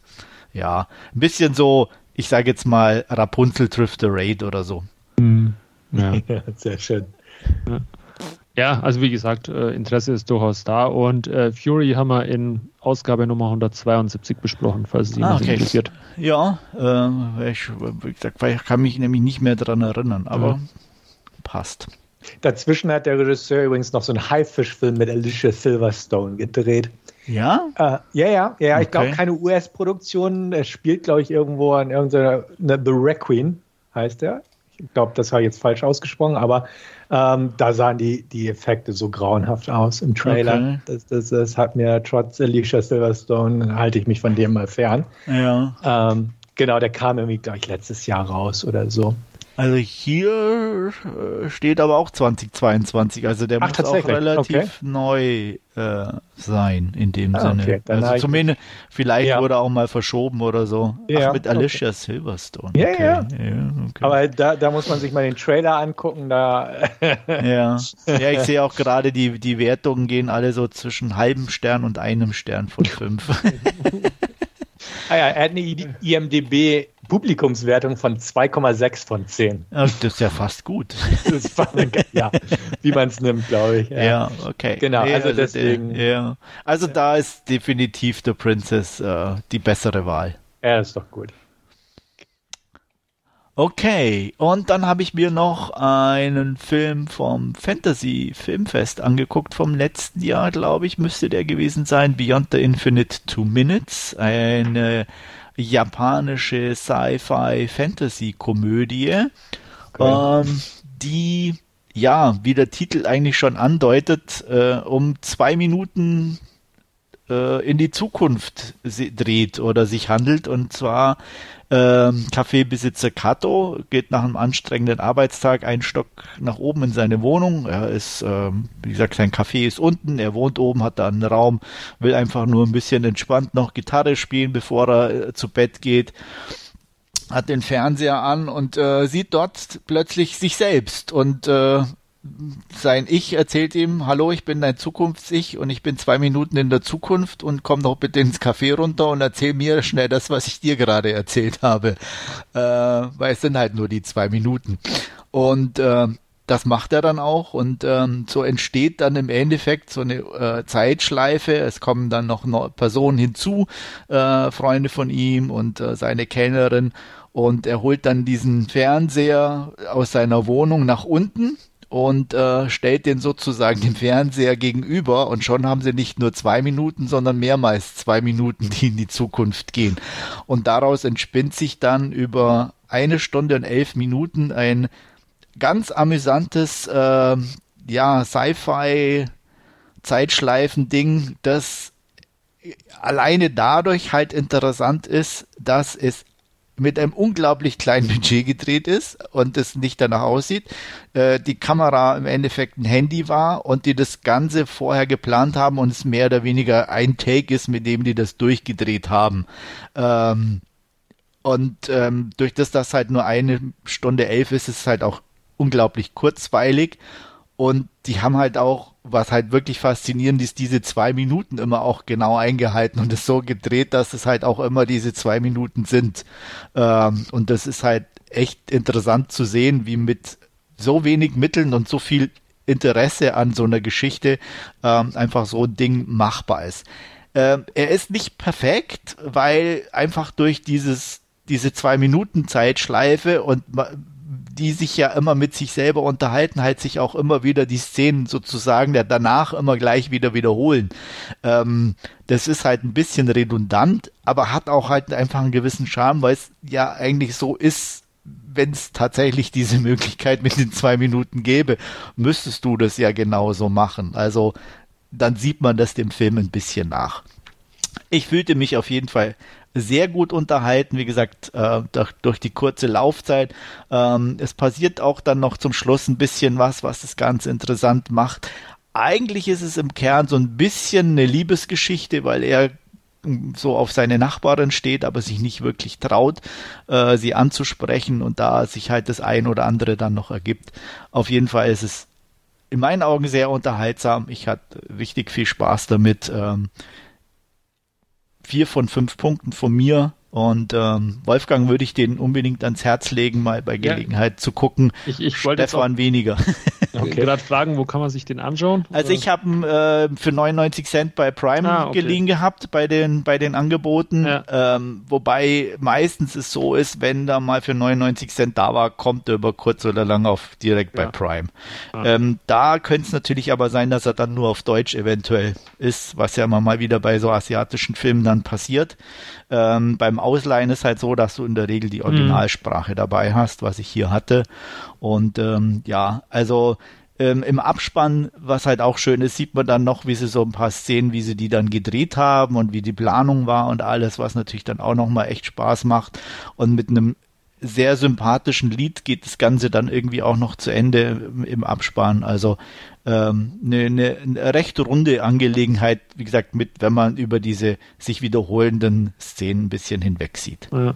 ja, ein bisschen so, ich sage jetzt mal Rapunzel trifft the Raid oder so. Mhm. Ja. ja. sehr schön. Ja. Ja, also wie gesagt, äh, Interesse ist durchaus da und äh, Fury haben wir in Ausgabe Nummer 172 besprochen, falls es ah, okay. interessiert. Ja, äh, ich, wie gesagt, ich kann mich nämlich nicht mehr daran erinnern, aber ja. passt. Dazwischen hat der Regisseur übrigens noch so einen Haifischfilm mit Alicia Silverstone gedreht. Ja? Äh, ja, ja, ja. Okay. Ich glaube, keine US-Produktion. Er spielt, glaube ich, irgendwo an irgendeiner ne, The Requiem heißt er. Ich glaube, das ich jetzt falsch ausgesprochen, aber ähm, da sahen die, die Effekte so grauenhaft aus im Trailer. Okay. Das, das, das, hat mir trotz Alicia Silverstone, halte ich mich von dem mal fern. Ja. Ähm, genau, der kam irgendwie, glaube ich, letztes Jahr raus oder so. Also hier äh, steht aber auch 2022, also der Ach, muss auch relativ okay. neu äh, sein in dem ah, Sinne. Okay. also zumindest, vielleicht ja. wurde auch mal verschoben oder so. Ja, Ach, mit Alicia okay. Silverstone. Ja, ja. ja aber da, da muss man sich mal den Trailer angucken. Da ja. ja, ich sehe auch gerade, die, die Wertungen gehen alle so zwischen halbem Stern und einem Stern von fünf. ah ja, er hat eine IMDB Publikumswertung von 2,6 von 10. Ja, das ist ja fast gut. ja, wie man es nimmt, glaube ich. Ja. ja, okay. Genau, nee, also, also, deswegen. ja. Also da ist definitiv The Princess äh, die bessere Wahl. Ja, ist doch gut. Okay, und dann habe ich mir noch einen Film vom Fantasy Filmfest angeguckt vom letzten Jahr, glaube ich, müsste der gewesen sein, Beyond the Infinite Two Minutes, eine japanische Sci-Fi-Fantasy-Komödie, okay. ähm, die ja, wie der Titel eigentlich schon andeutet, äh, um zwei Minuten äh, in die Zukunft dreht oder sich handelt. Und zwar ähm, Kaffeebesitzer Kato geht nach einem anstrengenden Arbeitstag einen Stock nach oben in seine Wohnung. Er ist, ähm, wie gesagt, sein Café ist unten, er wohnt oben, hat da einen Raum, will einfach nur ein bisschen entspannt noch Gitarre spielen, bevor er äh, zu Bett geht. Hat den Fernseher an und äh, sieht dort plötzlich sich selbst. Und äh, sein Ich erzählt ihm, hallo, ich bin dein Zukunfts-Ich und ich bin zwei Minuten in der Zukunft und komm doch bitte ins Café runter und erzähl mir schnell das, was ich dir gerade erzählt habe. Äh, weil es sind halt nur die zwei Minuten. Und äh, das macht er dann auch und ähm, so entsteht dann im Endeffekt so eine äh, Zeitschleife. Es kommen dann noch, noch Personen hinzu, äh, Freunde von ihm und äh, seine Kellnerin und er holt dann diesen Fernseher aus seiner Wohnung nach unten und äh, stellt den sozusagen dem Fernseher gegenüber und schon haben sie nicht nur zwei Minuten, sondern mehrmals zwei Minuten, die in die Zukunft gehen. Und daraus entspinnt sich dann über eine Stunde und elf Minuten ein ganz amüsantes, äh, ja, Sci-Fi Zeitschleifen-Ding, das alleine dadurch halt interessant ist, dass es mit einem unglaublich kleinen Budget gedreht ist und es nicht danach aussieht, äh, die Kamera im Endeffekt ein Handy war und die das Ganze vorher geplant haben und es mehr oder weniger ein Take ist, mit dem die das durchgedreht haben. Ähm, und ähm, durch das das halt nur eine Stunde elf ist, ist es halt auch unglaublich kurzweilig und die haben halt auch, was halt wirklich faszinierend ist, diese zwei Minuten immer auch genau eingehalten und es so gedreht, dass es halt auch immer diese zwei Minuten sind. Ähm, und das ist halt echt interessant zu sehen, wie mit so wenig Mitteln und so viel Interesse an so einer Geschichte ähm, einfach so ein Ding machbar ist. Ähm, er ist nicht perfekt, weil einfach durch dieses diese zwei Minuten Zeitschleife und die sich ja immer mit sich selber unterhalten, halt sich auch immer wieder die Szenen sozusagen der danach immer gleich wieder wiederholen. Ähm, das ist halt ein bisschen redundant, aber hat auch halt einfach einen gewissen Charme, weil es ja eigentlich so ist, wenn es tatsächlich diese Möglichkeit mit den zwei Minuten gäbe, müsstest du das ja genauso machen. Also dann sieht man das dem Film ein bisschen nach. Ich fühlte mich auf jeden Fall sehr gut unterhalten, wie gesagt, äh, durch, durch, die kurze Laufzeit. Ähm, es passiert auch dann noch zum Schluss ein bisschen was, was das Ganze interessant macht. Eigentlich ist es im Kern so ein bisschen eine Liebesgeschichte, weil er so auf seine Nachbarin steht, aber sich nicht wirklich traut, äh, sie anzusprechen und da sich halt das ein oder andere dann noch ergibt. Auf jeden Fall ist es in meinen Augen sehr unterhaltsam. Ich hatte richtig viel Spaß damit. Ähm, vier von fünf Punkten von mir. Und ähm, Wolfgang würde ich den unbedingt ans Herz legen, mal bei Gelegenheit ja. zu gucken. Ich, ich wollte Stefan weniger. Okay. gerade fragen, wo kann man sich den anschauen? Also ich habe ihn äh, für 99 Cent bei Prime ah, okay. geliehen gehabt bei den bei den Angeboten. Ja. Ähm, wobei meistens es so ist, wenn da mal für 99 Cent da war, kommt er über kurz oder lang auf direkt ja. bei Prime. Ah. Ähm, da könnte es natürlich aber sein, dass er dann nur auf Deutsch eventuell ist, was ja immer mal wieder bei so asiatischen Filmen dann passiert. Ähm, beim Ausleihen ist halt so, dass du in der Regel die mhm. Originalsprache mhm. dabei hast, was ich hier hatte. Und ähm, ja, also ähm, im Abspann, was halt auch schön ist, sieht man dann noch, wie sie so ein paar Szenen, wie sie die dann gedreht haben und wie die Planung war und alles, was natürlich dann auch nochmal echt Spaß macht. Und mit einem sehr sympathischen Lied geht das Ganze dann irgendwie auch noch zu Ende im Abspann. Also ähm, eine, eine, eine recht runde Angelegenheit, wie gesagt, mit, wenn man über diese sich wiederholenden Szenen ein bisschen hinweg sieht. Ja.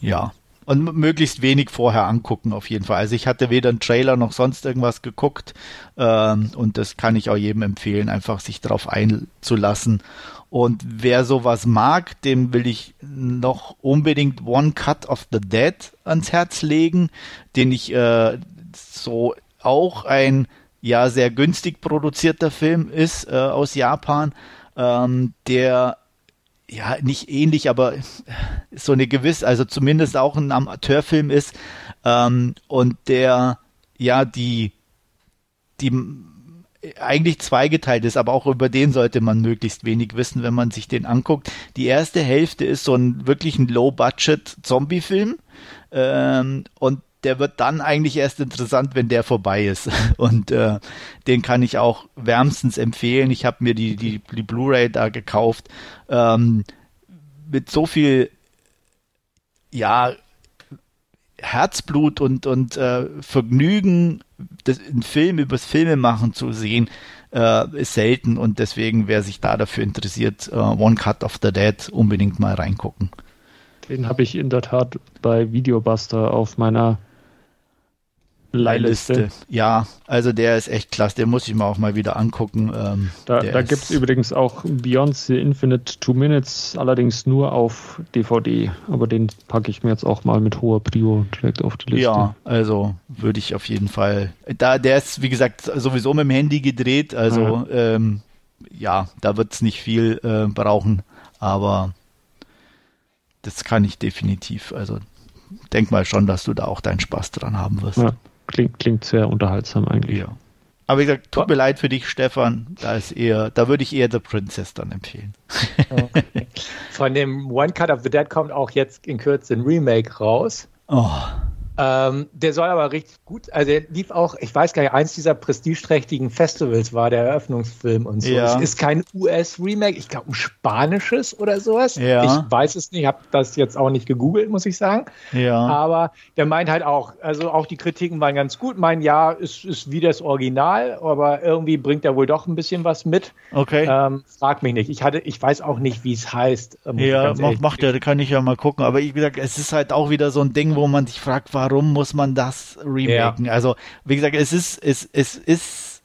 ja. Und möglichst wenig vorher angucken, auf jeden Fall. Also ich hatte weder einen Trailer noch sonst irgendwas geguckt. Ähm, und das kann ich auch jedem empfehlen, einfach sich darauf einzulassen. Und wer sowas mag, dem will ich noch unbedingt One Cut of the Dead ans Herz legen, den ich äh, so auch ein ja sehr günstig produzierter Film ist äh, aus Japan, ähm, der ja nicht ähnlich, aber so eine gewisse, also zumindest auch ein Amateurfilm ist ähm, und der ja die die eigentlich zweigeteilt ist, aber auch über den sollte man möglichst wenig wissen, wenn man sich den anguckt. Die erste Hälfte ist so ein wirklich ein Low-Budget-Zombie-Film ähm, und der wird dann eigentlich erst interessant, wenn der vorbei ist. Und äh, den kann ich auch wärmstens empfehlen. Ich habe mir die, die, die Blu-ray da gekauft. Ähm, mit so viel, ja, Herzblut und, und äh, Vergnügen, das, einen Film übers Filmemachen zu sehen, äh, ist selten. Und deswegen, wer sich da dafür interessiert, äh, One Cut of the Dead unbedingt mal reingucken. Den habe ich in der Tat bei Videobuster auf meiner Leihliste. Ja, also der ist echt klasse, den muss ich mir auch mal wieder angucken. Ähm, da da gibt es übrigens auch Beyond the Infinite Two Minutes, allerdings nur auf DVD, aber den packe ich mir jetzt auch mal mit hoher Prio direkt auf die Liste. Ja, also würde ich auf jeden Fall. Da, der ist, wie gesagt, sowieso mit dem Handy gedreht, also ja, ähm, ja da wird es nicht viel äh, brauchen, aber das kann ich definitiv. Also denk mal schon, dass du da auch deinen Spaß dran haben wirst. Ja. Klingt, klingt sehr unterhaltsam eigentlich. Ja. Aber wie gesagt, tut mir leid für dich, Stefan. Da ist eher, da würde ich eher The Princess dann empfehlen. Okay. Von dem One Cut of the Dead kommt auch jetzt in Kürze ein Remake raus. Oh. Ähm, der soll aber richtig gut, also er lief auch, ich weiß gar nicht, eins dieser prestigeträchtigen Festivals war der Eröffnungsfilm und so. Ja. Es ist kein US-Remake, ich glaube ein spanisches oder sowas. Ja. Ich weiß es nicht, habe das jetzt auch nicht gegoogelt, muss ich sagen. Ja. Aber der meint halt auch, also auch die Kritiken waren ganz gut. Mein Ja ist, ist wie das Original, aber irgendwie bringt er wohl doch ein bisschen was mit. Okay. Ähm, frag mich nicht. Ich hatte, ich weiß auch nicht, wie es heißt. Ja, macht, macht er, kann ich ja mal gucken. Aber wie gesagt, es ist halt auch wieder so ein Ding, wo man sich fragt, warum warum muss man das remaken? Ja. Also, wie gesagt, es ist, es, es ist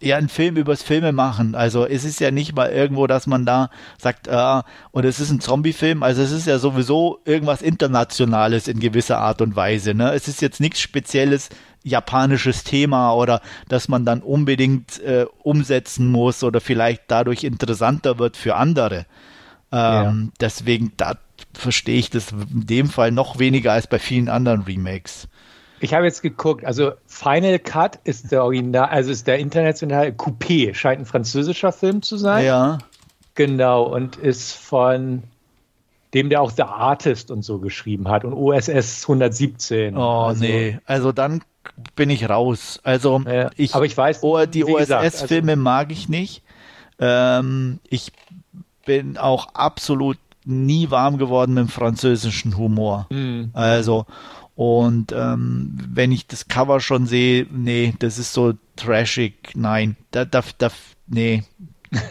ja ein Film übers Filme machen. Also es ist ja nicht mal irgendwo, dass man da sagt, äh, und es ist ein Zombie-Film, also es ist ja sowieso irgendwas Internationales in gewisser Art und Weise. Ne? Es ist jetzt nichts Spezielles japanisches Thema oder dass man dann unbedingt äh, umsetzen muss oder vielleicht dadurch interessanter wird für andere. Ähm, ja. Deswegen, da verstehe ich das in dem Fall noch weniger als bei vielen anderen Remakes. Ich habe jetzt geguckt, also Final Cut ist der Original, also ist der internationale Coupé, scheint ein französischer Film zu sein. Ja. Genau, und ist von dem der auch The Artist und so geschrieben hat und OSS 117. Oh also, nee, also dann bin ich raus. Also ja, ich, aber ich weiß, oh, die OSS-Filme also, mag ich nicht. Ähm, ich bin auch absolut nie warm geworden mit dem französischen Humor. Mhm. Also und ähm, wenn ich das Cover schon sehe, nee, das ist so trashig, nein, da, da, da nee,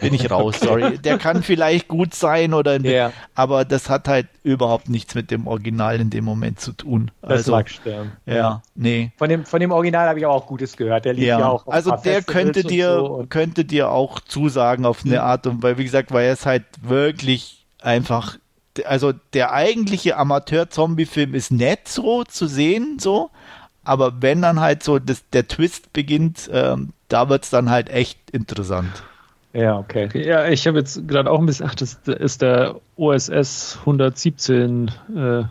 bin ich raus, sorry. Der kann vielleicht gut sein oder, ja. aber das hat halt überhaupt nichts mit dem Original in dem Moment zu tun. Das also, mag stimmen. Ja, nee. Von dem, von dem Original habe ich auch Gutes gehört. Der lief ja, ja auch. also der könnte dir, so könnte dir auch zusagen auf eine mhm. Art und weil, wie gesagt, weil er ist halt wirklich einfach, also der eigentliche Amateur-Zombie-Film ist nett so zu sehen, so. Aber wenn dann halt so das, der Twist beginnt, ähm, da wird's dann halt echt interessant. Ja, okay. Ja, ich habe jetzt gerade auch ein bisschen, ach, das ist der OSS 117 äh,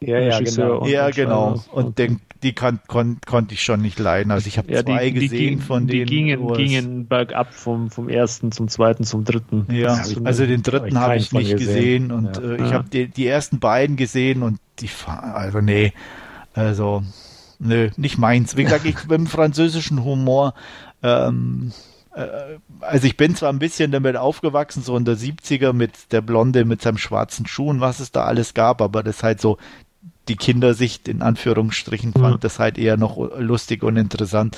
ja, ja, genau. Und ja, genau. Und den, die kann, kon, konnte ich schon nicht leiden. Also ich habe ja, zwei die, gesehen die, von die denen. Die gingen, gingen bergab vom, vom ersten zum zweiten zum dritten. Ja, also den dritten habe ich nicht gesehen, gesehen und ja. äh, ich habe die, die ersten beiden gesehen und die, also nee, also nö, nicht meins. Wie gesagt, ich mit dem französischen Humor ähm, äh, also ich bin zwar ein bisschen damit aufgewachsen, so in der 70er mit der Blonde mit seinem schwarzen Schuh und was es da alles gab, aber das halt so die Kindersicht in Anführungsstrichen fand mhm. das halt eher noch lustig und interessant.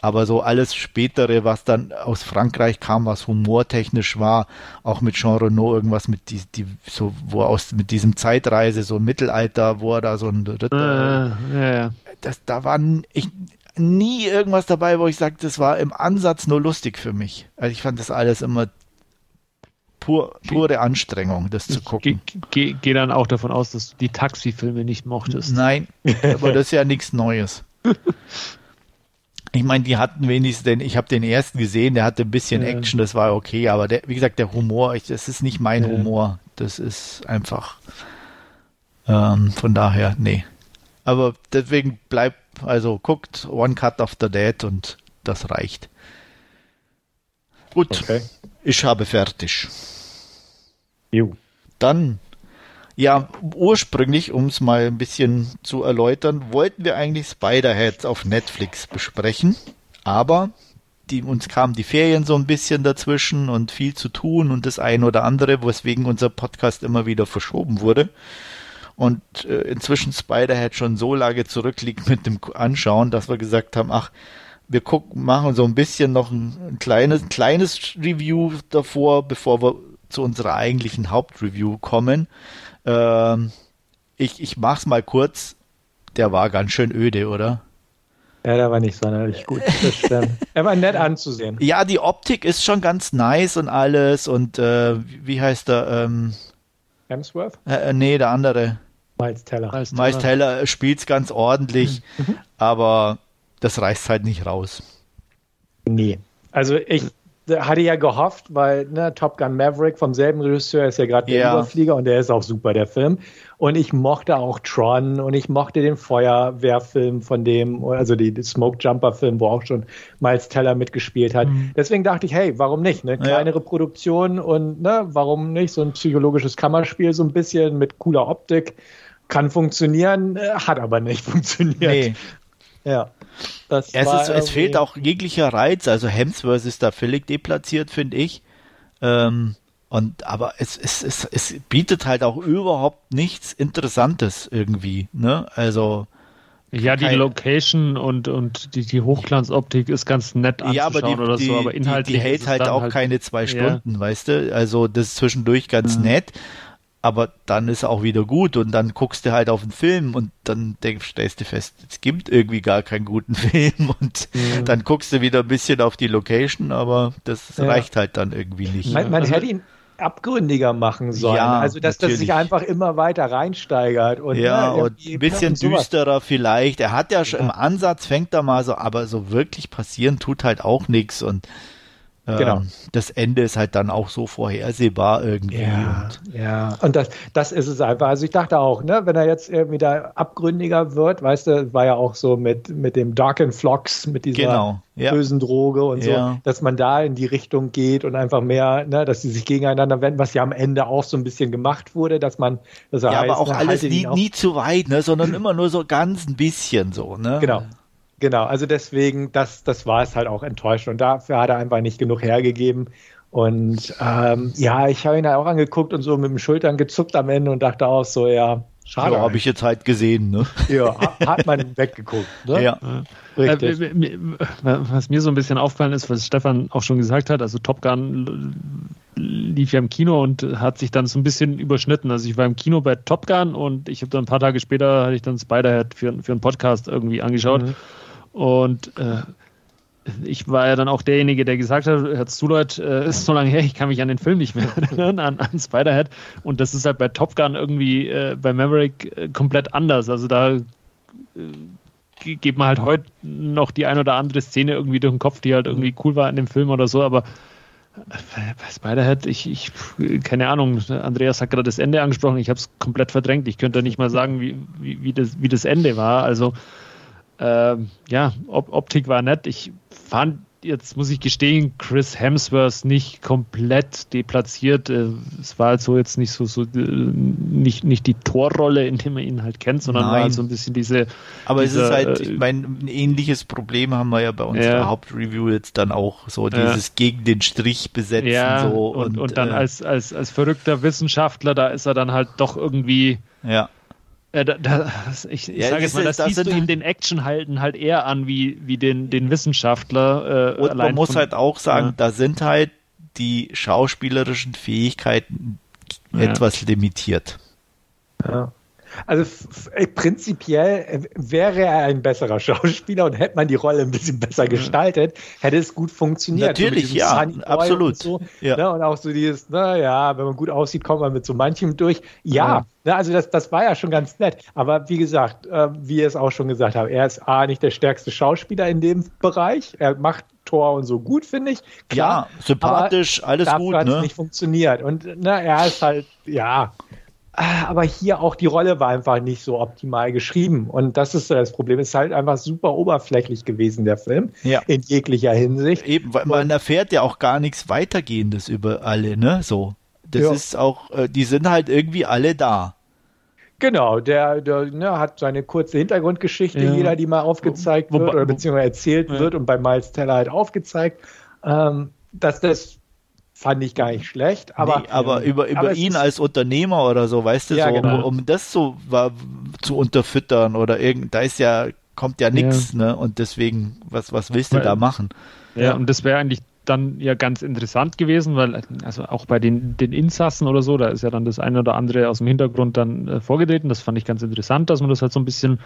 Aber so alles spätere, was dann aus Frankreich kam, was humortechnisch war, auch mit Jean Renault irgendwas mit die, die so wo aus mit diesem Zeitreise so Mittelalter, wo er da so ein Ritter, äh, ja, ja. das da waren ich nie irgendwas dabei, wo ich sage, das war im Ansatz nur lustig für mich. Also ich fand das alles immer pur, pure Anstrengung, das zu gucken. Gehe geh dann auch davon aus, dass du die Taxi-Filme nicht mochtest. Nein, aber das ist ja nichts Neues. Ich meine, die hatten wenigstens, denn ich habe den ersten gesehen, der hatte ein bisschen ja. Action, das war okay, aber der, wie gesagt, der Humor, ich, das ist nicht mein ja. Humor. Das ist einfach ähm, von daher, nee. Aber deswegen bleibt also guckt One Cut of the Dead und das reicht. Gut, okay. Ich habe fertig. Jo. Dann, ja, ursprünglich, um es mal ein bisschen zu erläutern, wollten wir eigentlich Spider-Heads auf Netflix besprechen, aber die, uns kamen die Ferien so ein bisschen dazwischen und viel zu tun und das eine oder andere, weswegen unser Podcast immer wieder verschoben wurde und äh, inzwischen Spider-Head schon so lange zurückliegt mit dem Anschauen, dass wir gesagt haben, ach, wir gucken, machen so ein bisschen noch ein, ein kleines, kleines Review davor, bevor wir zu unserer eigentlichen Hauptreview kommen. Ähm, ich, ich mach's mal kurz. Der war ganz schön öde, oder? Ja, der war nicht sonderlich gut. er war nett anzusehen. Ja, die Optik ist schon ganz nice und alles. Und äh, wie heißt der? Ähm, Hemsworth? Äh, äh nee, der andere. Miles Teller. Miles, Miles Teller spielt es ganz ordentlich, mhm. aber das reißt halt nicht raus. Nee. Also ich hatte ja gehofft, weil ne, Top Gun Maverick vom selben Regisseur ist ja gerade der ja. Überflieger und der ist auch super, der Film. Und ich mochte auch Tron und ich mochte den Feuerwehrfilm von dem, also die, die Smoke Jumper Film, wo auch schon Miles Teller mitgespielt hat. Mhm. Deswegen dachte ich, hey, warum nicht? Ne? Kleinere ja. Produktion und ne, warum nicht so ein psychologisches Kammerspiel so ein bisschen mit cooler Optik kann funktionieren, äh, hat aber nicht funktioniert. Nee. Ja. Das es, ist, es fehlt auch jeglicher Reiz. Also Hemsworth ist da völlig deplatziert, finde ich. Ähm, und aber es, es, es, es bietet halt auch überhaupt nichts Interessantes irgendwie. Ne? Also ja, die Location und, und die, die Hochglanzoptik ist ganz nett anzuschauen ja, aber die, oder so, aber inhaltlich. Die, die hält halt auch halt, keine zwei Stunden, ja. weißt du? Also das ist zwischendurch ganz mhm. nett, aber dann ist auch wieder gut und dann guckst du halt auf den Film und dann denkst, stellst du fest, es gibt irgendwie gar keinen guten Film und mhm. dann guckst du wieder ein bisschen auf die Location, aber das ja. reicht halt dann irgendwie nicht. Man, man also, hätte ihn abgründiger machen sollen. Ja, also dass natürlich. das sich einfach immer weiter reinsteigert und ja ne, und ein bisschen düsterer vielleicht. Er hat ja schon ja. im Ansatz fängt er mal so, aber so wirklich passieren tut halt auch nichts und ähm, genau. das Ende ist halt dann auch so vorhersehbar irgendwie. Ja, und, ja. und das, das ist es einfach. Also ich dachte auch, ne, wenn er jetzt irgendwie da abgründiger wird, weißt du, war ja auch so mit, mit dem Dark and Flocks, mit dieser genau, ja. bösen Droge und ja. so, dass man da in die Richtung geht und einfach mehr, ne, dass sie sich gegeneinander wenden, was ja am Ende auch so ein bisschen gemacht wurde, dass man, dass ja, heißt, aber auch ne, alles nie, nie zu weit, ne, sondern immer nur so ganz ein bisschen so, ne. Genau. Genau, also deswegen, das, das war es halt auch enttäuscht und dafür hat er einfach nicht genug hergegeben. Und ähm, ja, ich habe ihn halt auch angeguckt und so mit den Schultern gezuckt am Ende und dachte auch so, ja, schade. Ja, habe ich jetzt halt gesehen, ne? Ja, hat man weggeguckt, ne? Ja. Richtig. Äh, was mir so ein bisschen aufgefallen ist, was Stefan auch schon gesagt hat, also Top Gun lief ja im Kino und hat sich dann so ein bisschen überschnitten. Also ich war im Kino bei Top Gun und ich habe dann ein paar Tage später hatte ich dann Spiderhead für, für einen Podcast irgendwie angeschaut. Mhm. Und äh, ich war ja dann auch derjenige, der gesagt hat, Herr Zuleut, äh, ist so lange her, ich kann mich an den Film nicht mehr erinnern, an, an Spiderhead. Und das ist halt bei Top Gun irgendwie äh, bei Maverick äh, komplett anders. Also da äh, geht man halt heute noch die ein oder andere Szene irgendwie durch den Kopf, die halt irgendwie cool war in dem Film oder so, aber äh, bei Spiderhead, ich, ich, keine Ahnung, Andreas hat gerade das Ende angesprochen, ich habe es komplett verdrängt. Ich könnte nicht mal sagen, wie, wie, wie, das, wie das Ende war. Also ähm, ja, Op Optik war nett. Ich fand, jetzt muss ich gestehen, Chris Hemsworth nicht komplett deplatziert. Äh, es war halt so jetzt nicht so, so äh, nicht, nicht die Torrolle, in der man ihn halt kennt, sondern Nein. war halt so ein bisschen diese. Aber dieser, es ist halt, äh, ich meine, ein ähnliches Problem haben wir ja bei unserer ja. Hauptreview jetzt dann auch so, dieses ja. gegen den Strich besetzen. Ja, so und, und, und dann äh, als, als, als verrückter Wissenschaftler, da ist er dann halt doch irgendwie. Ja äh, da, da, ich ich ja, sage jetzt mal, das, das siehst du ihm den Actionhalten halt eher an wie, wie den, den Wissenschaftler. Äh, und man muss von, halt auch sagen, ja. da sind halt die schauspielerischen Fähigkeiten ja. etwas limitiert. Ja. Also äh, prinzipiell äh, wäre er ein besserer Schauspieler und hätte man die Rolle ein bisschen besser gestaltet, hätte es gut funktioniert. Natürlich, so ja, absolut. Und, so, ja. Ne, und auch so dieses, naja, wenn man gut aussieht, kommt man mit so manchem durch. Ja, ja. Ne, also das, das war ja schon ganz nett. Aber wie gesagt, äh, wie ihr es auch schon gesagt habt, er ist A, nicht der stärkste Schauspieler in dem Bereich. Er macht Tor und so gut, finde ich. Klar, ja, sympathisch, alles gut. Hat ne? nicht funktioniert. Und na, er ist halt, ja, aber hier auch die Rolle war einfach nicht so optimal geschrieben. Und das ist das Problem. Es ist halt einfach super oberflächlich gewesen, der Film. Ja. In jeglicher Hinsicht. Eben, weil man erfährt ja auch gar nichts weitergehendes über alle, ne? So. Das ja. ist auch, äh, die sind halt irgendwie alle da. Genau, der, der ne, hat seine kurze Hintergrundgeschichte, ja. jeder, die mal aufgezeigt wo, wird oder beziehungsweise erzählt ja. wird und bei Miles Teller halt aufgezeigt. Ähm, dass das fand ich gar nicht schlecht. Aber, nee, aber über, über aber ihn als Unternehmer oder so, weißt du, ja, so, genau. um, um, das so war, zu unterfüttern oder irgend, da ist ja, kommt ja nichts, ja. ne? Und deswegen, was, was willst du weil, da machen? Ja, ja. und das wäre eigentlich dann ja ganz interessant gewesen, weil also auch bei den, den Insassen oder so, da ist ja dann das eine oder andere aus dem Hintergrund dann äh, vorgetreten. Das fand ich ganz interessant, dass man das halt so ein bisschen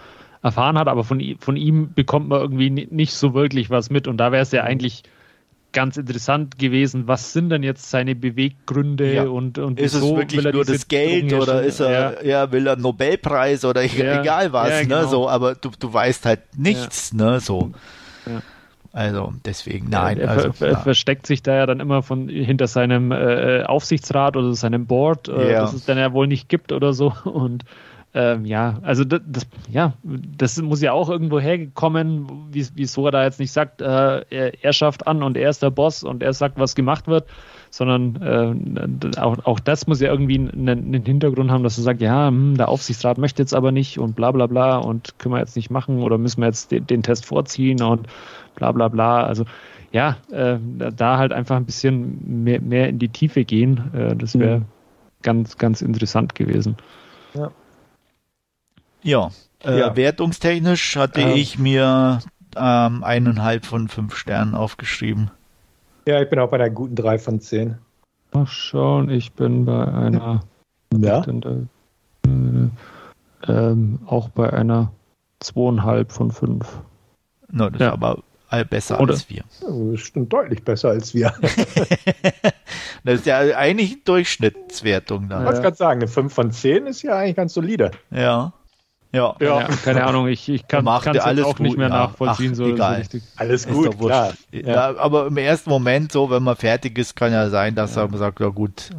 erfahren hat, aber von, von ihm bekommt man irgendwie nicht so wirklich was mit und da wäre es ja eigentlich ganz interessant gewesen. Was sind denn jetzt seine Beweggründe ja. und, und ist es wirklich nur das Geld oder ist er, ja. ja. will er Nobelpreis oder ja. egal was, ne, genau. ne, so, aber du, du weißt halt nichts, ne, so. Also deswegen, nein. Er, also, er, er versteckt sich da ja dann immer von hinter seinem äh, Aufsichtsrat oder seinem Board, äh, das es dann ja wohl nicht gibt oder so. Und ähm, ja, also das, das, ja, das muss ja auch irgendwo hergekommen, wie, wieso er da jetzt nicht sagt, äh, er, er, schafft an und er ist der Boss und er sagt, was gemacht wird, sondern äh, auch, auch das muss ja irgendwie einen, einen, Hintergrund haben, dass er sagt, ja, hm, der Aufsichtsrat möchte jetzt aber nicht und bla bla bla und können wir jetzt nicht machen oder müssen wir jetzt den, den Test vorziehen und bla bla bla. Also ja, äh, da halt einfach ein bisschen mehr, mehr in die Tiefe gehen, äh, das wäre mhm. ganz, ganz interessant gewesen. Ja. Ja, äh, ja. wertungstechnisch hatte ähm. ich mir ähm, eineinhalb von fünf Sternen aufgeschrieben. Ja, ich bin auch bei einer guten drei von zehn. Mal schauen, ich bin bei einer. Ja. Äh, ähm, auch bei einer zweieinhalb von fünf. No, das ja. ist aber besser Oder? als wir. das stimmt deutlich besser als wir. das ist ja eigentlich Durchschnittswertung. Dann. Ich wollte gerade sagen, eine 5 von 10 ist ja eigentlich ganz solide. Ja. Ja, ja. Keine, keine Ahnung, ich, ich kann es auch gut, nicht mehr ja. nachvollziehen. Ach, so, egal. So alles gut, klar. Ja. ja. aber im ersten Moment so, wenn man fertig ist, kann ja sein, dass er sagt, ja gut,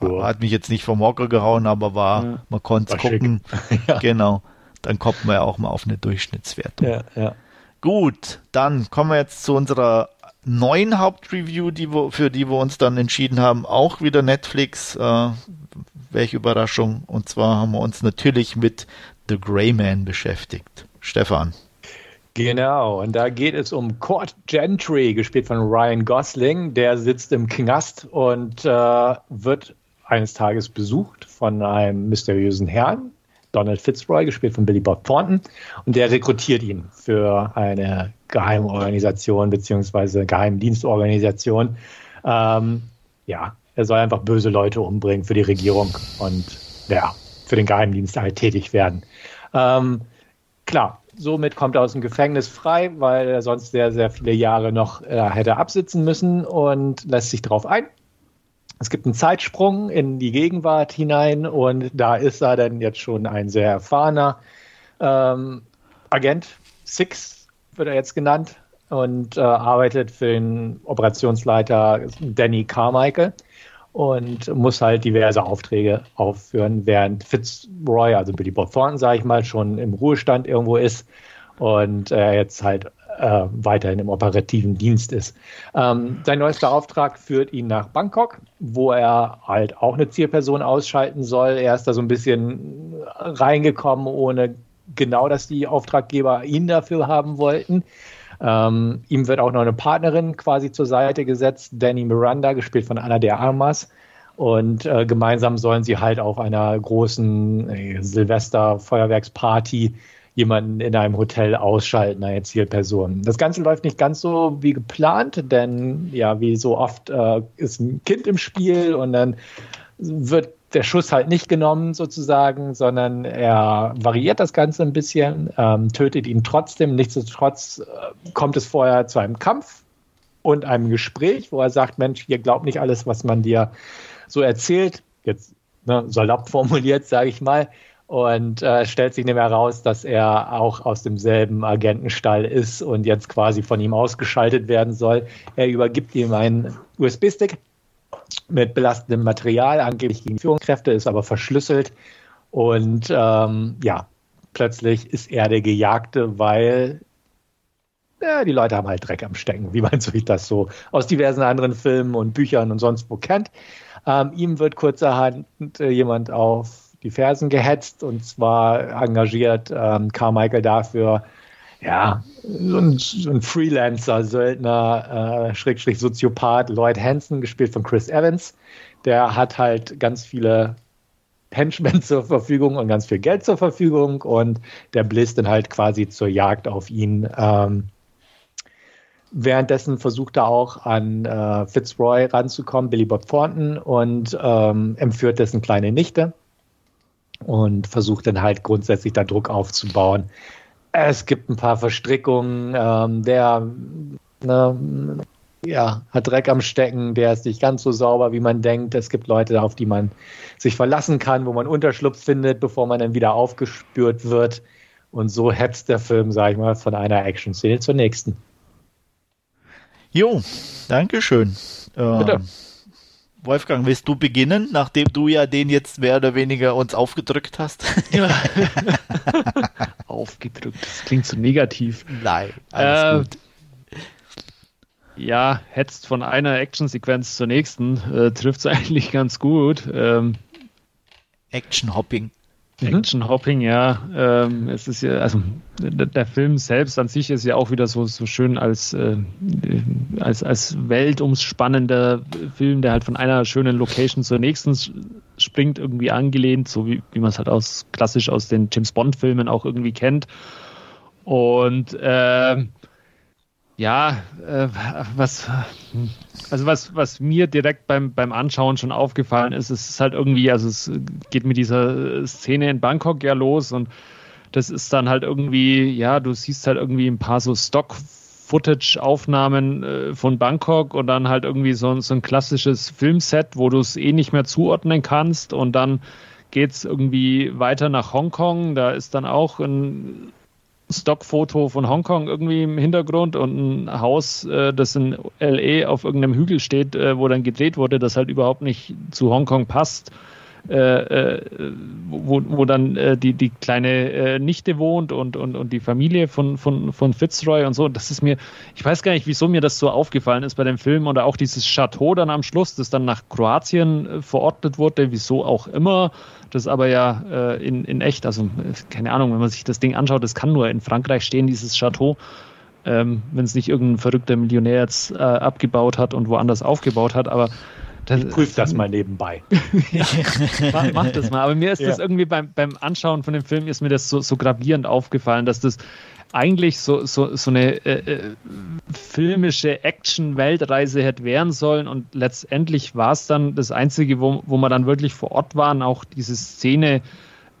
äh, hat mich jetzt nicht vom Hocker gehauen, aber war, man konnte es gucken. Genau, dann kommt man ja auch mal auf eine Durchschnittswertung. Ja, ja. Gut, dann kommen wir jetzt zu unserer neuen Hauptreview, die wir, für die wir uns dann entschieden haben, auch wieder Netflix. Äh, welche Überraschung. Und zwar haben wir uns natürlich mit The Grey Man beschäftigt. Stefan. Genau, und da geht es um Court Gentry, gespielt von Ryan Gosling. Der sitzt im Knast und äh, wird eines Tages besucht von einem mysteriösen Herrn, Donald Fitzroy, gespielt von Billy Bob Thornton. Und der rekrutiert ihn für eine Geheimorganisation bzw. Geheimdienstorganisation. Ähm, ja, er soll einfach böse Leute umbringen für die Regierung und ja, für den Geheimdienst halt tätig werden. Ähm, klar, somit kommt er aus dem Gefängnis frei, weil er sonst sehr, sehr viele Jahre noch äh, hätte absitzen müssen und lässt sich darauf ein. Es gibt einen Zeitsprung in die Gegenwart hinein und da ist er dann jetzt schon ein sehr erfahrener ähm, Agent. Six wird er jetzt genannt und äh, arbeitet für den Operationsleiter Danny Carmichael und muss halt diverse Aufträge aufführen, während Fitzroy, also Billy Bob Thornton, sage ich mal, schon im Ruhestand irgendwo ist und er jetzt halt äh, weiterhin im operativen Dienst ist. Ähm, sein neuester Auftrag führt ihn nach Bangkok, wo er halt auch eine Zielperson ausschalten soll. Er ist da so ein bisschen reingekommen, ohne genau, dass die Auftraggeber ihn dafür haben wollten. Ähm, ihm wird auch noch eine Partnerin quasi zur Seite gesetzt, Danny Miranda, gespielt von Anna de Armas. Und äh, gemeinsam sollen sie halt auf einer großen äh, Silvester-Feuerwerksparty jemanden in einem Hotel ausschalten, eine Zielperson. Das Ganze läuft nicht ganz so wie geplant, denn ja, wie so oft äh, ist ein Kind im Spiel und dann wird der Schuss halt nicht genommen sozusagen, sondern er variiert das Ganze ein bisschen, ähm, tötet ihn trotzdem. Nichtsdestotrotz äh, kommt es vorher zu einem Kampf und einem Gespräch, wo er sagt, Mensch, ihr glaubt nicht alles, was man dir so erzählt. Jetzt ne, salopp formuliert, sage ich mal. Und äh, stellt sich nämlich heraus, dass er auch aus demselben Agentenstall ist und jetzt quasi von ihm ausgeschaltet werden soll. Er übergibt ihm einen USB-Stick mit belastendem Material, angeblich gegen Führungskräfte, ist aber verschlüsselt. Und ähm, ja, plötzlich ist er der Gejagte, weil ja, die Leute haben halt Dreck am Stecken, wie man sich das so aus diversen anderen Filmen und Büchern und sonst wo kennt. Ähm, ihm wird kurzerhand äh, jemand auf die Fersen gehetzt und zwar engagiert ähm, Carmichael dafür, ja, so ein, so ein Freelancer, Söldner, äh, Schrägstrich Soziopath, Lloyd Hansen, gespielt von Chris Evans. Der hat halt ganz viele Henchmen zur Verfügung und ganz viel Geld zur Verfügung und der bläst dann halt quasi zur Jagd auf ihn. Ähm, währenddessen versucht er auch an äh, Fitzroy ranzukommen, Billy Bob Thornton, und ähm, entführt dessen kleine Nichte und versucht dann halt grundsätzlich da Druck aufzubauen. Es gibt ein paar Verstrickungen. Ähm, der ne, ja, hat Dreck am Stecken, der ist nicht ganz so sauber, wie man denkt. Es gibt Leute, auf die man sich verlassen kann, wo man Unterschlupf findet, bevor man dann wieder aufgespürt wird. Und so hetzt der Film, sag ich mal, von einer Action-Szene zur nächsten. Jo, Dankeschön. Bitte. Wolfgang, willst du beginnen, nachdem du ja den jetzt mehr oder weniger uns aufgedrückt hast? Ja. aufgedrückt, das klingt so negativ. Nein, alles äh, gut. Ja, hetzt von einer Actionsequenz zur nächsten, äh, trifft es eigentlich ganz gut. Ähm, Action-Hopping. Mhm. Action Hopping, ja. Ähm, es ist ja, also der, der, Film selbst an sich ist ja auch wieder so, so schön als, äh, als, als weltumspannender Film, der halt von einer schönen Location zur nächsten springt, irgendwie angelehnt, so wie, wie man es halt aus klassisch aus den James Bond-Filmen auch irgendwie kennt. Und äh, ja, äh, was, also was, was mir direkt beim, beim Anschauen schon aufgefallen ist, es ist halt irgendwie, also es geht mit dieser Szene in Bangkok ja los und das ist dann halt irgendwie, ja, du siehst halt irgendwie ein paar so Stock-Footage-Aufnahmen äh, von Bangkok und dann halt irgendwie so, so ein klassisches Filmset, wo du es eh nicht mehr zuordnen kannst und dann geht es irgendwie weiter nach Hongkong. Da ist dann auch ein Stockfoto von Hongkong irgendwie im Hintergrund und ein Haus, äh, das in LA auf irgendeinem Hügel steht, äh, wo dann gedreht wurde, das halt überhaupt nicht zu Hongkong passt. Äh, äh, wo, wo dann äh, die, die kleine äh, Nichte wohnt und, und, und die Familie von, von, von Fitzroy und so. Das ist mir, ich weiß gar nicht, wieso mir das so aufgefallen ist bei dem Film oder auch dieses Chateau dann am Schluss, das dann nach Kroatien verordnet wurde, wieso auch immer. Das aber ja äh, in, in echt, also keine Ahnung, wenn man sich das Ding anschaut, das kann nur in Frankreich stehen, dieses Chateau. Ähm, wenn es nicht irgendein verrückter Millionär jetzt abgebaut hat und woanders aufgebaut hat, aber das, ich prüfe das mal nebenbei. ja, mach, mach, das mal. Aber mir ist ja. das irgendwie beim, beim Anschauen von dem Film ist mir das so, so gravierend aufgefallen, dass das eigentlich so, so, so eine äh, äh, filmische Action-Weltreise hätte werden sollen und letztendlich war es dann das Einzige, wo, wo wir dann wirklich vor Ort waren, auch diese Szene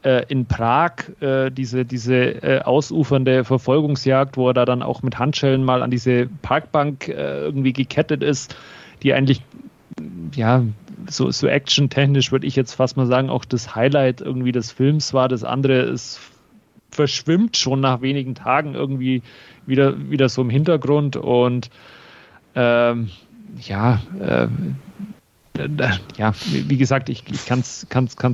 äh, in Prag, äh, diese, diese äh, ausufernde Verfolgungsjagd, wo er da dann auch mit Handschellen mal an diese Parkbank äh, irgendwie gekettet ist, die eigentlich ja, so, so action-technisch würde ich jetzt fast mal sagen, auch das Highlight irgendwie des Films war. Das andere ist verschwimmt schon nach wenigen Tagen irgendwie wieder, wieder so im Hintergrund und ähm, ja, äh, ja, wie gesagt, ich, ich kann es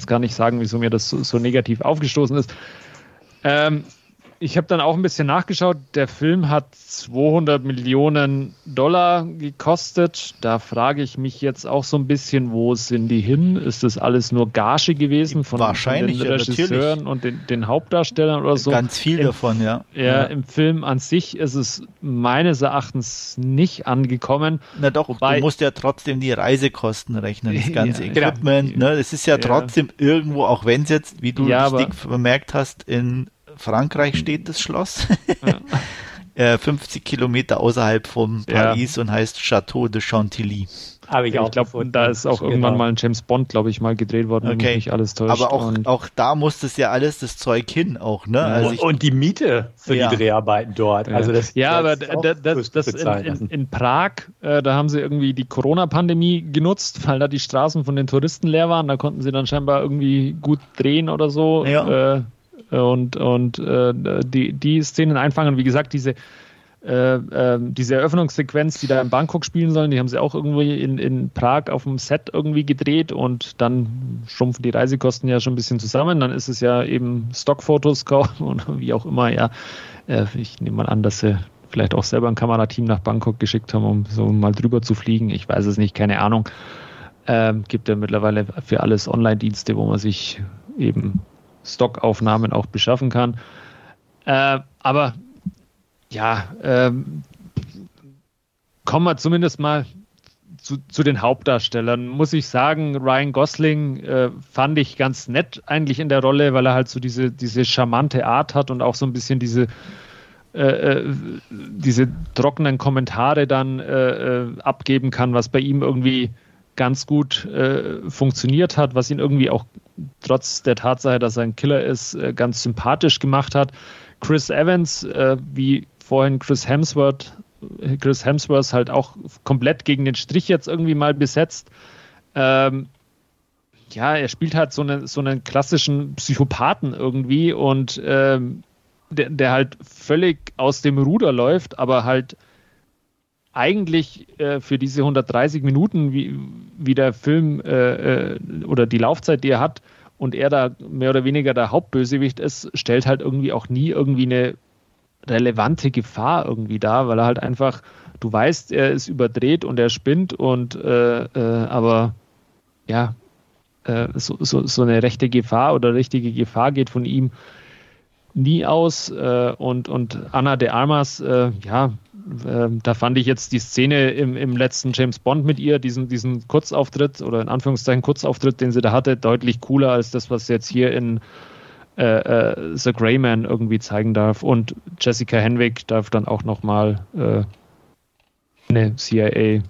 gar nicht sagen, wieso mir das so, so negativ aufgestoßen ist. Ähm, ich habe dann auch ein bisschen nachgeschaut. Der Film hat 200 Millionen Dollar gekostet. Da frage ich mich jetzt auch so ein bisschen, wo sind die hin? Ist das alles nur Gage gewesen von, Wahrscheinlich, den Regisseuren ja, und den, den, Hauptdarstellern oder so? Ganz viel Im, davon, ja. ja. im Film an sich ist es meines Erachtens nicht angekommen. Na doch, Wobei, du musst ja trotzdem die Reisekosten rechnen, das ganze ja, Equipment. Genau. Ne? Das ist ja trotzdem irgendwo, auch wenn es jetzt, wie du ja, richtig vermerkt hast, in Frankreich steht das Schloss. Ja. 50 äh, Kilometer außerhalb von Paris ja. und heißt Château de Chantilly. Aber ich, ich glaube, da ist auch genau. irgendwann mal ein James Bond, glaube ich, mal gedreht worden, okay. nicht alles täuscht. Aber auch, auch da muss das ja alles das Zeug hin, auch, ne? Also und, und, die Miete für ja. die Dreharbeiten dort. Also das, ja, aber das, das in, in, in, Prag, äh, da haben sie irgendwie die Corona-Pandemie genutzt, weil da die Straßen von den Touristen leer waren. Da konnten sie dann scheinbar irgendwie gut drehen oder so. Ja. Äh, und, und äh, die, die Szenen einfangen. Wie gesagt, diese, äh, äh, diese Eröffnungssequenz, die da in Bangkok spielen sollen, die haben sie auch irgendwie in, in Prag auf dem Set irgendwie gedreht und dann schrumpfen die Reisekosten ja schon ein bisschen zusammen. Dann ist es ja eben Stockfotos kaufen und wie auch immer, ja. Äh, ich nehme mal an, dass sie vielleicht auch selber ein Kamerateam nach Bangkok geschickt haben, um so mal drüber zu fliegen. Ich weiß es nicht, keine Ahnung. Ähm, gibt ja mittlerweile für alles Online-Dienste, wo man sich eben Stockaufnahmen auch beschaffen kann. Äh, aber ja, ähm, kommen wir zumindest mal zu, zu, den Hauptdarstellern. Muss ich sagen, Ryan Gosling äh, fand ich ganz nett eigentlich in der Rolle, weil er halt so diese, diese charmante Art hat und auch so ein bisschen diese, äh, äh diese trockenen Kommentare dann äh, äh, abgeben kann, was bei ihm irgendwie ganz gut äh, funktioniert hat, was ihn irgendwie auch trotz der Tatsache, dass er ein Killer ist, äh, ganz sympathisch gemacht hat. Chris Evans, äh, wie vorhin Chris Hemsworth, Chris Hemsworth halt auch komplett gegen den Strich jetzt irgendwie mal besetzt. Ähm, ja, er spielt halt so, eine, so einen klassischen Psychopathen irgendwie und ähm, der, der halt völlig aus dem Ruder läuft, aber halt eigentlich äh, für diese 130 Minuten, wie, wie der Film äh, äh, oder die Laufzeit, die er hat, und er da mehr oder weniger der Hauptbösewicht ist, stellt halt irgendwie auch nie irgendwie eine relevante Gefahr irgendwie dar, weil er halt einfach, du weißt, er ist überdreht und er spinnt und äh, äh, aber ja, äh, so, so, so eine rechte Gefahr oder richtige Gefahr geht von ihm nie aus und, und Anna de Armas, ja, ähm, da fand ich jetzt die Szene im, im letzten James Bond mit ihr, diesen, diesen Kurzauftritt oder in Anführungszeichen Kurzauftritt, den sie da hatte, deutlich cooler als das, was sie jetzt hier in äh, äh, The Greyman irgendwie zeigen darf. Und Jessica Henwick darf dann auch nochmal äh, eine CIA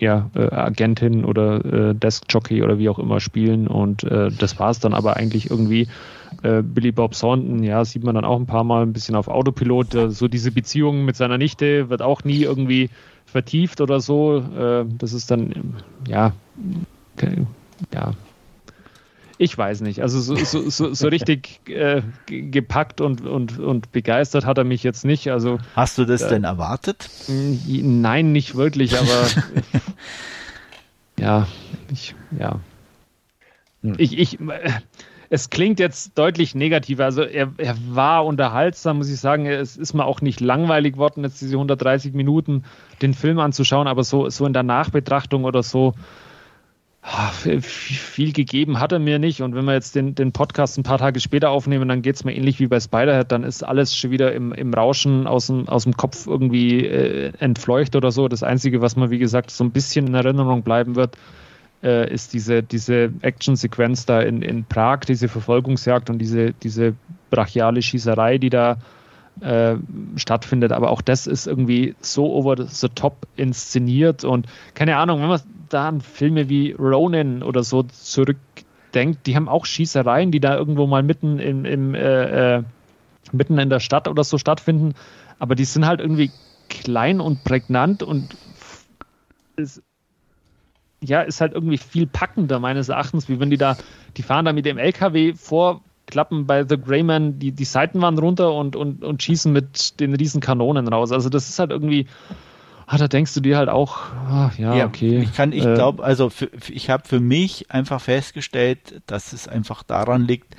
ja, äh, Agentin oder äh, Desk-Jockey oder wie auch immer spielen. Und äh, das war es dann aber eigentlich irgendwie. Äh, Billy Bob Thornton, ja, sieht man dann auch ein paar Mal ein bisschen auf Autopilot. So diese Beziehung mit seiner Nichte wird auch nie irgendwie vertieft oder so. Äh, das ist dann, ja, ja, ich weiß nicht. Also so, so, so, so richtig äh, gepackt und, und, und begeistert hat er mich jetzt nicht. Also Hast du das äh, denn erwartet? Nein, nicht wirklich, aber ja, ich, ja. Hm. Ich, ich, es klingt jetzt deutlich negativer. Also er, er war unterhaltsam, muss ich sagen. Es ist mir auch nicht langweilig worden, jetzt diese 130 Minuten den Film anzuschauen, aber so, so in der Nachbetrachtung oder so, viel gegeben hat er mir nicht. Und wenn wir jetzt den, den Podcast ein paar Tage später aufnehmen, dann geht es mir ähnlich wie bei Spiderhead. Dann ist alles schon wieder im, im Rauschen aus dem, aus dem Kopf irgendwie äh, entfleucht oder so. Das Einzige, was mir, wie gesagt, so ein bisschen in Erinnerung bleiben wird, äh, ist diese, diese Action-Sequenz da in, in Prag, diese Verfolgungsjagd und diese, diese brachiale Schießerei, die da äh, stattfindet. Aber auch das ist irgendwie so over the top inszeniert und keine Ahnung, wenn man da an Filme wie Ronin oder so zurückdenkt, die haben auch Schießereien, die da irgendwo mal mitten im, im äh, äh, mitten in der Stadt oder so stattfinden, aber die sind halt irgendwie klein und prägnant und ist, ja, ist halt irgendwie viel packender meines Erachtens, wie wenn die da, die fahren da mit dem LKW vor, klappen bei The Greyman die, die Seitenwand runter und, und, und schießen mit den riesen Kanonen raus. Also das ist halt irgendwie, ah, da denkst du dir halt auch, ah, ja, ja, okay. Ich kann, ich äh, glaube, also für, ich habe für mich einfach festgestellt, dass es einfach daran liegt,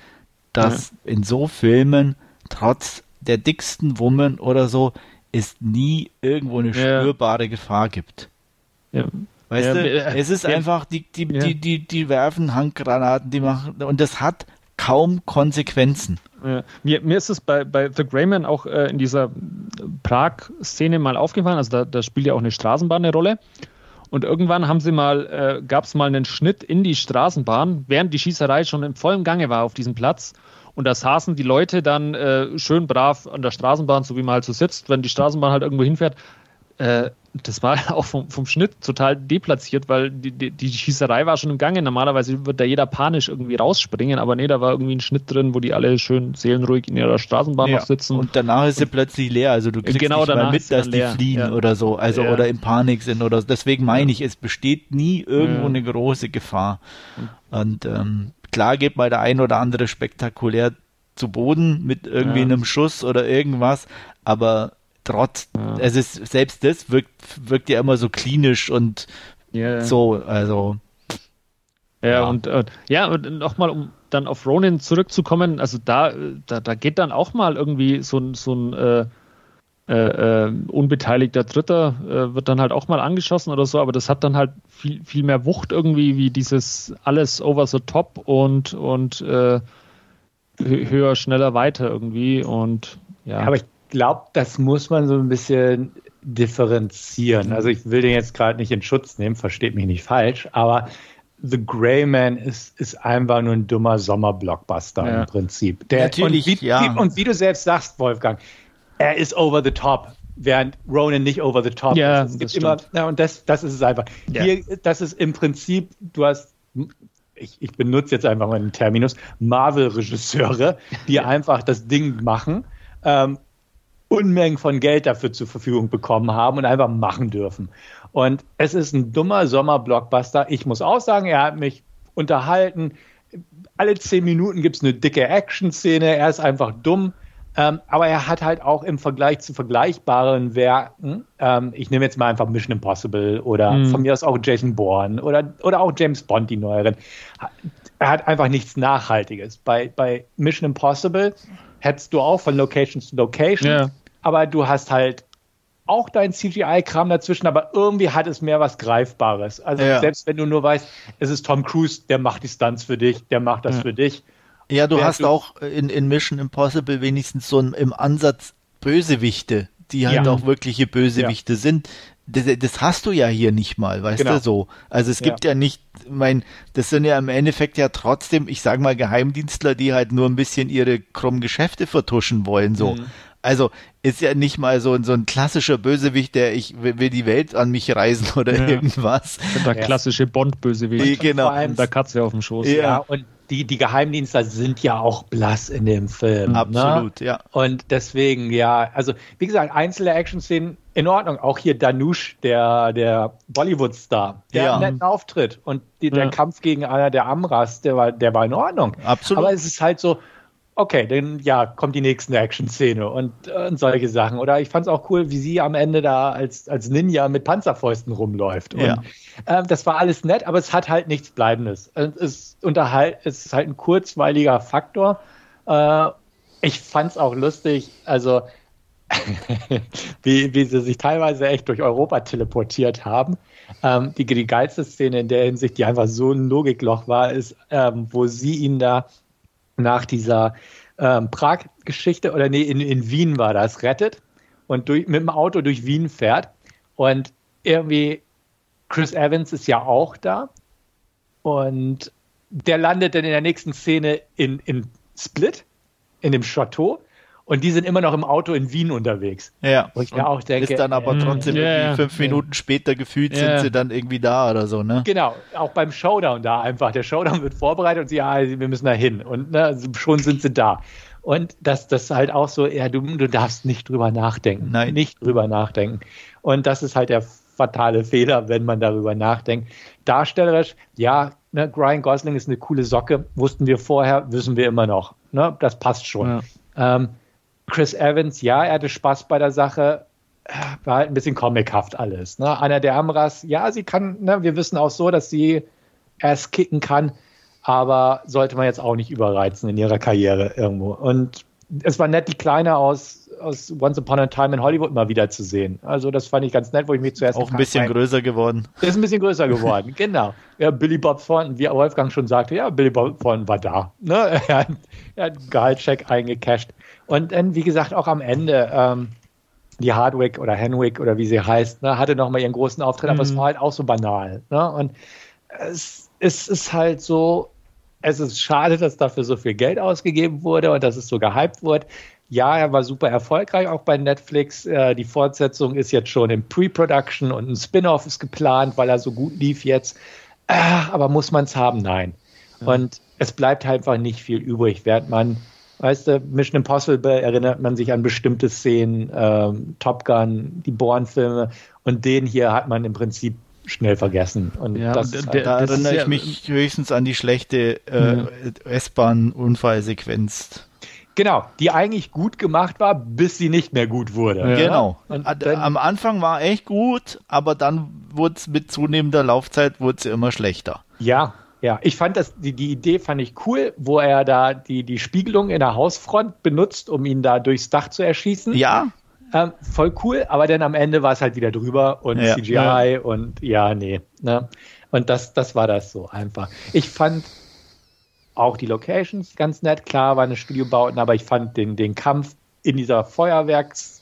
dass ja. in so Filmen trotz der dicksten Woman oder so es nie irgendwo eine spürbare ja. Gefahr gibt. Ja. Weißt du, es ist einfach, die, die, die, die, die werfen Handgranaten, die machen, und das hat kaum Konsequenzen. Ja. Mir, mir ist es bei, bei The Greyman auch äh, in dieser Prag-Szene mal aufgefallen, also da, da spielt ja auch eine Straßenbahn eine Rolle. Und irgendwann haben sie mal, äh, gab es mal einen Schnitt in die Straßenbahn, während die Schießerei schon im vollen Gange war auf diesem Platz. Und da saßen die Leute dann äh, schön brav an der Straßenbahn, so wie man halt so sitzt, wenn die Straßenbahn halt irgendwo hinfährt. Äh, das war auch vom, vom Schnitt total deplatziert, weil die, die, die, Schießerei war schon im Gange. Normalerweise wird da jeder panisch irgendwie rausspringen, aber nee, da war irgendwie ein Schnitt drin, wo die alle schön seelenruhig in ihrer Straßenbahn ja. noch sitzen. Und danach ist sie plötzlich leer, also du kriegst genau nicht mal mit, dass die fliehen ja. oder so, also ja. oder in Panik sind oder so. Deswegen meine ich, es besteht nie irgendwo eine große Gefahr. Und ähm, klar geht mal der ein oder andere spektakulär zu Boden mit irgendwie einem Schuss oder irgendwas, aber trotz, ja. es ist, selbst das wirkt, wirkt ja immer so klinisch und yeah. so, also. Ja, ja. und äh, ja, und nochmal, um dann auf Ronin zurückzukommen, also da, da, da geht dann auch mal irgendwie so, ein so ein äh, äh, äh, unbeteiligter Dritter äh, wird dann halt auch mal angeschossen oder so, aber das hat dann halt viel, viel mehr Wucht irgendwie, wie dieses alles over the top und, und äh, höher, schneller, weiter irgendwie und ja. ja aber ich glaube, das muss man so ein bisschen differenzieren. Also ich will den jetzt gerade nicht in Schutz nehmen, versteht mich nicht falsch, aber The Grey Man ist, ist einfach nur ein dummer Sommerblockbuster ja. im Prinzip. Der, Natürlich, und wie, ja. und wie du selbst sagst, Wolfgang, er ist over the top, während Ronan nicht over the top ja, ist. Es gibt immer, ja, und das, das ist es einfach. Ja. Hier, das ist im Prinzip, du hast ich, ich, benutze jetzt einfach mal den Terminus, Marvel-Regisseure, die einfach das Ding machen. Ähm, Unmengen von Geld dafür zur Verfügung bekommen haben und einfach machen dürfen. Und es ist ein dummer Sommer-Blockbuster. Ich muss auch sagen, er hat mich unterhalten. Alle zehn Minuten gibt es eine dicke Action-Szene. Er ist einfach dumm. Ähm, aber er hat halt auch im Vergleich zu vergleichbaren Werken, ähm, ich nehme jetzt mal einfach Mission Impossible oder mhm. von mir aus auch Jason Bourne oder, oder auch James Bond, die neueren. Er hat einfach nichts Nachhaltiges. Bei, bei Mission Impossible hättest du auch von Location zu Location. Ja aber du hast halt auch dein CGI-Kram dazwischen, aber irgendwie hat es mehr was Greifbares. Also ja. selbst wenn du nur weißt, es ist Tom Cruise, der macht die Stunts für dich, der macht das ja. für dich. Ja, du hast du auch in, in Mission Impossible wenigstens so ein, im Ansatz Bösewichte, die halt ja. auch wirkliche Bösewichte sind. Das, das, hast du ja hier nicht mal, weißt genau. du so. Also es gibt ja, nicht, mein, das sind ja im Endeffekt ja trotzdem, ich sag mal, Geheimdienstler, die halt nur ein bisschen ihre krummen Geschäfte vertuschen wollen, so. Mhm. Also ist ja nicht mal so, so ein klassischer Bösewicht, der ich will die Welt an mich reisen oder ja. irgendwas. Der klassische Bond-Bösewicht. Genau. Und der Katze auf dem Schoß. Ja, ja und die, die Geheimdienste sind ja auch blass in dem Film. Ne? Absolut, ne? ja. Und deswegen, ja, also wie gesagt, einzelne Action-Szenen in Ordnung. Auch hier Danush, der, der Bollywood-Star, der ja. einen netten Auftritt. Und die, der Kampf gegen einer der Amras, der war, der war in Ordnung. Absolut. Aber es ist halt so, okay, dann ja, kommt die nächste Action-Szene und, und solche Sachen. Oder ich fand es auch cool, wie sie am Ende da als, als Ninja mit Panzerfäusten rumläuft. Und, ja. äh, das war alles nett, aber es hat halt nichts Bleibendes. Es, unterhalt, es ist halt ein kurzweiliger Faktor. Äh, ich fand es auch lustig, also wie, wie sie sich teilweise echt durch Europa teleportiert haben. Ähm, die, die geilste Szene in der Hinsicht, die einfach so ein Logikloch war, ist, ähm, wo sie ihn da nach dieser ähm, Prag-Geschichte, oder nee, in, in Wien war das, rettet und durch, mit dem Auto durch Wien fährt. Und irgendwie Chris Evans ist ja auch da. Und der landet dann in der nächsten Szene in, in Split, in dem Chateau. Und die sind immer noch im Auto in Wien unterwegs. Ja. Wo ich mir auch denke. Ist dann aber trotzdem ja, irgendwie fünf. Minuten später gefühlt sind sie dann irgendwie da oder so, ne? Genau, auch beim Showdown da einfach. Der Showdown wird vorbereitet und sie, ja, wir müssen da hin. Und ne, schon sind sie da. Und das, das ist halt auch so, ja, du, du darfst nicht drüber nachdenken. Nein. Nicht drüber nachdenken. Und das ist halt der fatale Fehler, wenn man darüber nachdenkt. Darstellerisch, ja, ne, Ryan Gosling ist eine coole Socke, wussten wir vorher, wissen wir immer noch. Ne, das passt schon. Ja. Ähm, Chris Evans, ja, er hatte Spaß bei der Sache, war halt ein bisschen comichaft alles. Ne? Einer der Amras, ja, sie kann, ne, wir wissen auch so, dass sie erst kicken kann, aber sollte man jetzt auch nicht überreizen in ihrer Karriere irgendwo. Und es war nett, die Kleine aus, aus Once Upon a Time in Hollywood mal wieder zu sehen. Also das fand ich ganz nett, wo ich mich zuerst Auch ein bisschen mein, größer geworden. Ist ein bisschen größer geworden, genau. Ja, Billy Bob Thornton, wie Wolfgang schon sagte, ja, Billy Bob Thornton war da. Ne? Er, hat, er hat einen Gehaltscheck eingecasht. Und dann, wie gesagt, auch am Ende, ähm, die Hardwick oder Henwick oder wie sie heißt, ne, hatte nochmal ihren großen Auftritt, aber es war halt auch so banal. Ne? Und es, es ist halt so, es ist schade, dass dafür so viel Geld ausgegeben wurde und dass es so gehypt wurde. Ja, er war super erfolgreich auch bei Netflix. Äh, die Fortsetzung ist jetzt schon in Pre-Production und ein Spin-off ist geplant, weil er so gut lief jetzt. Äh, aber muss man es haben? Nein. Und es bleibt halt einfach nicht viel übrig, während man, weißt du, Mission Impossible erinnert man sich an bestimmte Szenen, ähm, Top Gun, die Bourne-Filme und den hier hat man im Prinzip schnell vergessen. Und Ja, das und ist der- halt, Da das erinnere ich ja- mich höchstens an die schlechte äh, S-Bahn-Unfallsequenz. genau, die eigentlich gut gemacht war, bis sie nicht mehr gut wurde. Ja. Genau. Und dann- Am Anfang war echt gut, aber dann wurde es mit zunehmender Laufzeit wurde immer schlechter. Ja, ja. Ich fand das, die, die Idee fand ich cool, wo er da die, die Spiegelung in der Hausfront benutzt, um ihn da durchs Dach zu erschießen. Ja, Ähm, voll cool, aber dann am Ende war es halt wieder drüber und Ja. CGI und ja, nee. Ne? Und das, das war das so einfach. Ich fand auch die Locations ganz nett, klar, waren eine Studiobauten, aber ich fand den, den Kampf in dieser Feuerwerks.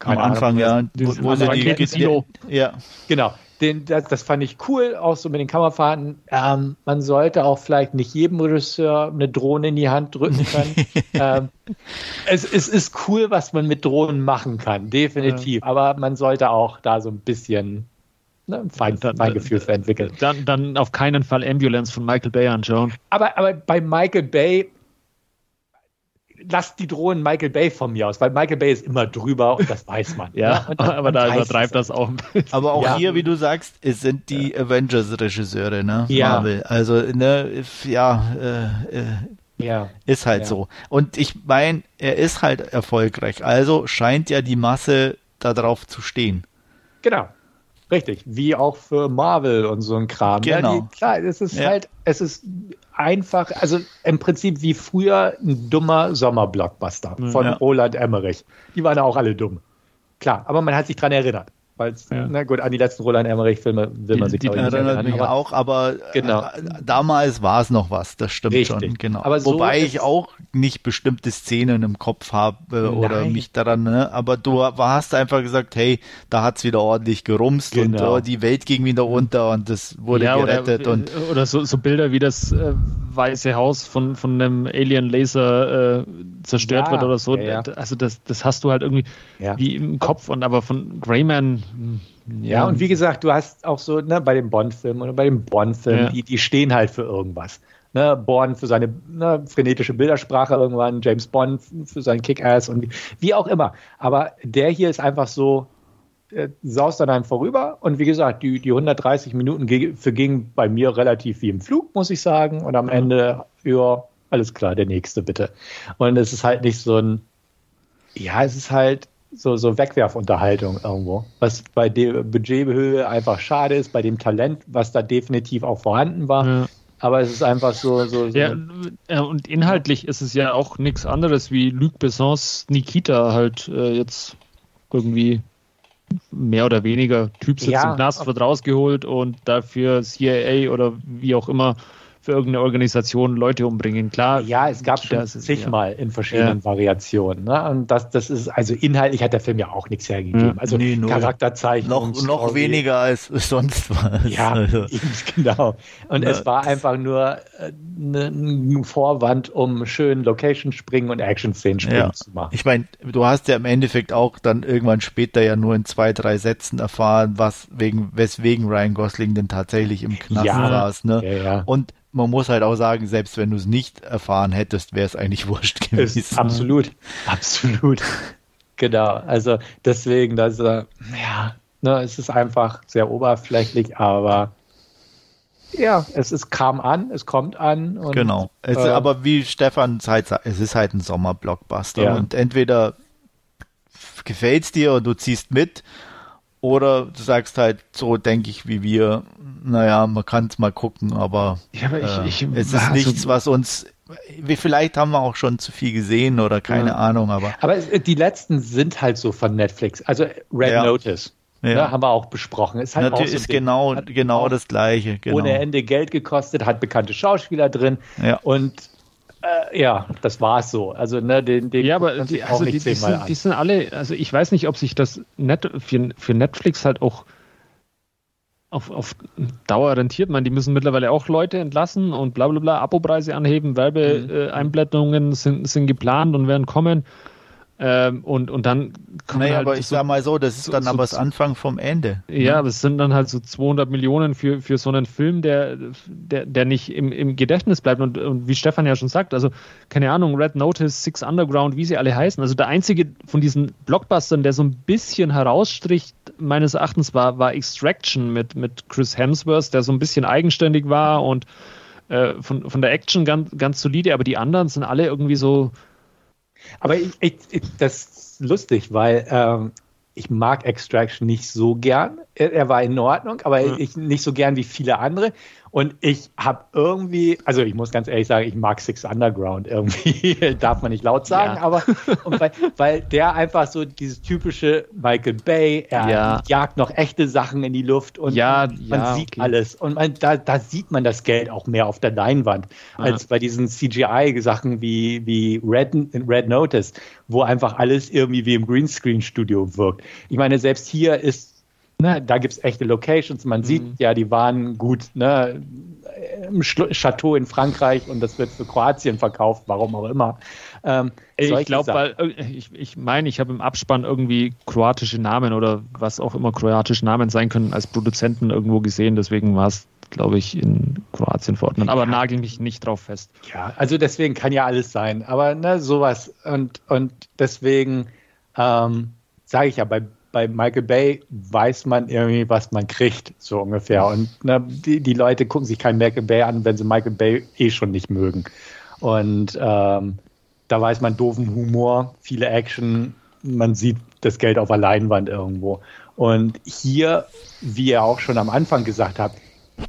am Ahnung, Anfang, ja. Wo, wo sie die, ja, Genau, den, das, das fand ich cool, auch so mit den Kamerafahrten. Ähm, man sollte auch vielleicht nicht jedem Regisseur eine Drohne in die Hand drücken können. ähm, es, es ist cool, was man mit Drohnen machen kann, definitiv. Aber man sollte auch da so ein bisschen ne, ein Fein, Dann- Feingefühl für entwickeln. Dann, dann auf keinen Fall Ambulance von Michael Bay anschauen. Aber, aber bei Michael Bay, lasst die Drohnen Michael Bay von mir aus, weil Michael Bay ist immer drüber und das weiß man. Ja, Und das- aber da übertreibt es. das auch ein bisschen. aber auch Ja. hier, wie du sagst, es sind die Avengers-Regisseure, ne? Ja. Marvel. Also, ne, ja, äh, äh, Ja. ist halt Ja. so. Und ich meine, er ist halt erfolgreich. Also scheint ja die Masse darauf zu stehen. Genau. Richtig. Wie auch für Marvel und so ein Kram. Genau. Ja, die, klar, es ist Ja. halt, es ist einfach, also im Prinzip wie früher ein dummer Sommerblockbuster von Ja. Roland Emmerich. Die waren auch alle dumm. Klar, aber man hat sich dran erinnert. Weil ja. na gut, an die letzten Roland Emmerich-Filme will man sich die, die nicht erinnern. Mich aber, auch, aber genau. Äh, damals war es noch was, das stimmt Richtig. schon. Genau. Aber so Wobei ich auch nicht bestimmte Szenen im Kopf habe oder mich daran, ne? aber du hast einfach gesagt, hey, da hat's wieder ordentlich gerumst genau. und oh, die Welt ging wieder runter und das wurde ja, gerettet. Oder, und oder so, so Bilder wie das äh, Weiße Haus von, von einem Alien-Laser äh, zerstört ja, wird oder so. Also das, das hast du halt irgendwie wie im Kopf und aber von Greyman ja, und wie gesagt, du hast auch so ne, bei den Bond-Filmen oder bei den Bond-Filmen, ja. die, die stehen halt für irgendwas. Ne, Born für seine ne, frenetische Bildersprache irgendwann, James Bond für seinen Kick-Ass und wie, wie, auch immer. Aber der hier ist einfach so, äh, saust an einem vorüber und wie gesagt, die, die 130 Minuten vergingen bei mir relativ wie im Flug, muss ich sagen. Und am. Ende, ja, alles klar, der nächste bitte. Und es ist halt nicht so ein, ja, es ist halt so, so Wegwerfunterhaltung irgendwo. Was bei der Budgethöhe einfach schade ist, bei dem Talent, was da definitiv auch vorhanden war. Ja. Aber es ist einfach so. so, so ja, und inhaltlich ist es ja auch nichts anderes wie Luc Bessons Nikita halt äh, jetzt irgendwie mehr oder weniger Typ sitzt ja, im Knast, wird rausgeholt und dafür CIA oder wie auch immer für irgendeine Organisation Leute umbringen. Klar. Ja, es gab schon zigmal ja. in verschiedenen ja. Variationen. Ne? Und das, das ist, also inhaltlich hat der Film ja auch nichts hergegeben. Also nee, Charakterzeichen. Noch, noch weniger als sonst was. Ja, also. genau. Und Na, es war einfach nur äh, ne, ein Vorwand, um schön Location springen und Action-Szenen springen ja. zu machen. Ich meine, du hast ja im Endeffekt auch dann irgendwann später ja nur in zwei, drei Sätzen erfahren, was wegen, weswegen Ryan Gosling denn tatsächlich im Knast ja. saß. Ne? Ja, ja. Und man muss halt auch sagen, selbst wenn du es nicht erfahren hättest, wäre es eigentlich wurscht gewesen. Ist absolut, absolut. genau. Also deswegen, dass äh, ja, ne, es ist einfach sehr oberflächlich, aber ja, es ist, kam an, es kommt an. Und, genau. Es, äh, aber wie Stefan halt sagt, es ist halt ein Sommerblockbuster. Ja. Und entweder gefällt es dir und du ziehst mit, oder du sagst halt so, denke ich, wie wir, naja, man kann es mal gucken, aber, ja, aber ich, äh, ich, es ist nichts, was uns, wie vielleicht haben wir auch schon zu viel gesehen oder keine ja. Ahnung, aber. Aber die letzten sind halt so von Netflix, also Red ja. Notice. Ja. Ne, haben wir auch besprochen. Ist halt Natürlich auch so ist genau, genau das Gleiche. Genau. Ohne Ende Geld gekostet, hat bekannte Schauspieler drin und äh, ja, das war es so. Also, ne, den, den ja, aber die, also die, die, sind, die, sind, alle, also ich weiß nicht, ob sich das Net, für, für Netflix halt auch auf, auf Dauer rentiert. Man, die müssen mittlerweile auch Leute entlassen und bla bla bla, Abopreise anheben, Werbeeinblendungen mhm. äh, sind, sind geplant und werden kommen. Ähm, und, und dann kommen naja, halt aber ich so, sag mal so, das ist so, dann so, aber das Anfang vom Ende. Ja, ne? das sind dann halt so 200 Millionen für, für so einen Film, der, der, der nicht im, im Gedächtnis bleibt. Und, und wie Stefan ja schon sagt, also keine Ahnung, Red Notice, Six Underground, wie sie alle heißen. Also der einzige von diesen Blockbustern, der so ein bisschen herausstrich, meines Erachtens, war, war Extraction mit, mit Chris Hemsworth, der so ein bisschen eigenständig war und äh, von, von der Action ganz, ganz solide, aber die anderen sind alle irgendwie so aber ich, ich, ich, das ist lustig, weil ähm, ich mag Extraction nicht so gern. Er, er war in Ordnung, aber ja. ich nicht so gern wie viele andere. Und ich habe irgendwie, also ich muss ganz ehrlich sagen, ich mag Six Underground irgendwie, darf man nicht laut sagen, ja. aber weil, weil, der einfach so dieses typische Michael Bay, er ja. jagt noch echte Sachen in die Luft und ja, man sieht okay. alles. Und man, da, da, sieht man das Geld auch mehr auf der Leinwand, als bei diesen CGI-Sachen wie, wie Red, Red Notice, wo einfach alles irgendwie wie im Greenscreen-Studio wirkt. Ich meine, selbst hier ist Ne, da gibt es echte Locations. Man mhm. sieht ja, die waren gut ne, im Chateau in Frankreich und das wird für Kroatien verkauft, warum auch immer. Ähm, ich glaube, weil äh, ich, ich meine, ich habe im Abspann irgendwie kroatische Namen oder was auch immer kroatische Namen sein können als Produzenten irgendwo gesehen. Deswegen war es, glaube ich, in Kroatien verordnet. Aber ja. nagel mich nicht drauf fest. Ja, also deswegen kann ja alles sein. Aber ne, sowas. Und, und deswegen ähm, sage ich ja, bei bei Michael Bay weiß man irgendwie, was man kriegt, so ungefähr. Und ne, die, die Leute gucken sich keinen Michael Bay an, wenn sie Michael Bay eh schon nicht mögen. Und ähm, da weiß man doofen Humor, viele Action, man sieht das Geld auf der Leinwand irgendwo. Und hier, wie ihr auch schon am Anfang gesagt habt,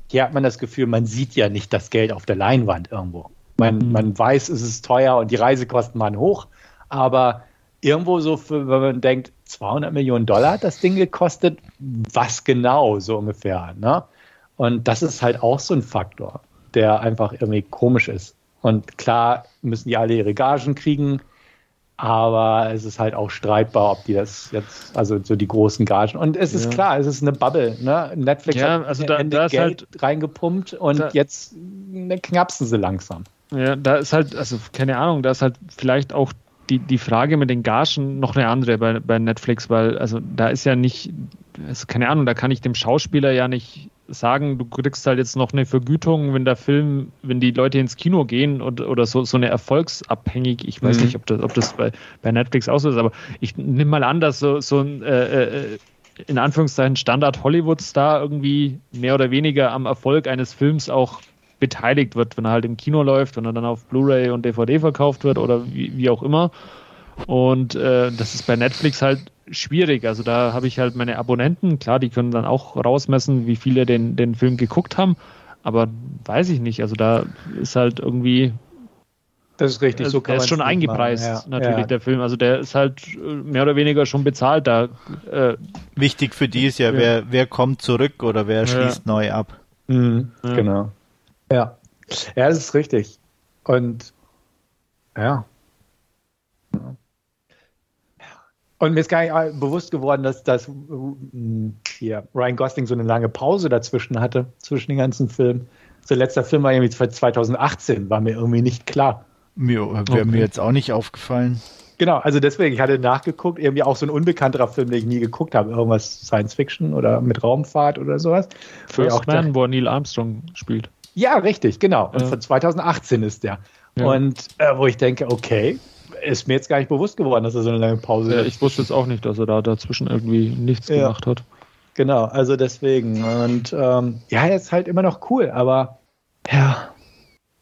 hier hat man das Gefühl, man sieht ja nicht das Geld auf der Leinwand irgendwo. Man, man weiß, es ist teuer und die Reisekosten waren hoch, aber irgendwo so, wenn man denkt, 200 Millionen Dollar hat das Ding gekostet. Was genau, so ungefähr. Ne? Und das ist halt auch so ein Faktor, der einfach irgendwie komisch ist. Und klar müssen die alle ihre Gagen kriegen, aber es ist halt auch streitbar, ob die das jetzt, also so die großen Gagen. Und es ist ja. klar, es ist eine Bubble. Ne? Netflix ja, hat also da, Ende da Geld halt, reingepumpt und da, jetzt knapsen sie langsam. Ja, da ist halt, also keine Ahnung, da ist halt vielleicht auch die, die Frage mit den Gagen noch eine andere bei, bei Netflix, weil also da ist ja nicht, also keine Ahnung, da kann ich dem Schauspieler ja nicht sagen, du kriegst halt jetzt noch eine Vergütung, wenn der Film, wenn die Leute ins Kino gehen und, oder so, so eine erfolgsabhängig, ich weiß mhm. nicht, ob das, ob das bei, bei Netflix auch so ist, aber ich nehme mal an, dass so, so ein äh, äh, in Anführungszeichen Standard Hollywood-Star irgendwie mehr oder weniger am Erfolg eines Films auch beteiligt wird, wenn er halt im Kino läuft, wenn er dann auf Blu-ray und DVD verkauft wird oder wie, wie auch immer. Und äh, das ist bei Netflix halt schwierig. Also da habe ich halt meine Abonnenten, klar, die können dann auch rausmessen, wie viele den, den Film geguckt haben, aber weiß ich nicht. Also da ist halt irgendwie. Das ist richtig, so kann Der ist schon eingepreist, ja, natürlich, ja. der Film. Also der ist halt äh, mehr oder weniger schon bezahlt da. Äh, Wichtig für die ist ja, ja, Wer, wer kommt zurück oder wer schließt neu ab. Mhm, genau. Ja. Ja, das ist richtig. Und ja. Und mir ist gar nicht bewusst geworden, dass das hier Ryan Gosling so eine lange Pause dazwischen hatte, zwischen den ganzen Filmen. Sein letzter Film war irgendwie 2018, war mir irgendwie nicht klar. Mir wäre okay. mir jetzt auch nicht aufgefallen. Genau, also deswegen, ich hatte nachgeguckt, irgendwie auch so ein unbekannterer Film, den ich nie geguckt habe, irgendwas Science Fiction oder mit Raumfahrt oder sowas. First auch Man, wo Neil Armstrong spielt. Ja, richtig, genau. Und ja. von 2018 ist der. Ja. Und äh, wo ich denke, okay, ist mir jetzt gar nicht bewusst geworden, dass er so eine lange Pause ja, Ich wusste jetzt auch nicht, dass er da dazwischen irgendwie nichts gemacht hat. Genau, also deswegen. Und ähm, ja, er ist halt immer noch cool, aber ja.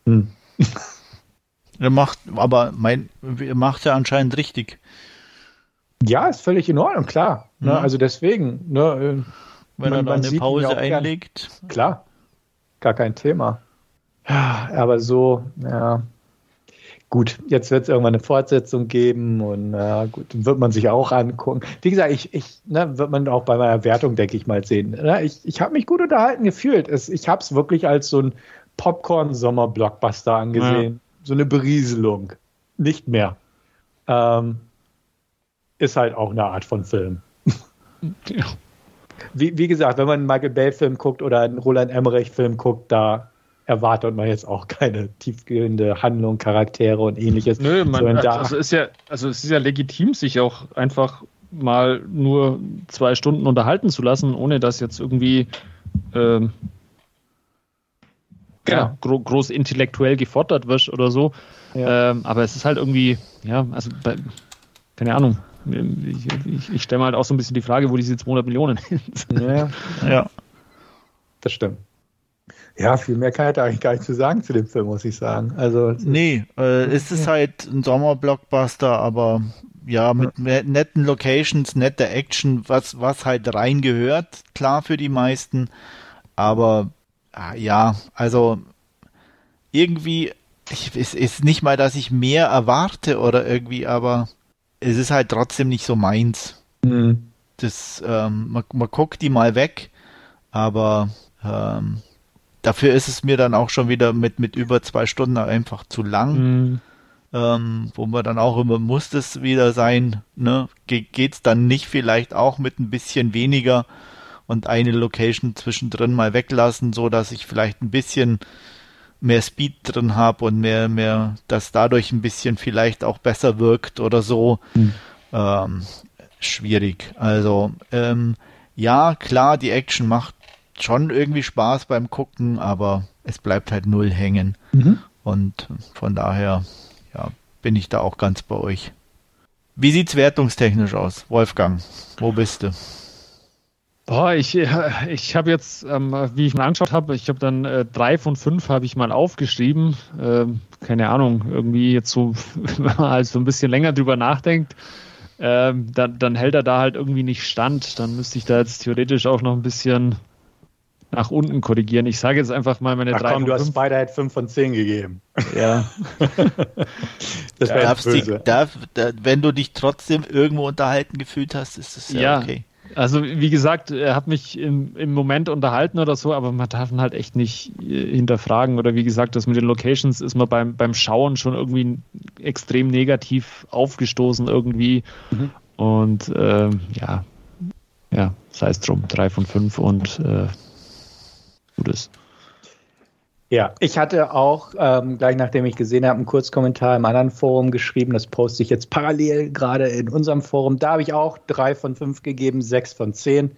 Hm. er macht, aber mein, er macht ja anscheinend richtig. Ja, ist völlig in Ordnung, klar. Ne? Mhm. Also deswegen, ne, äh, wenn man, er dann eine Pause einlegt. Gern. Klar, gar kein Thema. Ja, aber so, ja, gut, jetzt wird es irgendwann eine Fortsetzung geben und äh, gut, wird man sich auch angucken. Wie gesagt, ich, ich ne, wird man auch bei meiner Wertung, denke ich mal, sehen. Ne? Ich, ich habe mich gut unterhalten gefühlt. Es, ich habe es wirklich als so ein Popcorn-Sommer-Blockbuster angesehen. Ja. So eine Berieselung. Nicht mehr. Ähm, ist halt auch eine Art von Film. Ja. Wie, wie gesagt, wenn man einen Michael Bay-Film guckt oder einen Roland Emmerich-Film guckt, da erwartet man jetzt auch keine tiefgehende Handlung, Charaktere und ähnliches. Nö, man, also, ist ja, also es ist ja legitim, sich auch einfach mal nur zwei Stunden unterhalten zu lassen, ohne dass jetzt irgendwie ähm, genau. ja, gro groß intellektuell gefordert wird oder so. Ja. Ähm, aber es ist halt irgendwie, ja, also bei, keine Ahnung. Ich, ich, ich stelle mal halt auch so ein bisschen die Frage, wo diese 200 Millionen sind. Ja, ja. Das stimmt. Ja, viel mehr kann ich da eigentlich gar nicht zu sagen zu dem Film, muss ich sagen. Also nee, äh, es ist halt ein Sommerblockbuster, aber ja, mit ja. netten Locations, netter Action, was, was halt reingehört, klar für die meisten. Aber ah, ja, also irgendwie, ich, es ist nicht mal, dass ich mehr erwarte oder irgendwie, aber es ist halt trotzdem nicht so meins. Mhm. Das, ähm, man, man guckt die mal weg, aber ähm, dafür ist es mir dann auch schon wieder mit, mit über zwei Stunden einfach zu lang. Mhm. Ähm, wo man dann auch immer, muss es wieder sein, ne? Ge geht's dann nicht vielleicht auch mit ein bisschen weniger und eine Location zwischendrin mal weglassen, so dass ich vielleicht ein bisschen mehr Speed drin habe und mehr, mehr, dass dadurch ein bisschen vielleicht auch besser wirkt oder so. Mhm. Ähm, schwierig. Also, ähm, ja, klar, die Action macht schon irgendwie Spaß beim Gucken, aber es bleibt halt null hängen. Mhm. Und von daher, ja, bin ich da auch ganz bei euch. Wie sieht's wertungstechnisch aus? Wolfgang, wo bist du? Boah, ich, ich habe jetzt, ähm, wie ich mal angeschaut habe, ich habe dann äh, drei von fünf habe ich mal aufgeschrieben. Ähm, keine Ahnung, irgendwie jetzt so, wenn man halt so ein bisschen länger drüber nachdenkt, ähm, dann, dann hält er da halt irgendwie nicht stand. Dann müsste ich da jetzt theoretisch auch noch ein bisschen nach unten korrigieren. Ich sage jetzt einfach mal meine Ach 3 komm, du hast Spider-Head 5 von 10 gegeben. Ja. das wäre böse. Darf, da, wenn du dich trotzdem irgendwo unterhalten gefühlt hast, ist es ja, ja okay. Also wie gesagt, er hat mich im, im Moment unterhalten oder so, aber man darf ihn halt echt nicht äh, hinterfragen. Oder wie gesagt, das mit den Locations ist man beim, beim Schauen schon irgendwie extrem negativ aufgestoßen irgendwie. Mhm. Und ähm, ja, ja, sei es drum, drei von fünf und äh, gut ist. Ja, ich hatte auch ähm, gleich nachdem ich gesehen habe, einen Kurzkommentar im anderen Forum geschrieben. Das poste ich jetzt parallel gerade in unserem Forum. Da habe ich auch drei von fünf gegeben, sechs von zehn.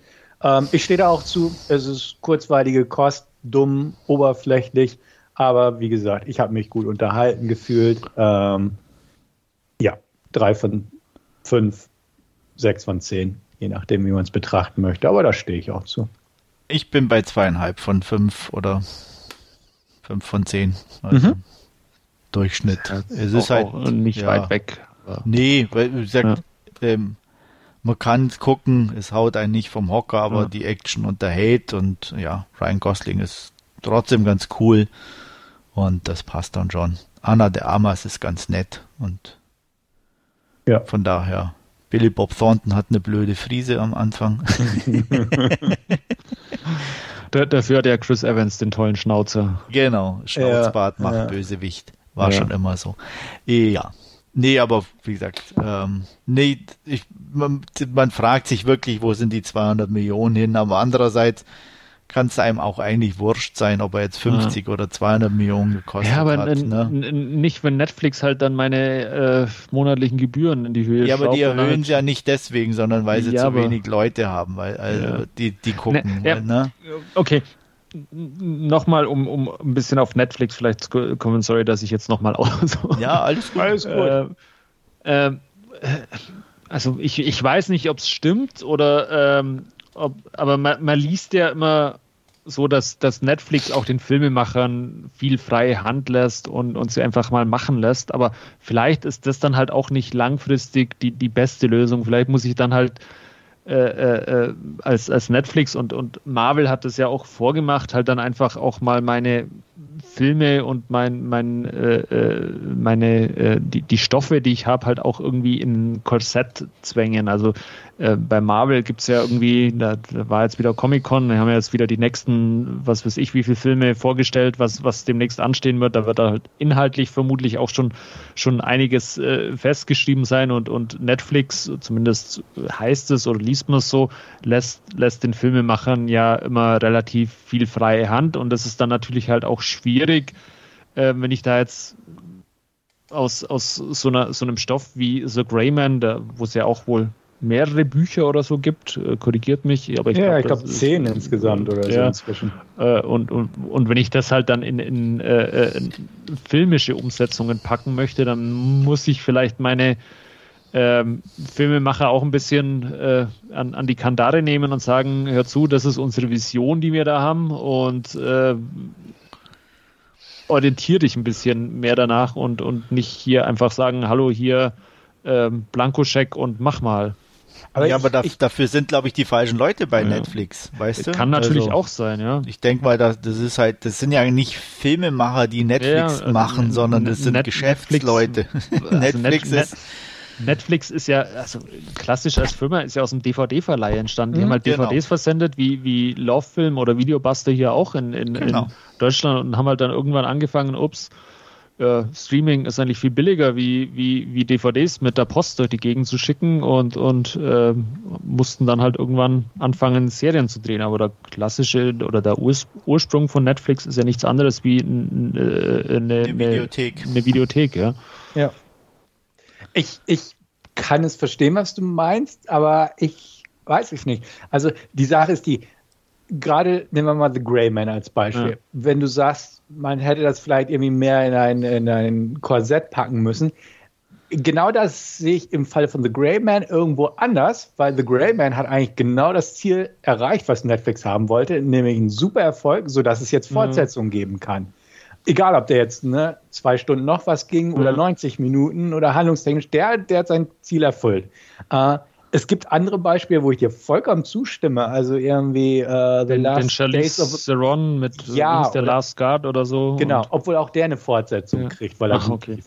Ähm, ich stehe da auch zu. Es ist kurzweilige Kost, dumm, oberflächlich. Aber wie gesagt, ich habe mich gut unterhalten gefühlt. Ähm, ja, drei von fünf, sechs von zehn, je nachdem, wie man es betrachten möchte. Aber da stehe ich auch zu. Ich bin bei zweieinhalb von fünf oder 5 von 10. Also mhm. Durchschnitt. Ja, es ist halt nicht ja, weit weg. Nee, weil wie gesagt, ja. ähm, man kann es gucken, es haut einen nicht vom Hocker, aber die Action unterhält und ja, Ryan Gosling ist trotzdem ganz cool und das passt dann schon. Anna de Amas ist ganz nett und ja. von daher Billy Bob Thornton hat eine blöde Friese am Anfang. Da, dafür hat ja Chris Evans den tollen Schnauzer. Genau, Schnauzbart ja, macht ja. Bösewicht. War ja. schon immer so. Ja. Nee, aber wie gesagt, ähm, nee, ich, man, man fragt sich wirklich, wo sind die 200 Millionen hin, aber andererseits kann es einem auch eigentlich wurscht sein, ob er jetzt 50 ja. oder 200 Millionen gekostet hat. Ja, aber hat, ne? nicht, wenn Netflix halt dann meine äh, monatlichen Gebühren in die Höhe Ja, aber die erhöhen halt sie ja nicht deswegen, sondern weil sie ja, zu wenig Leute haben, weil also ja. die, die gucken. Ne, ne? Okay, nochmal, um, um ein bisschen auf Netflix vielleicht zu kommen, sorry, dass ich jetzt nochmal aus. ja, alles gut. Alles gut. Äh, äh, also ich, ich weiß nicht, ob es stimmt oder ähm, ob, aber man, man liest ja immer so, dass, dass Netflix auch den Filmemachern viel freie Hand lässt und, und sie einfach mal machen lässt. Aber vielleicht ist das dann halt auch nicht langfristig die, die beste Lösung. Vielleicht muss ich dann halt äh, äh, äh als, als Netflix und, und Marvel hat das ja auch vorgemacht, halt dann einfach auch mal meine Filme und mein, mein, äh, äh, meine, äh, die, die Stoffe, die ich habe, halt auch irgendwie in Korsett zwängen. Also äh, bei Marvel gibt es ja irgendwie, da, da, war jetzt wieder Comic-Con, wir haben ja jetzt wieder die nächsten, was weiß ich, wie viele Filme vorgestellt, was, was demnächst anstehen wird. Da wird da halt inhaltlich vermutlich auch schon, schon einiges äh, festgeschrieben sein und, und Netflix, zumindest heißt es oder liest man es so, lässt, lässt den Filmemachern ja immer relativ viel freie Hand und das ist dann natürlich halt auch schwierig, äh, wenn ich da jetzt aus, aus so, einer, so einem Stoff wie The Greyman, wo es ja auch wohl mehrere Bücher oder so gibt, äh, korrigiert mich. Aber ich ja, glaub, glaube zehn ist, insgesamt oder ja, so inzwischen. Äh, und, und, und wenn ich das halt dann in, in, äh, in, filmische Umsetzungen packen möchte, dann muss ich vielleicht meine ähm, Filmemacher auch ein bisschen äh, an, an die Kandare nehmen und sagen, hör zu, das ist unsere Vision, die wir da haben und äh, orientiere dich ein bisschen mehr danach und, und nicht hier einfach sagen, hallo, hier ähm, Blankoscheck und mach mal. Aber ja, ich, aber da, ich, dafür sind, glaube ich, die falschen Leute bei ja. Netflix, weißt du? Kann natürlich also, auch sein, ja. Ich denke mal, das, das ist halt, das sind ja nicht Filmemacher, die Netflix ja, machen, äh, sondern das sind Net Geschäftsleute. Netflix, also Netflix Net ist. Netflix ist ja, also klassisch als Firma ist ja aus dem DVD-Verleih entstanden. Die mhm, haben halt DVDs genau. versendet, wie, wie Love Film oder Videobuster hier auch in, in, genau. in Deutschland und haben halt dann irgendwann angefangen, ups, äh, Streaming ist eigentlich viel billiger, wie, wie, wie DVDs mit der Post durch die Gegend zu schicken und, und äh, mussten dann halt irgendwann anfangen, Serien zu drehen. Aber der klassische oder der Urs Ursprung von Netflix ist ja nichts anderes wie eine, äh, eine, eine Videothek. Eine Videothek, ja. Ja. Ich, ich kann es verstehen, was du meinst, aber ich weiß es nicht. Also die Sache ist die, gerade nehmen wir mal The Grey Man als Beispiel. Ja. Wenn du sagst, man hätte das vielleicht irgendwie mehr in ein, in ein Korsett packen müssen. Genau das sehe ich im Fall von The Grey Man irgendwo anders, weil The Grey Man hat eigentlich genau das Ziel erreicht, was Netflix haben wollte, nämlich einen super Erfolg, sodass es jetzt. Fortsetzungen mhm. geben kann. Egal, ob der jetzt ne, zwei Stunden noch was ging mhm. oder 90 Minuten oder handlungstechnisch, der, der hat sein Ziel erfüllt. Äh, es gibt andere Beispiele, wo ich dir vollkommen zustimme. Also irgendwie äh, The den, Last den Days of Theron mit ja, der Last Guard oder so. Genau, obwohl auch der eine Fortsetzung ja. kriegt, weil er Ach, okay.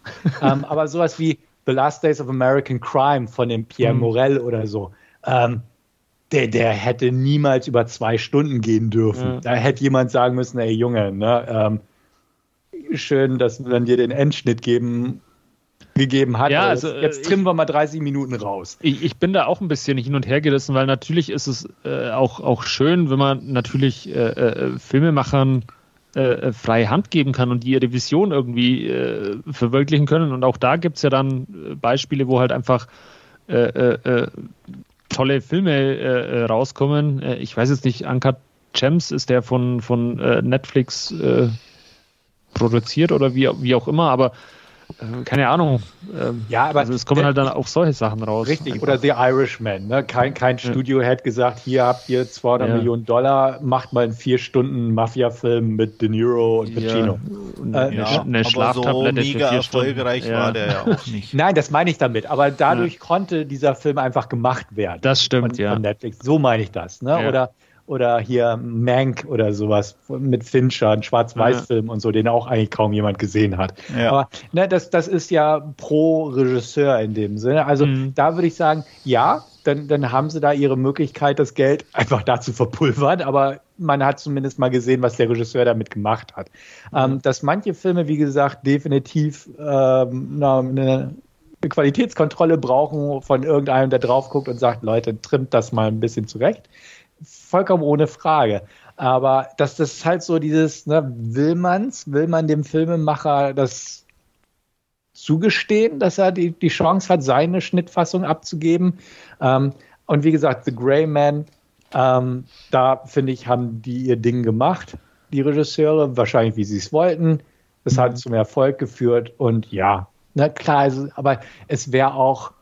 ähm, aber sowas wie The Last Days of American Crime von dem Pierre mhm. Morel oder so. Ähm, der, der hätte niemals über zwei Stunden gehen dürfen. Ja. Da hätte jemand sagen müssen, ey Junge, ne, ähm, schön, dass wir dir den Endschnitt geben gegeben hat. Ja, also, jetzt, jetzt trimmen wir mal 30 Minuten raus. Ich, ich, bin da auch ein bisschen hin und her gerissen, weil natürlich ist es äh, auch, auch schön, wenn man natürlich äh, äh, Filmemachern äh, freie Hand geben kann und die ihre Vision irgendwie äh, verwirklichen können. Und auch da gibt es ja dann äh, Beispiele, wo halt einfach tolle Filme rauskommen. ich weiß jetzt nicht, Uncut Gems ist der von, von Netflix produziert oder wie, wie auch immer, aber äh, keine Ahnung. Ähm, ja, aber also es kommen halt dann auch solche Sachen raus. Richtig, einfach. oder The Irishman. Ne? Kein, kein Studio ja. hätte gesagt, hier habt ihr 200 ja. Millionen Dollar, macht mal einen vier Stunden Mafia-Film mit De Niro und Pacino. Ja, äh, ja, eine Schlaftablette so mega erfolgreich war der ja auch nicht. Nein, das meine ich damit. Aber dadurch konnte dieser Film einfach gemacht werden. Das stimmt, von, ja. Von Netflix. So meine ich das. Ne? Oder oder hier Mank oder sowas mit Fincher, ein Schwarz-Weiß-Film ja. und so, den auch eigentlich kaum jemand gesehen hat. Ja. Aber ne, das, das ist ja pro Regisseur in dem Sinne. Also mhm. da würde ich sagen, ja, dann, dann haben sie da ihre Möglichkeit, das Geld einfach da zu verpulvern, aber man hat zumindest mal gesehen, was der Regisseur damit gemacht hat. Mhm. Ähm, dass manche Filme, wie gesagt, definitiv ähm, eine Qualitätskontrolle brauchen von irgendeinem, der drauf guckt und sagt, Leute, trimmt das mal ein bisschen zurecht vollkommen ohne Frage. Aber dass das halt so dieses, ne, will man's, will man dem Filmemacher das zugestehen, dass er die, die Chance hat, seine Schnittfassung abzugeben. Ähm, und wie gesagt, The Grey Man, ähm, da finde ich, haben die ihr Ding gemacht, die Regisseure, wahrscheinlich wie sie es wollten. Das hat mhm. zum Erfolg geführt und ja, na klar, also, aber es wäre auch,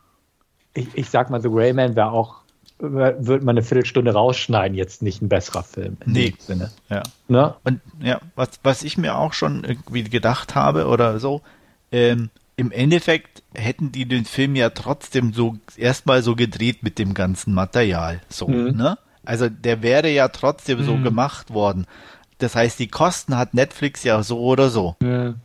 ich, ich sag mal, The Grey Man wäre auch wird man eine Viertelstunde rausschneiden, jetzt nicht ein besserer Film. In nee. Sinne. Ja. Ne? Und ja, was, was ich mir auch schon irgendwie gedacht habe oder so, ähm, im Endeffekt hätten die den Film ja trotzdem so erstmal so gedreht mit dem ganzen Material. So, mhm. ne? Also der wäre ja trotzdem mhm. so gemacht worden. Das heißt, die Kosten hat Netflix ja so oder so. Ja.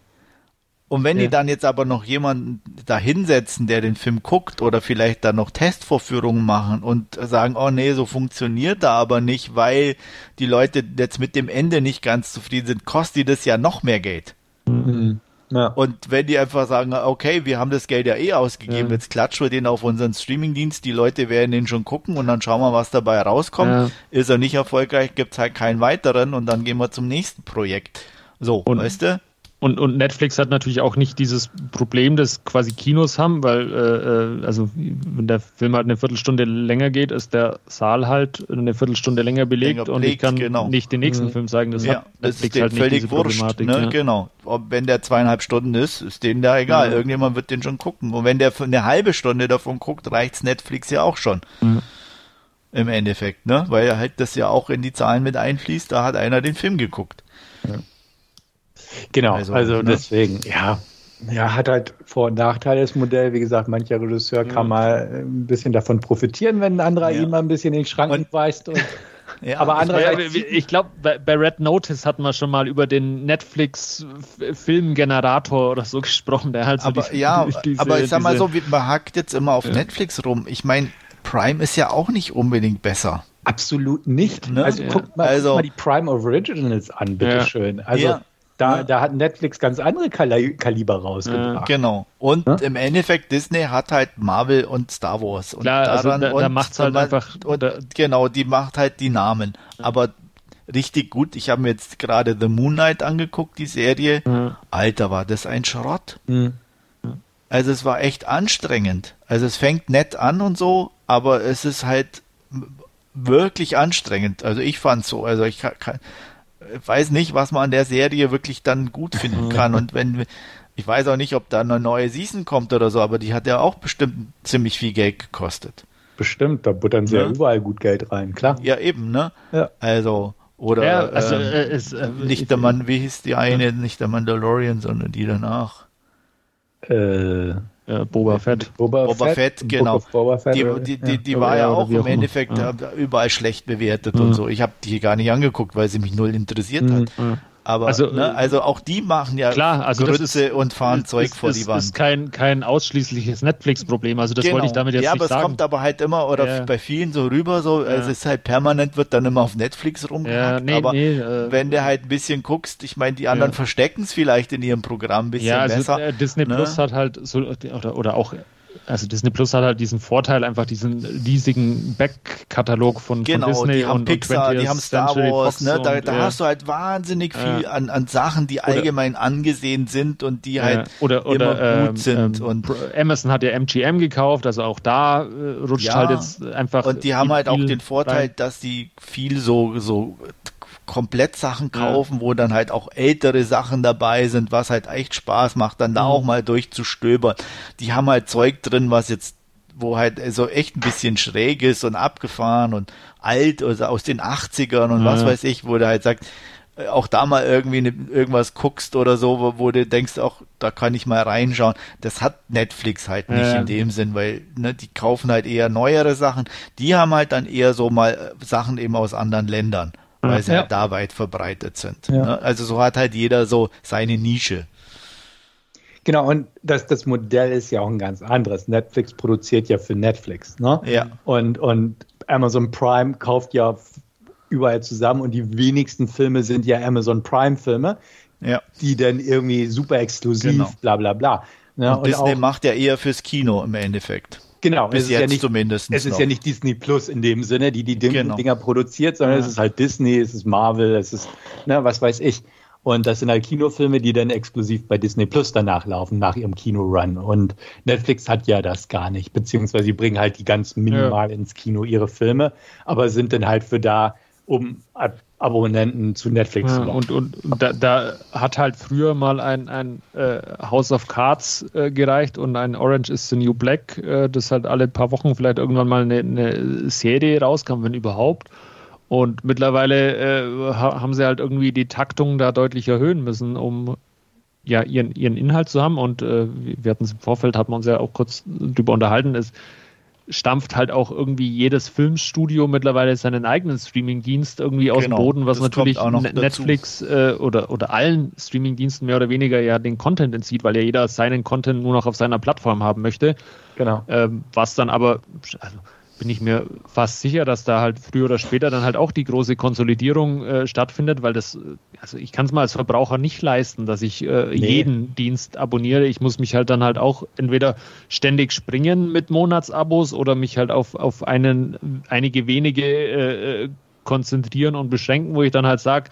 Und wenn ja. die dann jetzt aber noch jemanden da hinsetzen, der den Film guckt oder vielleicht dann noch Testvorführungen machen und sagen, oh nee, so funktioniert da aber nicht, weil die Leute jetzt mit dem Ende nicht ganz zufrieden sind, kostet die das ja noch mehr Geld. Mhm. Ja. Und wenn die einfach sagen, okay, wir haben das Geld ja eh ausgegeben, ja. jetzt klatschen wir den auf unseren Streamingdienst, die Leute werden den schon gucken und dann schauen wir, was dabei rauskommt. Ja. Ist er nicht erfolgreich, gibt's halt keinen weiteren und dann gehen wir zum nächsten Projekt. So, und, weißt du? Und, und Netflix hat natürlich auch nicht dieses Problem, das quasi Kinos haben, weil, äh, äh, also wenn der Film halt eine Viertelstunde länger geht, ist der Saal halt eine Viertelstunde länger belegt, länger belegt und ich kann genau. nicht den nächsten mhm. Film zeigen. Das ja, hat Netflix das ist halt völlig nicht diese wurscht, Problematik. Ne? Ja. Genau. Ob, wenn der zweieinhalb Stunden ist, ist denen da egal. Ja. Irgendjemand wird den schon gucken. Und wenn der eine halbe Stunde davon guckt, reicht's Netflix ja auch schon. Mhm. Im Endeffekt, ne? Weil halt das ja auch in die Zahlen mit einfließt, da hat einer den Film geguckt. Ja. Genau, also, also ne? deswegen, ja. Ja, hat halt Vor- und Nachteile das Modell. Wie gesagt, mancher Regisseur mhm. kann mal ein bisschen davon profitieren, wenn ein anderer ja. ihm mal ein bisschen in den Schranken und, weist. Und, ja, aber andererseits. Ich, ich glaube, bei, bei, Red Notice hatten wir schon mal über den Netflix-Filmgenerator oder so gesprochen, der halt so aber, die, Ja, diese, aber ich sag mal so, man hackt jetzt immer auf ja. Netflix rum. Ich meine, Prime ist ja auch nicht unbedingt besser. Absolut nicht. Ne? Also, guckt mal, also, guck mal die Prime Originals an, bitteschön. Also da, ja. da hat Netflix ganz andere Kali Kaliber rausgebracht. Ja, genau. Und ja? im Endeffekt, Disney hat halt Marvel und Star Wars. Und Klar, also daran, also da, da macht es halt einfach. Und, genau, die macht halt die Namen. Aber richtig gut. Ich habe mir jetzt gerade The Moon Knight angeguckt, die Serie. Alter, war das ein Schrott. Mhm. Also es war echt anstrengend. Also es fängt nett an und so, aber es ist halt wirklich anstrengend. Also ich fand so. Also ich kann, kann weiß nicht, was man an der Serie wirklich dann gut finden kann. Und wenn, ich weiß auch nicht, ob da eine neue Season kommt oder so, aber die hat ja auch bestimmt ziemlich viel Geld gekostet. Bestimmt, da buttern sie ja, ja überall gut Geld rein, klar. Ja, eben, ne? Ja. Also, oder ja, also, ähm, äh, ist, äh, nicht der Mann, wie hieß die eine, nicht der Mandalorian, sondern die danach. Äh, äh, Boba Fett. Boba, Boba Fett, Fett genau. Boba Fett, die, die, die, die ja, war ja auch im Endeffekt ja. überall schlecht bewertet mhm. und so. Ich habe die gar nicht angeguckt, weil sie mich null interessiert mhm. hat. Aber also, ne, also auch die machen ja klar, also Grütze ist, und fahren ist, Zeug ist, vor die Wand. Das ist kein, kein ausschließliches Netflix-Problem. Also das genau. wollte ich damit jetzt ja, nicht sagen. Ja, aber es kommt aber halt immer oder ja. bei vielen so rüber, so ja. es ist halt permanent wird dann immer auf Netflix rumgehackt. Nee, aber nee, äh, wenn du halt ein bisschen guckst, ich meine, die anderen verstecken es vielleicht in ihrem Programm ein bisschen ja, also, besser. Äh, Disney ne? Plus hat halt so oder, oder auch also Disney Plus hat halt diesen Vorteil, einfach diesen riesigen Backkatalog von, genau, von Disney die haben und, Pixar, und die haben Star Century Wars, ne? da, da hast du halt wahnsinnig viel an, an Sachen, die allgemein oder, angesehen sind und die halt oder, oder, immer gut ähm, sind. Ähm, und Amazon hat ja MGM gekauft, also auch da äh, rutscht ja, halt jetzt einfach. Und die haben halt auch den Vorteil, rein. dass die viel so, so komplett Sachen kaufen, ja. wo dann halt auch ältere Sachen dabei sind, was halt echt Spaß macht, dann da mhm. auch mal durchzustöbern. Die haben halt Zeug drin, was jetzt wo halt so echt ein bisschen schräg ist und abgefahren und alt, also aus den 80ern und ja. was weiß ich, wo der halt sagt, äh, auch da mal irgendwie ne, irgendwas guckst oder so, wo, wo, du denkst, auch da kann ich mal reinschauen. Das hat Netflix halt nicht ja. in dem Sinn, weil ne, die kaufen halt eher neuere Sachen. Die haben halt dann eher so mal äh, Sachen eben aus anderen Ländern weil sie ja. halt da weit verbreitet sind. Ja. Ne? Also so hat halt jeder so seine Nische. Genau, und das, das Modell ist ja auch ein ganz anderes. Netflix produziert ja für Netflix. Ne? Ja. Und, und Amazon Prime kauft ja überall zusammen und die wenigsten Filme sind ja Amazon Prime-Filme, ja. die dann irgendwie super exklusiv, genau. bla bla bla. Ne? Und, und Disney auch, macht ja eher fürs Kino im Endeffekt. Genau, bis jetzt ja nicht, zumindest. Es ist noch. ja nicht Disney Plus in dem Sinne, die die Dinger genau. produziert, sondern ja. es ist halt Disney, es ist Marvel, es ist, ne, was weiß ich. Und das sind halt Kinofilme, die dann exklusiv bei Disney Plus danach laufen, nach ihrem Kinorun. Und Netflix hat ja das gar nicht, beziehungsweise sie bringen halt die ganz minimal ja. ins Kino ihre Filme, aber sind dann halt für da, um Abonnenten zu Netflix ja, und, und, und da, da, hat halt früher mal ein, ein äh, House of Cards äh, gereicht und ein Orange is the New Black, äh, das halt alle paar Wochen vielleicht irgendwann mal eine, eine Serie rauskam, wenn überhaupt. Und mittlerweile äh, haben sie halt irgendwie die Taktung da deutlich erhöhen müssen, um ja ihren, ihren Inhalt zu haben. Und äh, wir hatten es im Vorfeld, hatten wir uns ja auch kurz drüber unterhalten, ist stampft halt auch irgendwie jedes Filmstudio mittlerweile seinen eigenen Streamingdienst irgendwie aus genau, dem Boden, was natürlich Netflix äh, oder, oder allen Streamingdiensten mehr oder weniger ja den Content entzieht, weil ja jeder seinen Content nur noch auf seiner Plattform haben möchte. Genau. Ähm, was dann aber, also bin ich mir fast sicher, dass da halt früher oder später dann halt auch die große Konsolidierung äh, stattfindet, weil das, also ich kann es mal als Verbraucher nicht leisten, dass ich äh, nee. jeden Dienst abonniere. Ich muss mich halt dann halt auch entweder ständig springen mit Monatsabos oder mich halt auf, auf einen, einige wenige äh, äh konzentrieren und beschränken, wo ich dann halt sage,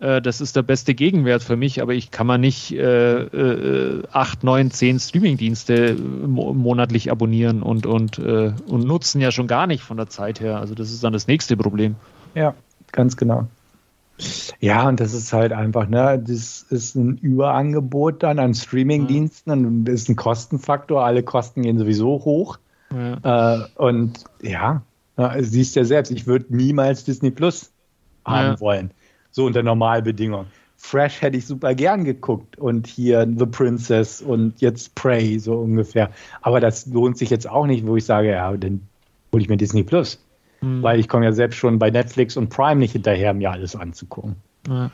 äh, das ist der beste Gegenwert für mich, aber ich kann mal nicht äh, äh, acht, neun, zehn Streamingdienste mo monatlich abonnieren und, und, äh, und nutzen ja schon gar nicht von der Zeit her. Also das ist dann das nächste Problem. Ja, ganz genau. Ja, und das ist halt einfach, ne, das ist ein Überangebot dann an Streamingdiensten und das ist ein Kostenfaktor. Alle Kosten gehen sowieso hoch. Ja. Äh, und ja, siehst ja selbst, ich würde niemals Disney Plus haben ja. wollen. So unter Normalbedingungen. Fresh hätte ich super gern geguckt und hier The Princess und jetzt Prey so ungefähr. Aber das lohnt sich jetzt auch nicht, wo ich sage, ja, dann hole ich mir Disney Plus. Mhm. Weil ich komme ja selbst schon bei Netflix und Prime nicht hinterher, mir alles anzugucken. Ja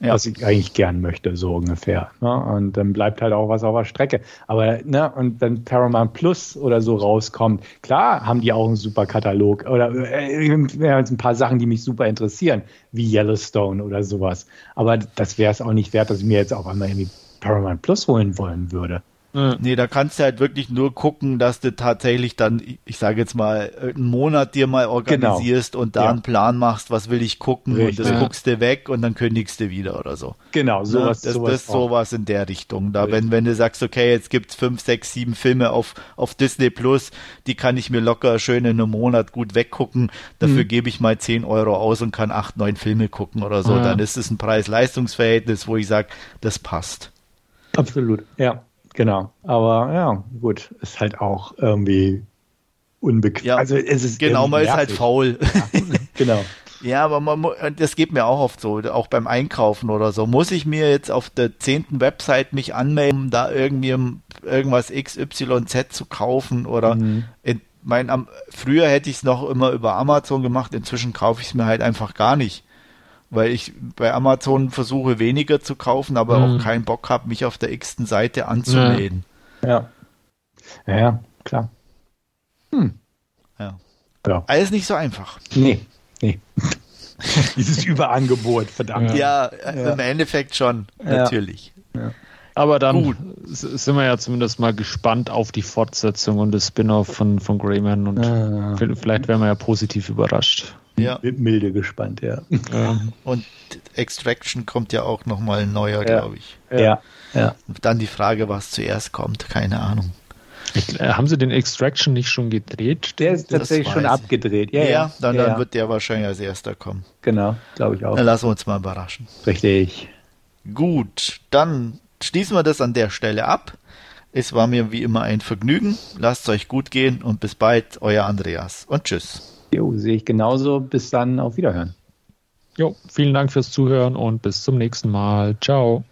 ja. was ich eigentlich gern möchte, so ungefähr. Ne? Und dann bleibt halt auch was auf der Strecke. Aber, ne, und wenn Paramount Plus oder so rauskommt, klar haben die auch einen super Katalog oder äh, ein paar Sachen, die mich super interessieren, wie Yellowstone oder sowas. Aber das wäre es auch nicht wert, dass ich mir jetzt auf einmal irgendwie Paramount Plus holen wollen würde. Nee, da kannst du halt wirklich nur gucken, dass du tatsächlich dann, ich sage jetzt mal, einen Monat dir mal organisierst genau. und da ja. einen Plan machst, was will ich gucken Richtig. und das guckst du weg und dann kündigst du wieder oder so. Genau, ne? sowas. Das, sowas das ist sowas in der Richtung. Da, wenn, wenn du sagst, okay, jetzt gibt's fünf, sechs, sieben Filme auf, auf Disney Plus, die kann ich mir locker schön in einem Monat gut weggucken. Dafür mhm. gebe ich mal zehn Euro aus und kann acht, neun Filme gucken oder so. Ja. Dann ist es ein Preis-Leistungs-Verhältnis, wo ich sage, das passt. Absolut, ja. Genau, aber ja, gut, ist halt auch irgendwie unbequem. Ja, also es ist genau, man ist halt faul. Ja, genau. Ja, aber man, das geht mir auch oft so, auch beim Einkaufen oder so. Muss ich mir jetzt auf der zehnten Website mich anmelden, um da irgendwie irgendwas XYZ zu kaufen oder mhm. in, mein, am, früher hätte ich es noch immer über Amazon gemacht, inzwischen kaufe ich es mir halt einfach gar nicht. Weil ich bei Amazon versuche weniger zu kaufen, aber mhm. auch keinen Bock habe, mich auf der x-ten Seite anzumelden. Ja. Ja, ja klar. Hm. Ja. ja. Alles nicht so einfach. Nee, nee. Dieses Überangebot, verdammt. Ja, ja, im Endeffekt schon, natürlich. Ja. Aber dann Gut. sind wir ja zumindest mal gespannt auf die Fortsetzung und das Spin-off von, von Greyman und ja. vielleicht werden wir ja positiv überrascht. Ja. Milde gespannt, ja. Und Extraction kommt ja auch nochmal ein neuer, ja. glaube ich. Ja. ja. Und dann die Frage, was zuerst kommt, keine Ahnung. Ich, äh, haben sie den Extraction nicht schon gedreht? Der ist tatsächlich schon abgedreht. Ja, ja, dann, dann wird der wahrscheinlich als erster kommen. Genau, glaube ich auch. Dann lassen wir uns mal überraschen. Richtig. Gut, dann schließen wir das an der Stelle ab. Es war mir wie immer ein Vergnügen. Lasst es euch gut gehen und bis bald, euer Andreas und tschüss. Jo, sehe ich genauso. Bis dann, auf Wiederhören. Jo, vielen Dank fürs Zuhören und bis zum nächsten Mal. Ciao.